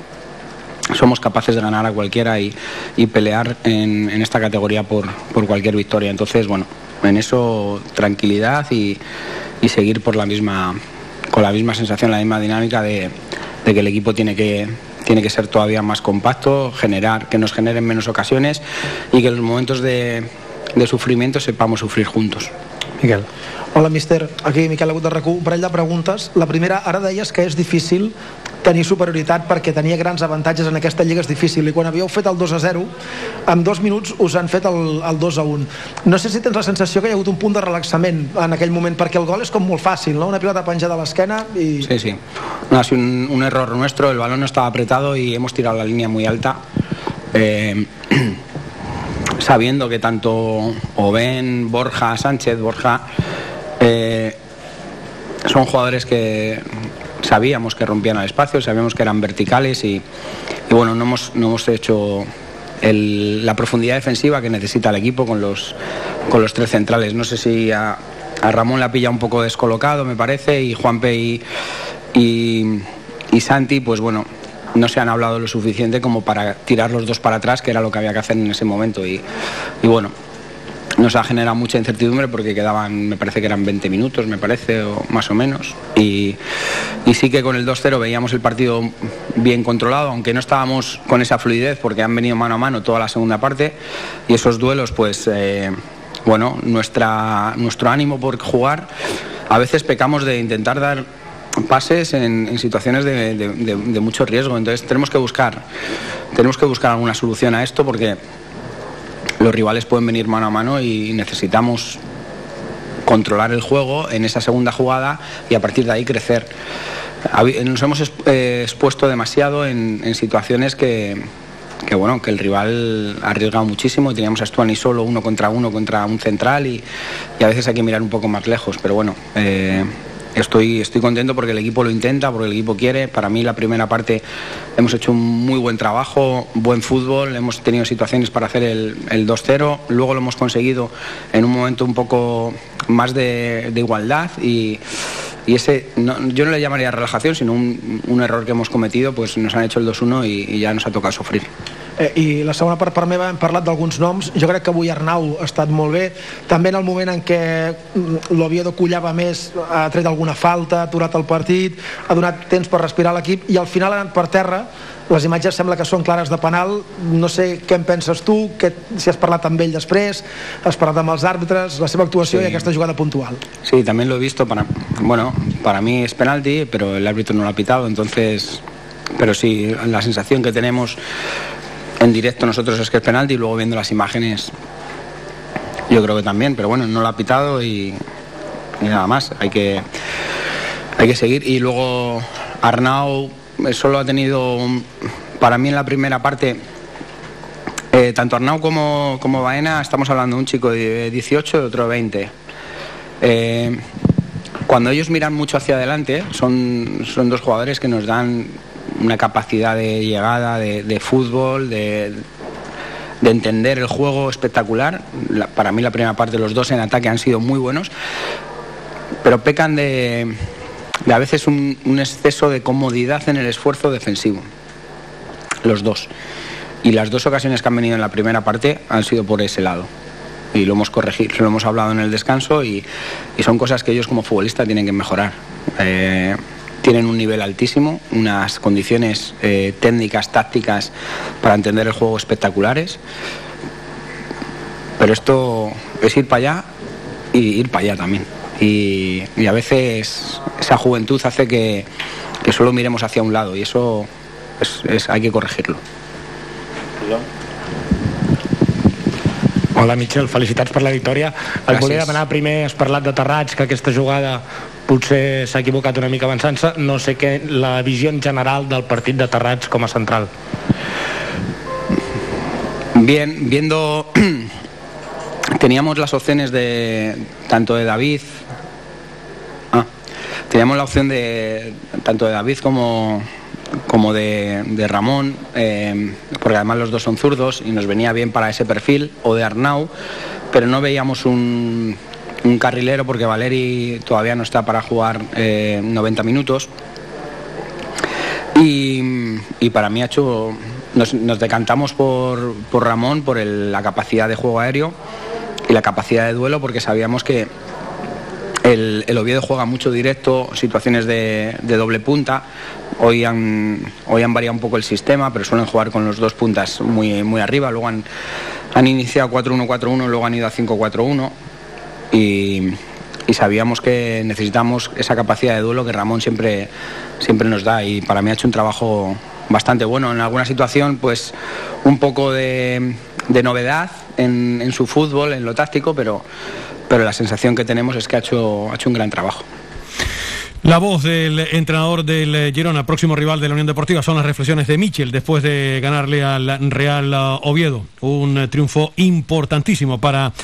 somos capaces de ganar a cualquiera y, y pelear en, en esta categoría por, por cualquier victoria. Entonces, bueno, en eso tranquilidad y, y seguir por la misma, con la misma sensación, la misma dinámica de, que el equipo tiene que, tiene que ser todavía más compacto, generar, que nos generen menos ocasiones y que en los momentos de sufrimiento sepamos sufrir juntos. Miquel. Hola, míster. Aquí Miquel Agut de RAC1. Un parell de preguntes. La primera, ara deies que és difícil tenir superioritat perquè tenia grans avantatges en aquesta lliga és difícil i quan havíeu fet el 2 a 0 en dos minuts us han fet el, el 2 a 1 no sé si tens la sensació que hi ha hagut un punt de relaxament en aquell moment perquè el gol és com molt fàcil no? una pilota penjada a l'esquena i... Sí, sí. No, ha sido un, un error nuestro, el balón no estaba apretado y hemos tirado la línea muy alta. Eh, sabiendo que tanto Oben, Borja, Sánchez, Borja, eh, son jugadores que sabíamos que rompían al espacio, sabíamos que eran verticales y, bueno, no hemos, no hemos hecho el- la profundidad defensiva que necesita el equipo con los, con los tres centrales. No sé si a, a Ramón la pilla un poco descolocado, me parece, y Juanpe y, y Santi, pues bueno, no se han hablado lo suficiente como para tirar los dos para atrás, que era lo que había que hacer en ese momento. Y, bueno, nos ha generado mucha incertidumbre porque quedaban, me parece que eran 20 minutos, me parece, o más o menos. Y, y sí que con el 2-0 veíamos el partido bien controlado, aunque no estábamos con esa fluidez porque han venido mano a mano toda la segunda parte. Y esos duelos, pues, eh, bueno, nuestra, nuestro ánimo por jugar, a veces pecamos de intentar dar pases en, situaciones de, mucho riesgo. Entonces tenemos que buscar, tenemos que buscar alguna solución a esto porque los rivales pueden venir mano a mano y necesitamos controlar el juego en esa segunda jugada y a partir de ahí crecer. Nos hemos eh, expuesto demasiado en, situaciones que, bueno, que el rival ha arriesgado muchísimo. Teníamos a Stuani solo uno contra uno contra un central y, y a veces hay que mirar un poco más lejos. Pero bueno, eh, estoy, estoy contento porque el equipo lo intenta, porque el equipo quiere. Para mí la primera parte hemos hecho un muy buen trabajo, buen fútbol, hemos tenido situaciones para hacer el, el 2-0, luego lo hemos conseguido en un momento un poco más de, igualdad y, ese, no- yo no le llamaría relajación, sino un, un error que hemos cometido, pues nos han hecho el 2-1 y, y ya nos ha tocado sufrir. Eh, I la segona part per meva hem parlat d'alguns noms. Jo crec que avui Arnau ha estat molt bé. També en el moment en què mm, l'Oviedo collava més, ha tret alguna falta, ha aturat el partit, ha donat temps per respirar l'equip i al final ha anat per terra. Les imatges sembla que són clares de penal. No sé què en penses tu, que, si has parlat amb ell després, has parlat amb els àrbitres, la seva actuació Sí. i aquesta jugada puntual. Sí, también lo he visto. Para, bueno, para mí es penalti, pero el árbitro no lo ha pitado. Entonces, pero sí, la sensación que tenemos en directo nosotros es que es penalti y luego viendo las imágenes, yo creo que también. Pero bueno, no lo ha pitado y, nada más. Hay que, hay que seguir. Y luego Arnau eh, solo ha tenido, para mí en la primera parte, eh, tanto Arnau como, como Baena, estamos hablando de un chico de 18 y otro de 20. Eh, cuando ellos miran mucho hacia adelante, son, son dos jugadores que nos dan una capacidad de llegada, de, fútbol, de, de entender el juego espectacular. La- para mí la primera parte, los dos en ataque han sido muy buenos, pero pecan de, a veces un, exceso de comodidad en el esfuerzo defensivo. Los dos. Y las dos ocasiones que han venido en la primera parte han sido por ese lado. Y lo hemos corregido, lo hemos hablado en el descanso y, y son cosas que ellos como futbolistas tienen que mejorar. Eh, tienen un nivel altísimo, unas condiciones eh, técnicas, tácticas para entender el juego espectaculares. Pero esto es ir para allá y ir para allá también. Y, y a veces esa juventud hace que, que solo miremos hacia un lado y eso es- es- hay que corregirlo. Hola Michel, felicitats per la victòria. Et Gràcies. volia demanar primer, has parlat de Terrats, que aquesta jugada potser s'ha equivocat una mica avançant-se, no sé què, la visió en general del partit de Terrats com a central. Bien, viendo, teníamos las opciones de tanto de David, ah, teníamos la opción de tanto de David como como de, Ramón, eh, porque además los dos son zurdos y nos venía bien para ese perfil, o de Arnau, pero no veíamos un, un carrilero porque Valeri todavía no está para jugar eh, 90 minutos. Y, y para mí ha hecho, nos, decantamos por, por Ramón por el- la capacidad de juego aéreo y la capacidad de duelo porque sabíamos que el, el Oviedo juega mucho directo, situaciones de, de doble punta. Hoy han, hoy han variado un poco el sistema, pero suelen jugar con los dos puntas muy, muy arriba. Luego han, han iniciado 4-1-4-1, luego han ido a 5-4-1 y, sabíamos que necesitamos esa capacidad de duelo que Ramón siempre, siempre nos da y para mí ha hecho un trabajo bastante bueno. En alguna situación, pues un poco de, novedad en, su fútbol, en lo táctico, pero, pero la sensación que tenemos es que ha hecho, ha hecho un gran trabajo. La voz del entrenador del Girona, próximo rival de la Unión Deportiva, son las reflexiones de Michel después de ganarle al Real Oviedo. Un triunfo importantísimo para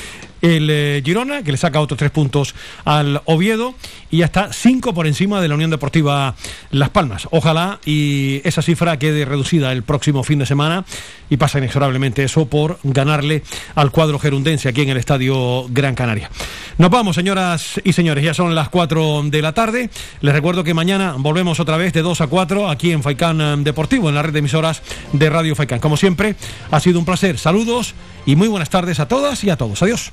el eh, Girona, que le saca otros tres puntos al Oviedo y ya está cinco por encima de la Unión Deportiva Las Palmas. Ojalá y esa cifra quede reducida el próximo fin de semana y pasa inexorablemente eso por ganarle al cuadro gerundense aquí en el Estadio Gran Canaria. Nos vamos, señoras y señores, ya son las 4 de la tarde. Les recuerdo que mañana volvemos otra vez de 2 a 4 aquí en Faicán eh, Deportivo, en la red de emisoras de Radio Faicán. Como siempre, ha sido un placer. Saludos y muy buenas tardes a todas y a todos. Adiós.